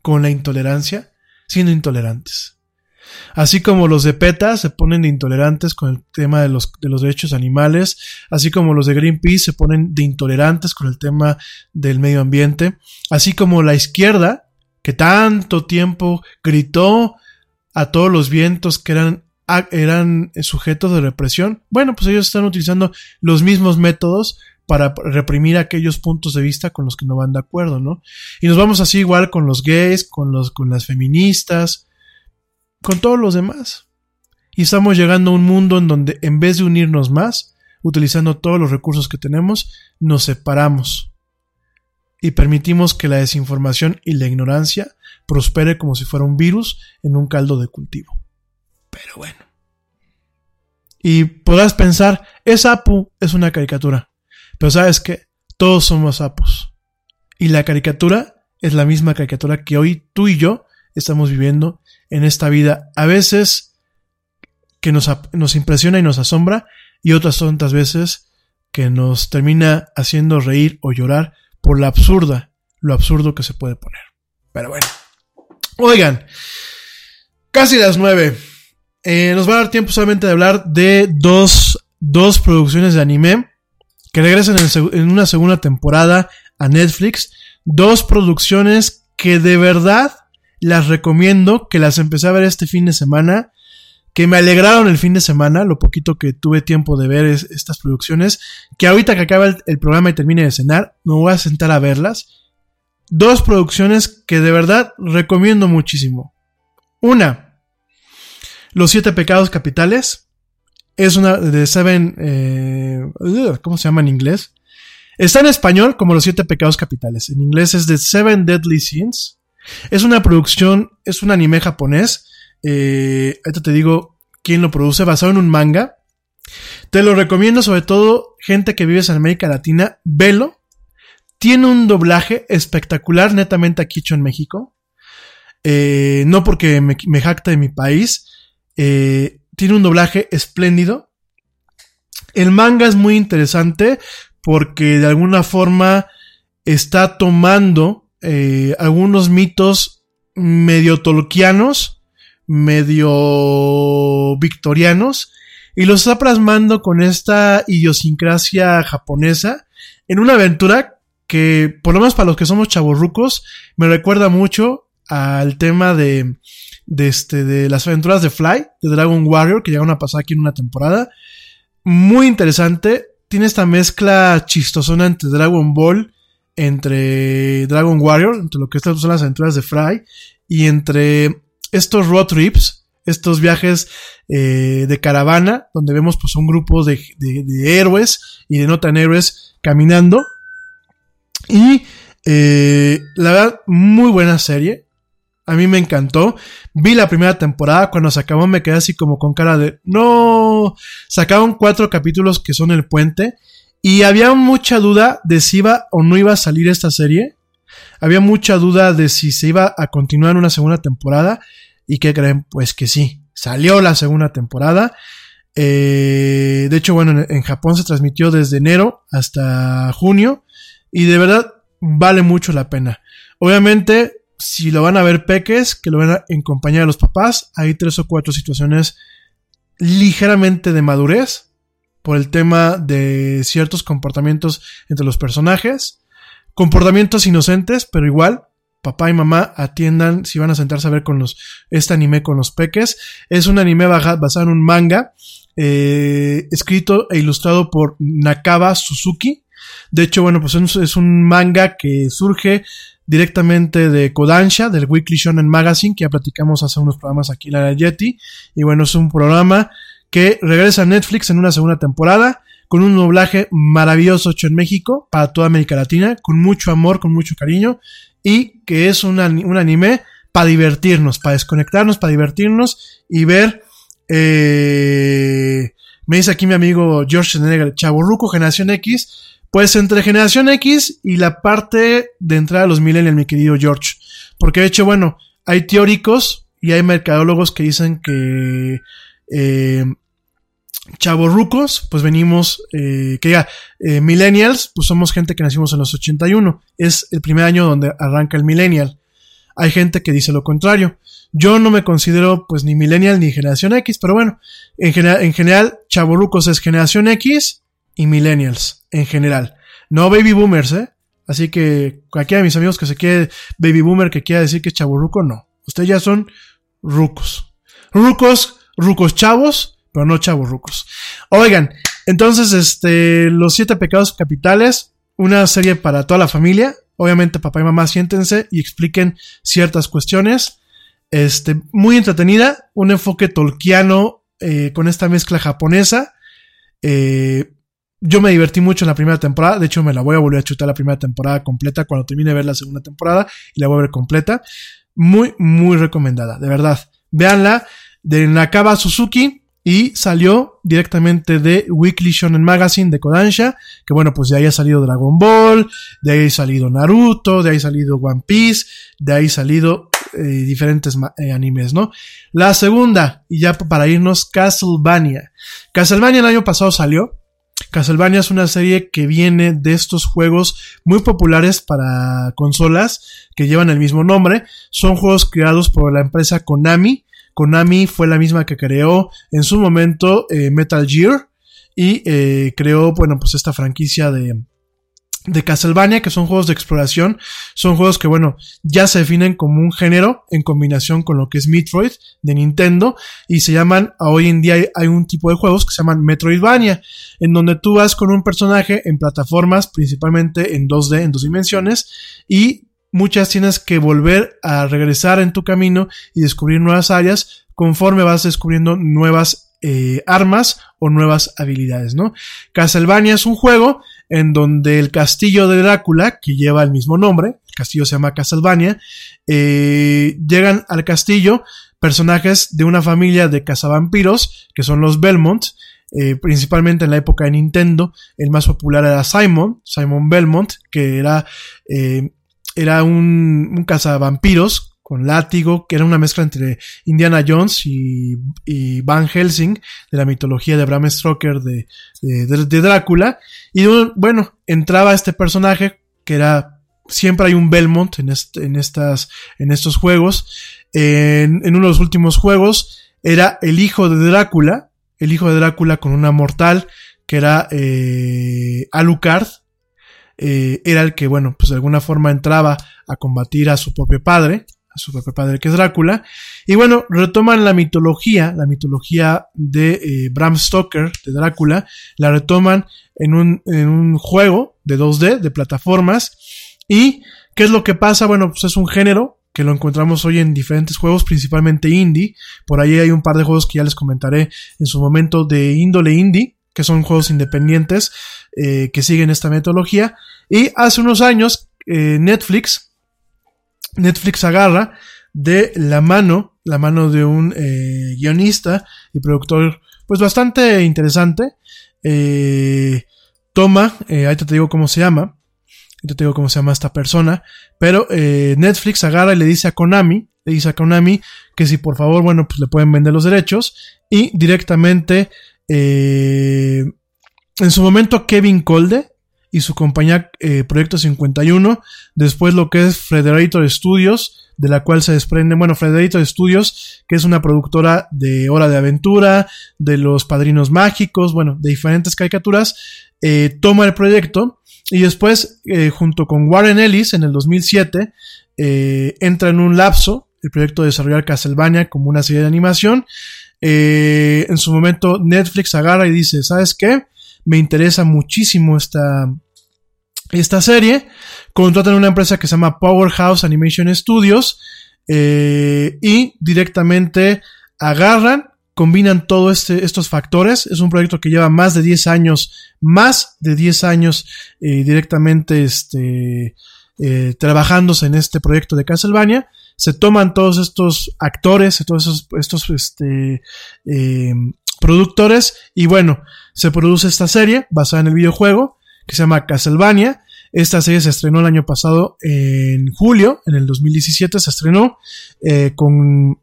con la intolerancia, siendo intolerantes. Así como los de PETA se ponen de intolerantes con el tema de los, de los derechos animales, así como los de Greenpeace se ponen de intolerantes con el tema del medio ambiente, así como la izquierda, que tanto tiempo gritó a todos los vientos que eran, eran sujetos de represión, bueno, pues ellos están utilizando los mismos métodos para reprimir aquellos puntos de vista con los que no van de acuerdo, ¿no? Y nos vamos así igual con los gays, con los, con las feministas, con todos los demás. Y estamos llegando a un mundo en donde en vez de unirnos más, utilizando todos los recursos que tenemos, nos separamos y permitimos que la desinformación y la ignorancia prospere como si fuera un virus en un caldo de cultivo. Pero bueno. Y podrás pensar, es Apu, es una caricatura. Pero sabes que todos somos Apus. Y la caricatura es la misma caricatura que hoy tú y yo estamos viviendo en esta vida. A veces que nos, nos impresiona y nos asombra y otras tantas veces que nos termina haciendo reír o llorar por la absurda, lo absurdo que se puede poner. Pero bueno. Oigan, casi las nueve. Eh, nos va a dar tiempo solamente de hablar de dos, dos producciones de anime que regresan en, en una segunda temporada a Netflix. Dos producciones que de verdad las recomiendo, que las empecé a ver este fin de semana, que me alegraron el fin de semana, lo poquito que tuve tiempo de ver estas producciones, que ahorita que acaba el, programa y termine de cenar, me voy a sentar a verlas. Dos producciones que de verdad recomiendo muchísimo. Una, Los Siete Pecados Capitales. Es una de Seven... Eh, ¿Cómo se llama en inglés? Está en español como Los Siete Pecados Capitales. En inglés es The Seven Deadly Sins. Es una producción, es un anime japonés. Eh, ahorita te digo quién lo produce, basado en un manga. Te lo recomiendo, sobre todo, gente que vives en América Latina, velo. Tiene un doblaje espectacular, netamente aquí hecho en México. Eh, no porque me, me, jacta de mi país. Eh, tiene un doblaje espléndido. El manga es muy interesante porque de alguna forma está tomando eh, algunos mitos medio tolkianos, medio victorianos, y los está plasmando con esta idiosincrasia japonesa en una aventura que, por lo menos para los que somos chavorrucos, me recuerda mucho al tema de, este, de las aventuras de Fly, de Dragon Warrior, que llegaron a pasar aquí en una temporada. Muy interesante. Tiene esta mezcla chistosona entre Dragon Ball, entre Dragon Warrior, entre lo que son las aventuras de Fly, y entre estos road trips, estos viajes eh, de caravana, donde vemos pues un grupo de, de, héroes y de no tan héroes caminando. Y eh, la verdad, muy buena serie. A mí me encantó. Vi la primera temporada. Cuando se acabó me quedé así como con cara de... No. Sacaron cuatro capítulos que son el puente. Y había mucha duda de si iba o no iba a salir esta serie. Había mucha duda de si se iba a continuar una segunda temporada. ¿Y qué creen? Pues que sí. Salió la segunda temporada. Eh, de hecho, bueno, en Japón se transmitió desde enero hasta junio. Y de verdad vale mucho la pena. Obviamente si lo van a ver peques, que lo ven en compañía de los papás, hay tres o cuatro situaciones ligeramente de madurez por el tema de ciertos comportamientos entre los personajes, comportamientos inocentes, pero igual papá y mamá atiendan si van a sentarse a ver con los este anime con los peques. Es un anime basado en un manga eh, escrito e ilustrado por Nakaba Suzuki. De hecho, bueno, pues es un manga que surge directamente de Kodansha, del Weekly Shonen Magazine, que ya platicamos hace unos programas aquí en la Yeti. Y bueno, es un programa que regresa a Netflix en una segunda temporada, con un doblaje maravilloso hecho en México, para toda América Latina, con mucho amor, con mucho cariño, y que es un anime para divertirnos, para desconectarnos, para divertirnos y ver... Eh, me dice aquí mi amigo George Schwarzenegger, Chaburruco, Generación X, pues entre generación X y la parte de entrada a los millennials, mi querido George. Porque de hecho, bueno, hay teóricos y hay mercadólogos que dicen que eh, chavorrucos, pues venimos, eh, que ya, eh, millennials, pues somos gente que nacimos en los 81. Es el primer año donde arranca el millennial. Hay gente que dice lo contrario. Yo no me considero pues ni millennial ni generación X, pero bueno, en, en general, chavorrucos es generación X y millennials en general. No baby boomers, ¿eh? Así que cualquiera de mis amigos que se quede baby boomer que quiera decir que es chaburruco, no. Ustedes ya son rucos. Rucos, rucos chavos, pero no chavos rucos. Oigan, entonces, este, los siete pecados capitales, una serie para toda la familia. Obviamente, papá y mamá, siéntense y expliquen ciertas cuestiones. Este, muy entretenida, un enfoque tolkiano eh, con esta mezcla japonesa. Eh, yo me divertí mucho en la primera temporada. De hecho, me la voy a volver a chutar la primera temporada completa cuando termine de ver la segunda temporada y la voy a ver completa. Muy, muy recomendada, de verdad. Véanla de Nakaba Suzuki y salió directamente de Weekly Shonen Magazine de Kodansha, que bueno, pues de ahí ha salido Dragon Ball, de ahí ha salido Naruto, de ahí ha salido One Piece, de ahí ha salido eh, diferentes eh, animes, ¿no? La segunda, y ya para irnos, Castlevania. Castlevania el año pasado salió, Castlevania es una serie que viene de estos juegos muy populares para consolas que llevan el mismo nombre. Son juegos creados por la empresa Konami. Konami fue la misma que creó en su momento eh, Metal Gear y eh, creó, bueno, pues esta franquicia de, de Castlevania, que son juegos de exploración, son juegos que, bueno, ya se definen como un género en combinación con lo que es Metroid de Nintendo y se llaman, hoy en día hay, un tipo de juegos que se llaman Metroidvania, en donde tú vas con un personaje en plataformas, principalmente en 2D, en dos dimensiones, y muchas tienes que volver a regresar en tu camino y descubrir nuevas áreas conforme vas descubriendo nuevas eh, armas o nuevas habilidades, ¿no? Castlevania es un juego en donde el castillo de Drácula, que lleva el mismo nombre, el castillo se llama Castlevania, eh, llegan al castillo personajes de una familia de cazavampiros, que son los Belmont, eh, principalmente en la época de Nintendo, el más popular era Simon, Simon Belmont, que era, eh, era un, un cazavampiros con látigo, que era una mezcla entre Indiana Jones y, y Van Helsing, de la mitología de Bram Stoker de, de, de Drácula. Y bueno, entraba este personaje que era siempre hay un Belmont en, este, en, estas, en estos juegos. En, en, uno de los últimos juegos era el hijo de Drácula, el hijo de Drácula con una mortal que era eh, Alucard. Eh, era el que, bueno, pues de alguna forma entraba a combatir a su propio padre a su propio padre que es Drácula. Y bueno, retoman la mitología, la mitología de eh, Bram Stoker, de Drácula, la retoman en un, en un juego de 2D, de plataformas. ¿Y qué es lo que pasa? Bueno, pues es un género que lo encontramos hoy en diferentes juegos, principalmente indie. Por ahí hay un par de juegos que ya les comentaré en su momento de índole indie, que son juegos independientes eh, que siguen esta metodología. Y hace unos años, eh, Netflix Netflix agarra de la mano, la mano de un eh, guionista y productor, pues bastante interesante. Toma, ahí te digo cómo se llama, te digo cómo se llama esta persona, pero Netflix agarra y le dice a Konami, le dice a Konami que si por favor, bueno, pues le pueden vender los derechos y directamente, eh, en su momento Kevin Colde, y su compañía eh, Proyecto 51, después lo que es Frederator Studios, de la cual se desprende, bueno, Frederator Studios, que es una productora de Hora de Aventura, de Los Padrinos Mágicos, bueno, de diferentes caricaturas, eh, toma el proyecto y después, eh, junto con Warren Ellis, en el 2007, eh, entra en un lapso el proyecto de desarrollar Castlevania como una serie de animación. En su momento Netflix agarra y dice, ¿sabes qué? Me interesa muchísimo esta, esta serie. Contratan una empresa que se llama Powerhouse Animation Studios eh, y directamente agarran, combinan todos este, estos factores. Es un proyecto que lleva más de 10 años, más de 10 años eh, directamente este, eh, trabajándose en este proyecto de Castlevania. Se toman todos estos actores, todos esos, estos este, eh, productores y bueno, se produce esta serie basada en el videojuego que se llama Castlevania. Esta serie se estrenó el año pasado en julio, en el 2017 se estrenó eh, con...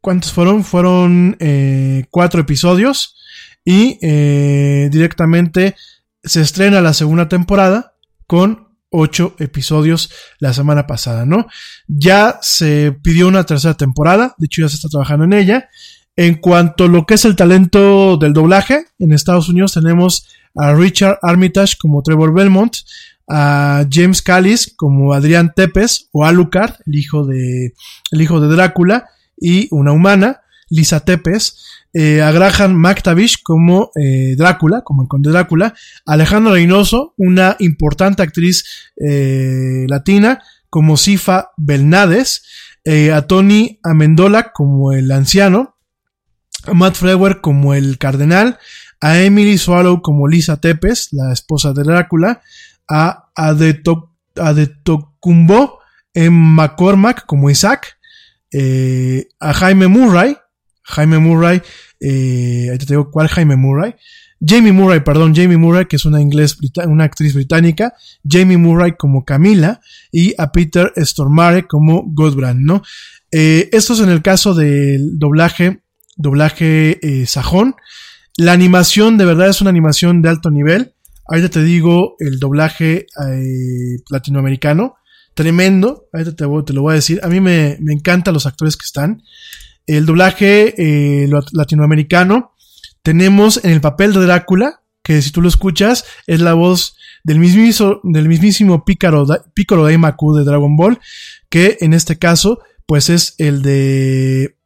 ¿Cuántos fueron? Fueron eh, cuatro episodios y eh, directamente se estrena la segunda temporada con ocho episodios la semana pasada, ¿no? Ya se pidió una tercera temporada, de hecho ya se está trabajando en ella. En cuanto a lo que es el talento del doblaje, en Estados Unidos tenemos a Richard Armitage como Trevor Belmont, a James Callis como Adrián Tepes o Alucard, el hijo de, el hijo de Drácula, y una humana, Lisa Tepes, eh, a Graham McTavish como eh, Drácula, como el conde Drácula, Alejandro Reynoso, una importante actriz eh, latina, como Sifa Belnades, a Tony Amendola como el anciano, a Matt Frewer como el cardenal, a Emily Swallow como Lisa Tepes, la esposa de Drácula, a Adetokumbo en McCormack como Isaac, eh, a Jaime Murray, Jaime Murray, eh, ahí te cuál Jaime Murray, Jamie Murray, perdón, Jamie Murray, que es una inglés, una actriz británica, Jamie Murray como Camila y a Peter Stormare como Godbrand, ¿no? Eh, esto es en el caso del doblaje, doblaje eh, sajón. La animación de verdad es una animación de alto nivel. Ahorita te digo el doblaje eh, latinoamericano. Tremendo. Ahorita te, te, lo voy a decir. A mí me, me encantan los actores que están. El doblaje eh, latinoamericano. Tenemos en el papel de Drácula, que si tú lo escuchas, es la voz del mismísimo, del mismísimo Pícaro, Piccolo Daimaku de Dragon Ball, que en este caso, pues es el de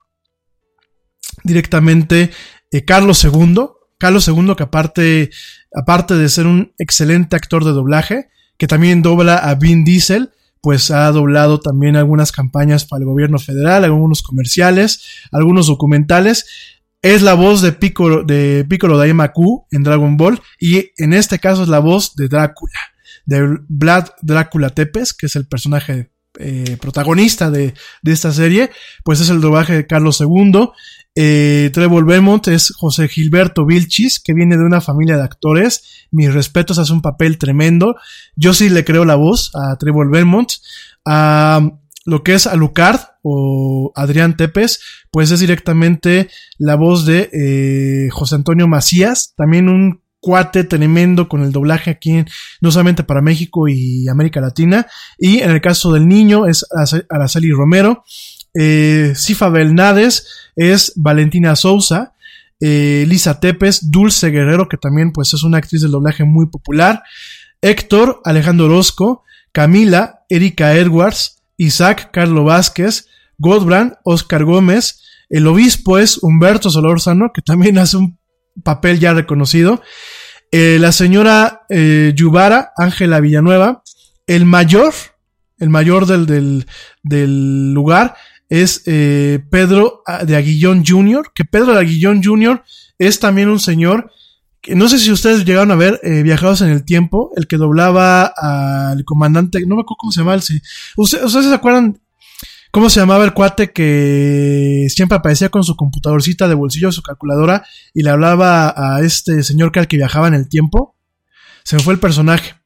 directamente eh, Carlos II. Carlos II, que aparte, aparte de ser un excelente actor de doblaje, que también dobla a Vin Diesel, pues ha doblado también algunas campañas para el gobierno federal, algunos comerciales, algunos documentales. Es la voz de Piccolo, de Piccolo Daimaku en Dragon Ball y en este caso es la voz de Drácula, de Vlad Drácula Tepes, que es el personaje eh, protagonista de, de, esta serie, pues es el doblaje de Carlos II. Eh, Trevor Belmont es José Gilberto Vilchis, que viene de una familia de actores. Mis respetos, hace un papel tremendo. Yo sí le creo la voz a Trevor Belmont. A lo que es Alucard o Adrián Tepes, pues es directamente la voz de eh, José Antonio Macías, también un cuate tremendo con el doblaje aquí, no solamente para México y América Latina. Y en el caso del niño es Araceli Romero. Eh, Cifa es Valentina Sousa. Eh, Lisa Tepes, Dulce Guerrero, que también pues es una actriz del doblaje muy popular. Héctor, Alejandro Orozco, Camila, Erika Edwards, Isaac, Carlo Vázquez, Godbrand, Oscar Gómez, el obispo es Humberto Solórzano, que también hace un papel ya reconocido. Eh, la señora eh, Yubara, Ángela Villanueva, el mayor, el mayor del, del, lugar es eh, Pedro de Aguillón Jr., que Pedro de Aguillón Jr. es también un señor que no sé si ustedes llegaron a ver Viajados en el Tiempo, el que doblaba al comandante, no me acuerdo cómo se llama, ¿Ustedes, ¿Ustedes se acuerdan ¿Cómo se llamaba el cuate que siempre aparecía con su computadorcita de bolsillo, su calculadora, y le hablaba a este señor que al que viajaba en el tiempo? Se me fue el personaje.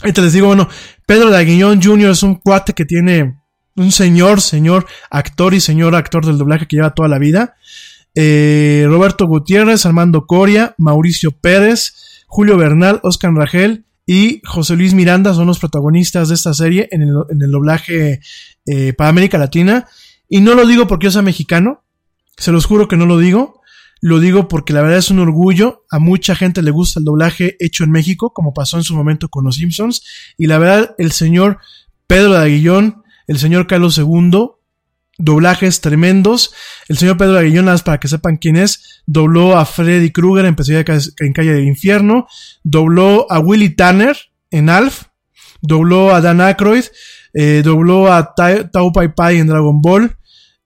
te les digo, bueno, Pedro de Aguillón Jr. es un cuate que tiene un señor, señor actor y señor actor del doblaje que lleva toda la vida. Eh, Roberto Gutiérrez, Armando Coria, Mauricio Pérez, Julio Bernal, Oscar Rangel y José Luis Miranda son los protagonistas de esta serie en el, en el doblaje eh, para América Latina. Y no lo digo porque yo sea mexicano, se los juro que no lo digo. Lo digo porque la verdad es un orgullo. A mucha gente le gusta el doblaje hecho en México, como pasó en su momento con los Simpsons. Y la verdad, el señor Pedro de Aguillón, el señor Carlos II, doblajes tremendos. El señor Pedro Aguillón, para que sepan quién es, dobló a Freddy Krueger en en Calle del Infierno, dobló a Willy Tanner en Alf, dobló a Dan Aykroyd, eh, dobló a Tao Pai Pai en Dragon Ball.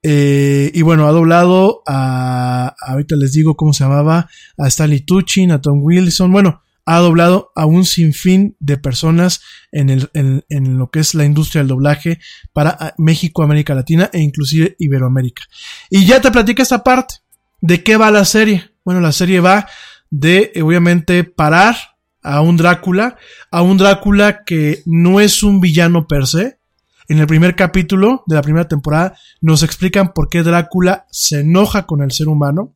Eh, y bueno, ha doblado a, ahorita les digo cómo se llamaba, a Stanley Tucci, a Tom Wilson. Bueno, ha doblado a un sinfín de personas en, el, en, en, lo que es la industria del doblaje para México, América Latina e inclusive Iberoamérica. Y ya te platica esta parte. ¿De qué va la serie? Bueno, la serie va de, obviamente, parar a un Drácula, a un Drácula que no es un villano per se, en el primer capítulo de la primera temporada nos explican por qué Drácula se enoja con el ser humano,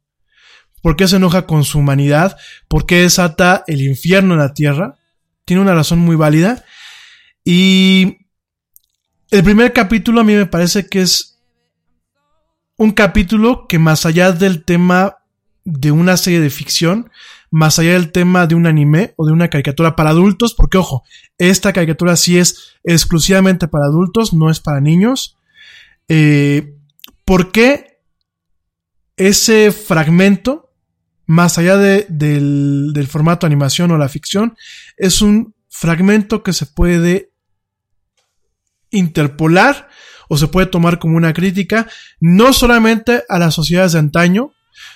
por qué se enoja con su humanidad, por qué desata el infierno en la tierra. Tiene una razón muy válida. Y el primer capítulo a mí me parece que es un capítulo que más allá del tema de una serie de ficción, más allá del tema de un anime o de una caricatura para adultos, porque ojo, esta caricatura sí es exclusivamente para adultos, no es para niños. Eh, ¿Por qué ese fragmento, más allá del, del formato animación o la ficción, es un fragmento que se puede interpolar o se puede tomar como una crítica no solamente a las sociedades de antaño,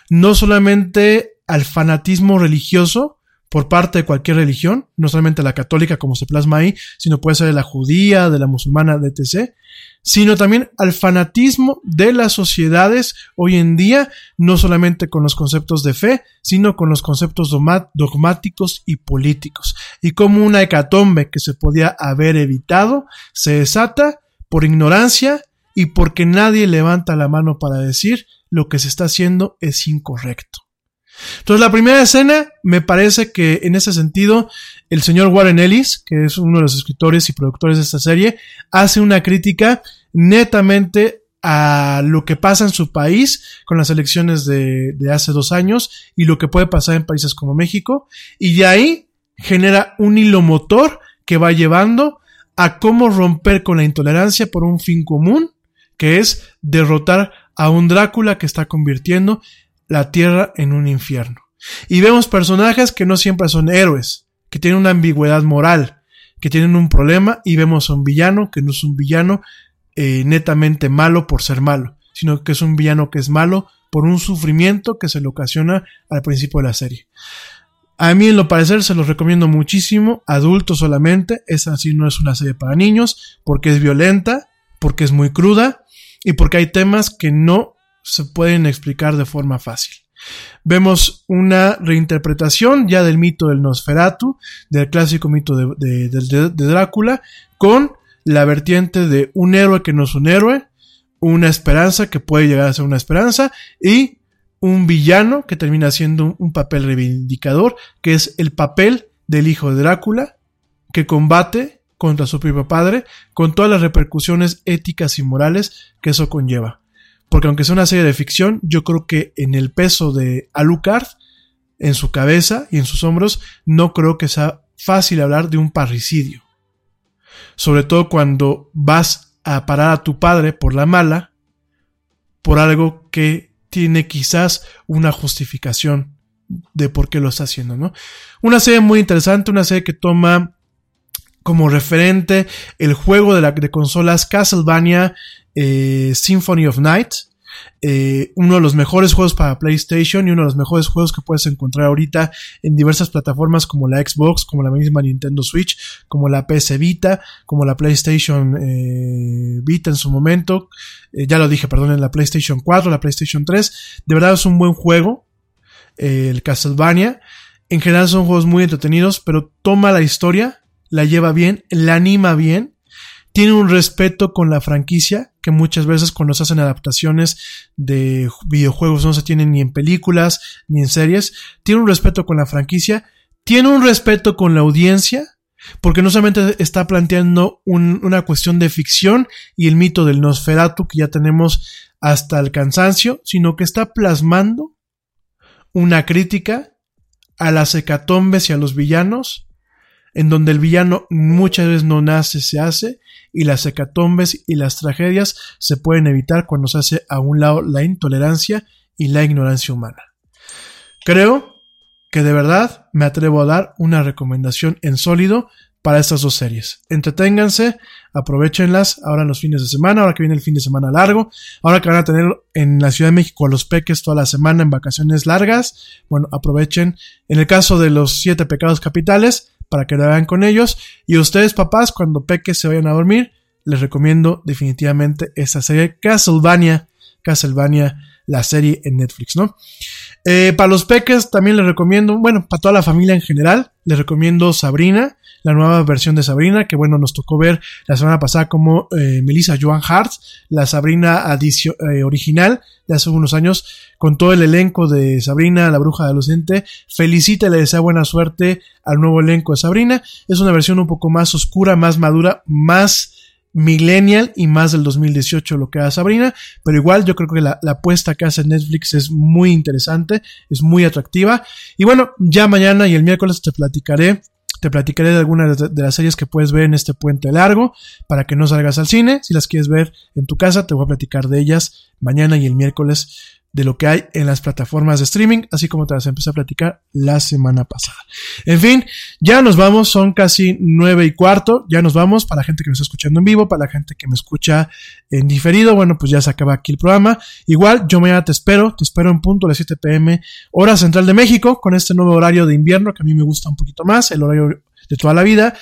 no solamente al fanatismo religioso por parte de cualquier religión, no solamente la católica como se plasma ahí, sino puede ser de la judía, de la musulmana, etc., sino también al fanatismo de las sociedades hoy en día, no solamente con los conceptos de fe, sino con los conceptos dogmáticos y políticos. Y como una hecatombe que se podía haber evitado, se desata por ignorancia y porque nadie levanta la mano para decir lo que se está haciendo es incorrecto. Entonces, la primera escena, me parece que en ese sentido, el señor Warren Ellis, que es uno de los escritores y productores de esta serie, hace una crítica netamente a lo que pasa en su país con las elecciones de, hace dos años y lo que puede pasar en países como México. Y de ahí genera un hilo motor que va llevando a cómo romper con la intolerancia por un fin común, que es derrotar a un Drácula que está convirtiendo la tierra en un infierno. Y vemos personajes que no siempre son héroes, que tienen una ambigüedad moral, que tienen un problema, y vemos a un villano que no es un villano eh, netamente malo por ser malo, sino que es un villano que es malo por un sufrimiento que se le ocasiona al principio de la serie. A mí en lo parecer se los recomiendo muchísimo, adultos solamente, esa sí no es una serie para niños, porque es violenta, porque es muy cruda y porque hay temas que no se pueden explicar de forma fácil. Vemos una reinterpretación ya del mito del Nosferatu, del clásico mito de, Drácula, con la vertiente de un héroe que no es un héroe, una esperanza que puede llegar a ser una esperanza y un villano que termina siendo un papel reivindicador, que es el papel del hijo de Drácula, que combate contra su propio padre, con todas las repercusiones éticas y morales que eso conlleva. Porque aunque sea una serie de ficción, yo creo que en el peso de Alucard, en su cabeza y en sus hombros, no creo que sea fácil hablar de un parricidio. Sobre todo cuando vas a parar a tu padre por la mala, por algo que tiene quizás una justificación de por qué lo está haciendo, ¿no? Una serie muy interesante, una serie que toma como referente el juego de, la, de consolas Castlevania eh, Symphony of Night, eh, uno de los mejores juegos para PlayStation y uno de los mejores juegos que puedes encontrar ahorita en diversas plataformas como la Xbox, como la misma Nintendo Switch, como la PS Vita, como la PlayStation eh, Vita en su momento, ya lo dije, perdón, en la PlayStation 4, la PlayStation 3, de verdad es un buen juego, el Castlevania, en general son juegos muy entretenidos, pero toma la historia, la lleva bien, la anima bien, tiene un respeto con la franquicia que muchas veces cuando se hacen adaptaciones de videojuegos no se tienen ni en películas ni en series. Tiene un respeto con la franquicia, tiene un respeto con la audiencia, porque no solamente está planteando una cuestión de ficción y el mito del Nosferatu que ya tenemos hasta el cansancio, sino que está plasmando una crítica a las hecatombes y a los villanos en donde el villano muchas veces no nace, se hace, y las hecatombes y las tragedias se pueden evitar cuando se hace a un lado la intolerancia y la ignorancia humana. Creo que de verdad me atrevo a dar una recomendación en sólido para estas dos series. Entreténganse, aprovechenlas ahora en los fines de semana, ahora que viene el fin de semana largo, ahora que van a tener en la Ciudad de México a los peques toda la semana en vacaciones largas, bueno, aprovechen. En el caso de los siete pecados capitales, para que lo hagan con ellos. Y ustedes, papás, cuando peques se vayan a dormir, les recomiendo definitivamente esta serie Castlevania. Castlevania, la serie en Netflix, ¿no? Eh, para los peques también les recomiendo, bueno, para toda la familia en general, les recomiendo Sabrina, la nueva versión de Sabrina, que bueno, nos tocó ver la semana pasada como eh, Melissa Joan Hart, la Sabrina eh, original de hace unos años, con todo el elenco de Sabrina, la bruja adolescente. Felicita y le desea buena suerte al nuevo elenco de Sabrina. Es una versión un poco más oscura, más madura, más millennial y más del 2018 lo que hace Sabrina, pero igual yo creo que la, la, apuesta que hace Netflix es muy interesante, es muy atractiva. Y bueno, ya mañana y el miércoles te platicaré te platicaré de algunas de las series que puedes ver en este puente largo para que no salgas al cine. Si las quieres ver en tu casa, te voy a platicar de ellas mañana y el miércoles de lo que hay en las plataformas de streaming, así como te las empecé a platicar la semana pasada. En fin, ya nos vamos, son casi nueve y cuarto, ya nos vamos para la gente que me está escuchando en vivo, para la gente que me escucha en diferido, bueno, pues ya se acaba aquí el programa. Igual, yo mañana te espero, te espero en punto a las 7 pm, hora central de México, con este nuevo horario de invierno que a mí me gusta un poquito más, el horario de toda la vida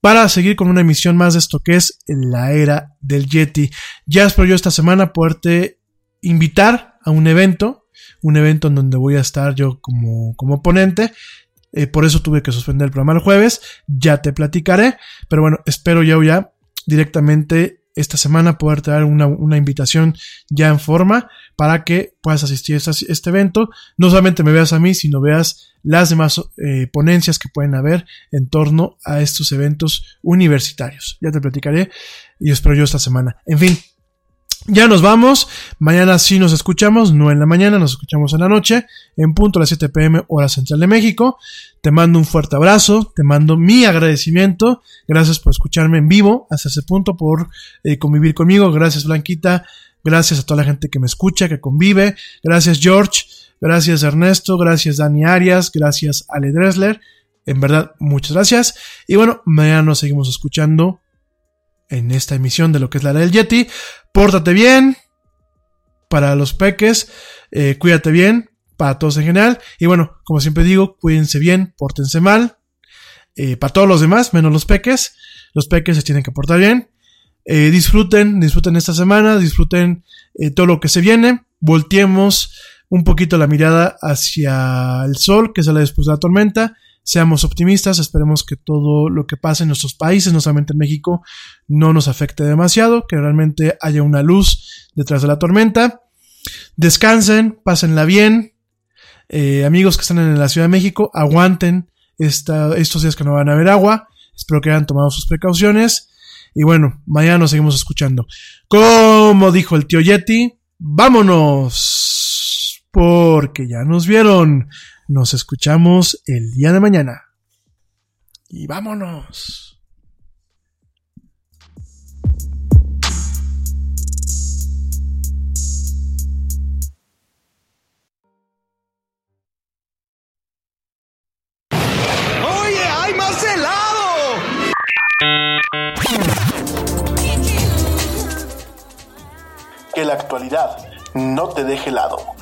para seguir con una emisión más de esto que es la era del Yeti. Ya espero yo esta semana poderte invitar a un evento, un evento en donde voy a estar yo como, como ponente. Eh, por eso tuve que suspender el programa el jueves. Ya te platicaré. Pero bueno, espero ya ya directamente esta semana poder traer una, una, invitación ya en forma para que puedas asistir a este, este, evento. No solamente me veas a mí, sino veas las demás eh, ponencias que pueden haber en torno a estos eventos universitarios. Ya te platicaré y espero yo esta semana. En fin, ya nos vamos. Mañana sí nos escuchamos, no en la mañana, nos escuchamos en la noche, en punto a las 7 pm, hora central de México. Te mando un fuerte abrazo, te mando mi agradecimiento. Gracias por escucharme en vivo hasta ese punto, por eh, convivir conmigo. Gracias, Blanquita. Gracias a toda la gente que me escucha, que convive. Gracias, George. Gracias, Ernesto. Gracias, Dani Arias. Gracias, Ale Dressler. En verdad, muchas gracias. Y bueno, mañana nos seguimos escuchando en esta emisión de lo que es la del Yeti. Pórtate bien para los peques, eh, cuídate bien para todos en general. Y bueno, como siempre digo, cuídense bien, pórtense mal. Eh, para todos los demás, menos los peques. Los peques se tienen que portar bien. Eh, disfruten, disfruten esta semana, disfruten todo lo que se viene. Volteemos un poquito la mirada hacia el sol que sale después de la tormenta. Seamos optimistas, esperemos que todo lo que pase en nuestros países, no solamente en México, no nos afecte demasiado, que realmente haya una luz detrás de la tormenta. Descansen, pásenla bien. Eh, amigos que están en la Ciudad de México, aguanten estos días que no van a haber agua. Espero que hayan tomado sus precauciones. Y bueno, mañana nos seguimos escuchando. Como dijo el tío Yeti, vámonos. Porque ya nos vieron. Nos escuchamos el día de mañana. Y vámonos. ¡Oye, hay más helado! Que la actualidad no te deje helado.